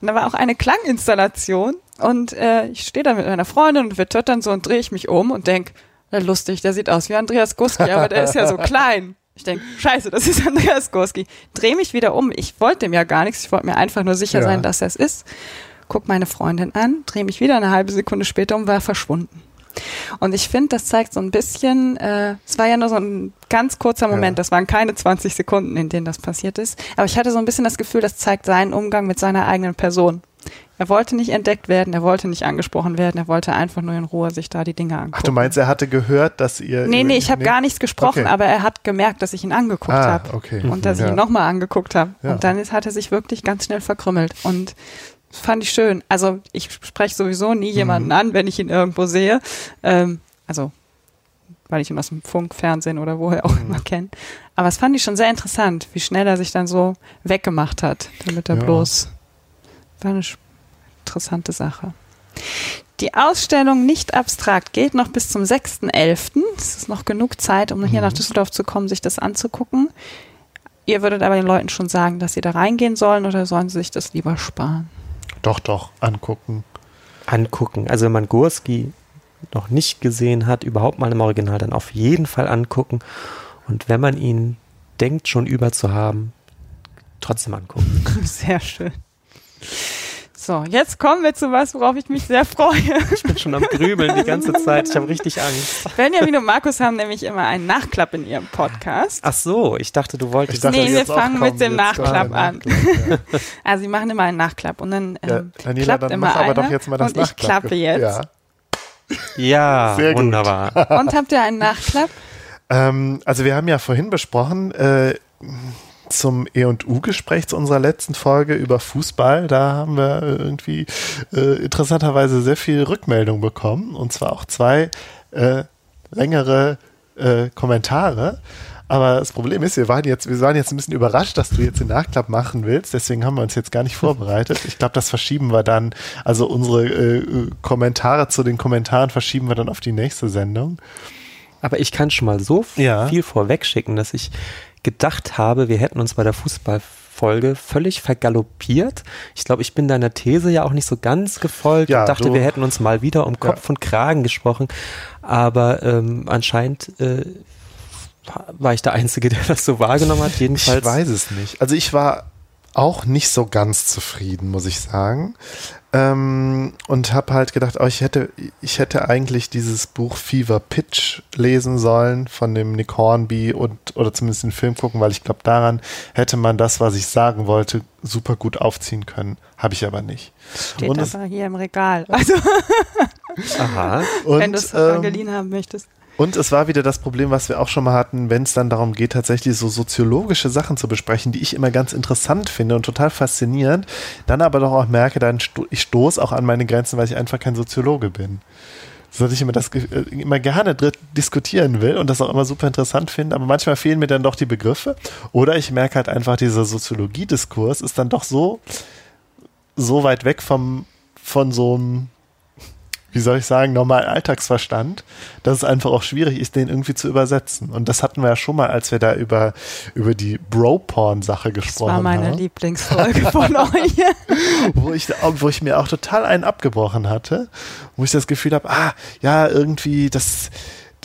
Und da war auch eine Klanginstallation und äh, ich stehe da mit meiner Freundin und wir töttern so und drehe ich mich um und denk, lustig, der sieht aus wie Andreas Gurski, aber der ist ja so klein. Ich denk, scheiße, das ist Andreas Gurski. Dreh mich wieder um. Ich wollte dem ja gar nichts. Ich wollte mir einfach nur sicher Ja. sein, dass er es ist. Guck meine Freundin an, dreh mich wieder eine halbe Sekunde später um, war verschwunden. Und ich finde, das zeigt so ein bisschen, äh, es war ja nur so ein ganz kurzer Moment, Ja. das waren keine 20 Sekunden, in denen das passiert ist. Aber ich hatte so ein bisschen das Gefühl, das zeigt seinen Umgang mit seiner eigenen Person. Er wollte nicht entdeckt werden, er wollte nicht angesprochen werden, er wollte einfach nur in Ruhe sich da die Dinge angucken. Ach, du meinst, er hatte gehört, dass ihr. Nee, nee, ich habe gar nichts gesprochen, Okay. aber er hat gemerkt, dass ich ihn angeguckt Ah, habe. okay. Und dass ich Ja. ihn nochmal angeguckt habe. Ja. Und dann ist, hat er sich wirklich ganz schnell verkrümmelt. Und das fand ich schön. Also ich spreche sowieso nie jemanden Mhm. an, wenn ich ihn irgendwo sehe. Ähm, also weil ich ihn aus dem Funk, Fernsehen oder woher auch Mhm. immer kenne. Aber es fand ich schon sehr interessant, wie schnell er sich dann so weggemacht hat, damit er Ja. bloß. War eine interessante Sache. Die Ausstellung nicht abstrakt geht noch bis zum 6.11. Es ist noch genug Zeit, um hier Mhm. nach Düsseldorf zu kommen, sich das anzugucken. Ihr würdet aber den Leuten schon sagen, dass sie da reingehen sollen oder sollen sie sich das lieber sparen? Doch, doch, angucken. Angucken. Also wenn man Gurski noch nicht gesehen hat, überhaupt mal im Original, dann auf jeden Fall angucken. Und wenn man ihn denkt, schon über zu haben, trotzdem angucken. Sehr schön. So, jetzt kommen wir zu was, worauf ich mich sehr freue. Ich bin schon am Grübeln die ganze Zeit. Ich habe richtig Angst. Benjamin und Markus haben nämlich immer einen Nachklapp in ihrem Podcast. Ach so, ich dachte, du wolltest. Ich dachte, Nee, wir fangen kommen mit dem Nachklapp an. Nachklapp, Also sie machen immer einen Nachklapp und dann Ja, ähm, Daniela, klappt dann immer mach aber doch jetzt mal das und ich Nachklapp. klappe jetzt. Ja. ja, Sehr gut. wunderbar. Und habt ihr einen Nachklapp? Ähm, also wir haben ja vorhin besprochen, äh, zum E&U-Gespräch zu unserer letzten Folge über Fußball, da haben wir irgendwie äh, interessanterweise sehr viel Rückmeldung bekommen und zwar auch zwei äh, längere äh, Kommentare. Aber das Problem ist, wir waren jetzt, wir waren jetzt ein bisschen überrascht, dass du jetzt den Nachklapp machen willst. Deswegen haben wir uns jetzt gar nicht vorbereitet. Ich glaube, das verschieben wir dann. Also unsere äh, Kommentare zu den Kommentaren verschieben wir dann auf die nächste Sendung. Aber ich kann schon mal so Ja. viel vorwegschicken, dass ich gedacht habe, wir hätten uns bei der Fußballfolge völlig vergaloppiert. Ich glaube, ich bin deiner These ja auch nicht so ganz gefolgt Ja, und dachte, du- wir hätten uns mal wieder um Kopf und Kragen gesprochen. Aber ähm, anscheinend äh, war ich der Einzige, der das so wahrgenommen hat. Jedenfalls. Ich weiß es nicht. Also ich war auch nicht so ganz zufrieden, muss ich sagen. Ähm, und habe halt gedacht, oh, ich hätte, ich hätte eigentlich dieses Buch Fever Pitch lesen sollen von dem Nick Hornby und oder zumindest den Film gucken, weil ich glaube, daran hätte man das, was ich sagen wollte, super gut aufziehen können. Habe ich aber nicht. Steht Und es- aber hier im Regal. Also, Aha. Wenn du es ähm, geliehen haben möchtest. Und es war wieder das Problem, was wir auch schon mal hatten, wenn es dann darum geht, tatsächlich so soziologische Sachen zu besprechen, die ich immer ganz interessant finde und total faszinierend, dann aber doch auch merke, dann sto ich stoße auch an meine Grenzen, weil ich einfach kein Soziologe bin. So dass ich immer das äh, immer gerne diskutieren will und das auch immer super interessant finde, aber manchmal fehlen mir dann doch die Begriffe. Oder ich merke halt einfach, dieser Soziologiediskurs ist dann doch so, so weit weg vom, von so einem wie soll ich sagen, normalen Alltagsverstand, dass es einfach auch schwierig ist, den irgendwie zu übersetzen. Und das hatten wir ja schon mal, als wir da über, über die Bro-Porn-Sache Das gesprochen war meine haben, Lieblingsfolge von euch. wo ich, wo ich mir auch total einen abgebrochen hatte, wo ich das Gefühl habe, ah, ja, irgendwie, das,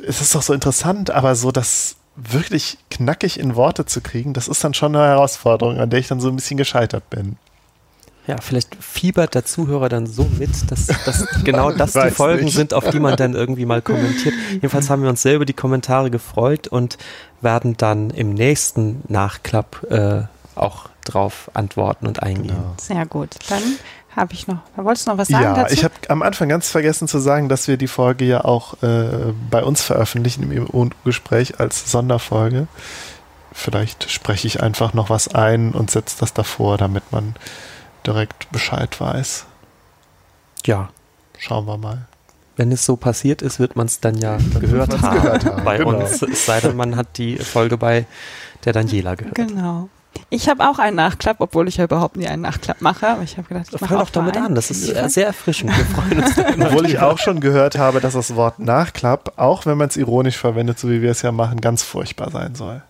es ist doch so interessant, aber so das wirklich knackig in Worte zu kriegen, das ist dann schon eine Herausforderung, an der ich dann so ein bisschen gescheitert bin. Ja, vielleicht fiebert der Zuhörer dann so mit, dass, dass genau das die Folgen nicht. sind, auf die man dann irgendwie mal kommentiert. Jedenfalls haben wir uns sehr über die Kommentare gefreut und werden dann im nächsten Nachklapp äh, auch drauf antworten und eingehen. Genau. Sehr gut. Dann habe ich noch. Wolltest du noch was sagen Ja, dazu? ich habe am Anfang ganz vergessen zu sagen, dass wir die Folge ja auch äh, bei uns veröffentlichen im Gespräch als Sonderfolge. Vielleicht spreche ich einfach noch was ein und setze das davor, damit man direkt Bescheid weiß. Ja, Schauen wir mal. wenn es so passiert ist, wird man es dann ja gehört man's haben, gehört haben, bei genau. uns. Es sei denn, man hat die Folge bei der Daniela gehört. Genau. Ich habe auch einen Nachklapp, obwohl ich ja überhaupt nie einen Nachklapp mache. Aber ich habe gedacht, ich Fang doch damit an. Das ist sehr erfrischend. Wir freuen uns. Obwohl ich auch schon gehört habe, dass das Wort Nachklapp, auch wenn man es ironisch verwendet, so wie wir es ja machen, ganz furchtbar sein soll.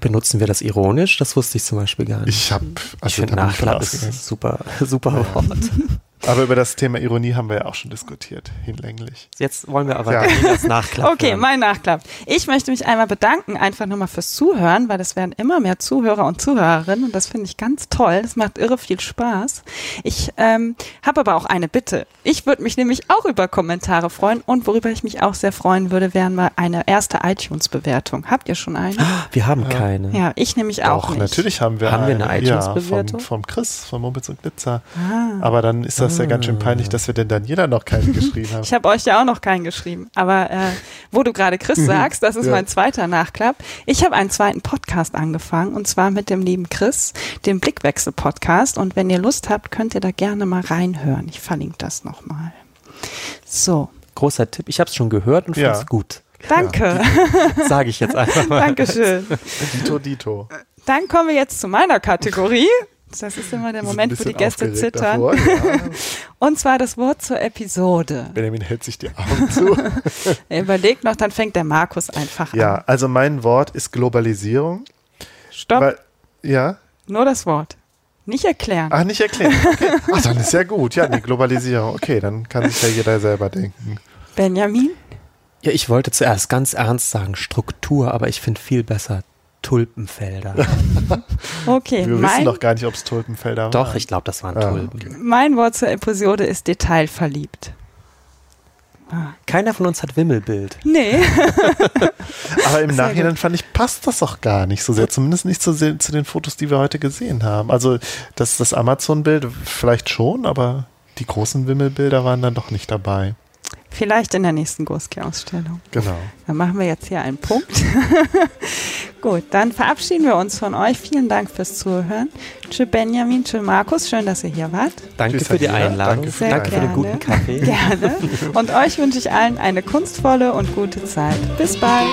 Benutzen wir das ironisch? Das wusste ich zum Beispiel gar nicht. Ich habe, also ich Nachklapp ist super, super Wort. Aber über das Thema Ironie haben wir ja auch schon diskutiert, hinlänglich. Jetzt wollen wir aber Ja. das Nachklapp Okay, hören. mein Nachklapp. Ich möchte mich einmal bedanken, einfach nochmal fürs Zuhören, weil es werden immer mehr Zuhörer und Zuhörerinnen und das finde ich ganz toll. Das macht irre viel Spaß. Ich ähm, habe aber auch eine Bitte. Ich würde mich nämlich auch über Kommentare freuen und worüber ich mich auch sehr freuen würde, wären mal eine erste iTunes-Bewertung. Habt ihr schon eine? Wir haben keine. Ja, ich nämlich auch Doch, nicht. natürlich haben wir Haben wir eine eine, ja, iTunes-Bewertung? vom, vom Chris, von Mumpitz und Glitzer. Ah. Aber dann ist das ja ganz schön peinlich, dass wir den Daniela noch keinen geschrieben haben. Ich habe euch ja auch noch keinen geschrieben. Aber äh, wo du gerade Chris sagst, das ist Ja. mein zweiter Nachklapp. Ich habe einen zweiten Podcast angefangen und zwar mit dem lieben Chris, dem Blickwechsel-Podcast. Und wenn ihr Lust habt, könnt ihr da gerne mal reinhören. Ich verlinke das nochmal. So, Großer Tipp. Ich habe es schon gehört und Ja. fand's gut. danke. Sage ich jetzt einfach mal. Dankeschön. Dito, Dito. Dann kommen wir jetzt zu meiner Kategorie. Das ist immer der Moment, wo die Gäste zittern. Davor, ja. Und zwar das Wort zur Episode. Benjamin hält sich die Augen zu. Er überlegt noch, dann fängt der Markus einfach ja, an. also mein Wort ist Globalisierung. Stopp, Weil, ja, nur das Wort. Nicht erklären. ach, nicht erklären. Okay. Ach, dann ist ja gut. Ja, die Globalisierung. Okay, dann kann sich ja jeder selber denken. Benjamin? Ja, ich wollte zuerst ganz ernst sagen Struktur, aber ich finde viel besser Tulpenfelder. Okay, Wir wissen doch gar nicht, ob es Tulpenfelder waren. Doch, ich glaube, das waren Ah, Tulpen. mein Wort zur Episode ist detailverliebt. Keiner von uns hat Wimmelbild. Nee, Aber im Sehr Nachhinein fand ich, passt das auch gar nicht so sehr. Zumindest nicht zu, zu den Fotos, die wir heute gesehen haben. Also das, das Amazon-Bild vielleicht schon, aber die großen Wimmelbilder waren dann doch nicht dabei. Vielleicht in der nächsten Gurski-Ausstellung. Genau. Dann machen wir jetzt hier einen Punkt. Gut, dann verabschieden wir uns von euch. Vielen Dank fürs Zuhören. Tschö Benjamin, tschö Markus, schön, dass ihr hier wart. Danke Tschüss, für die. Einladung. Danke für Danke für den guten Kaffee. Gerne. Und euch wünsche ich allen eine kunstvolle und gute Zeit. Bis bald.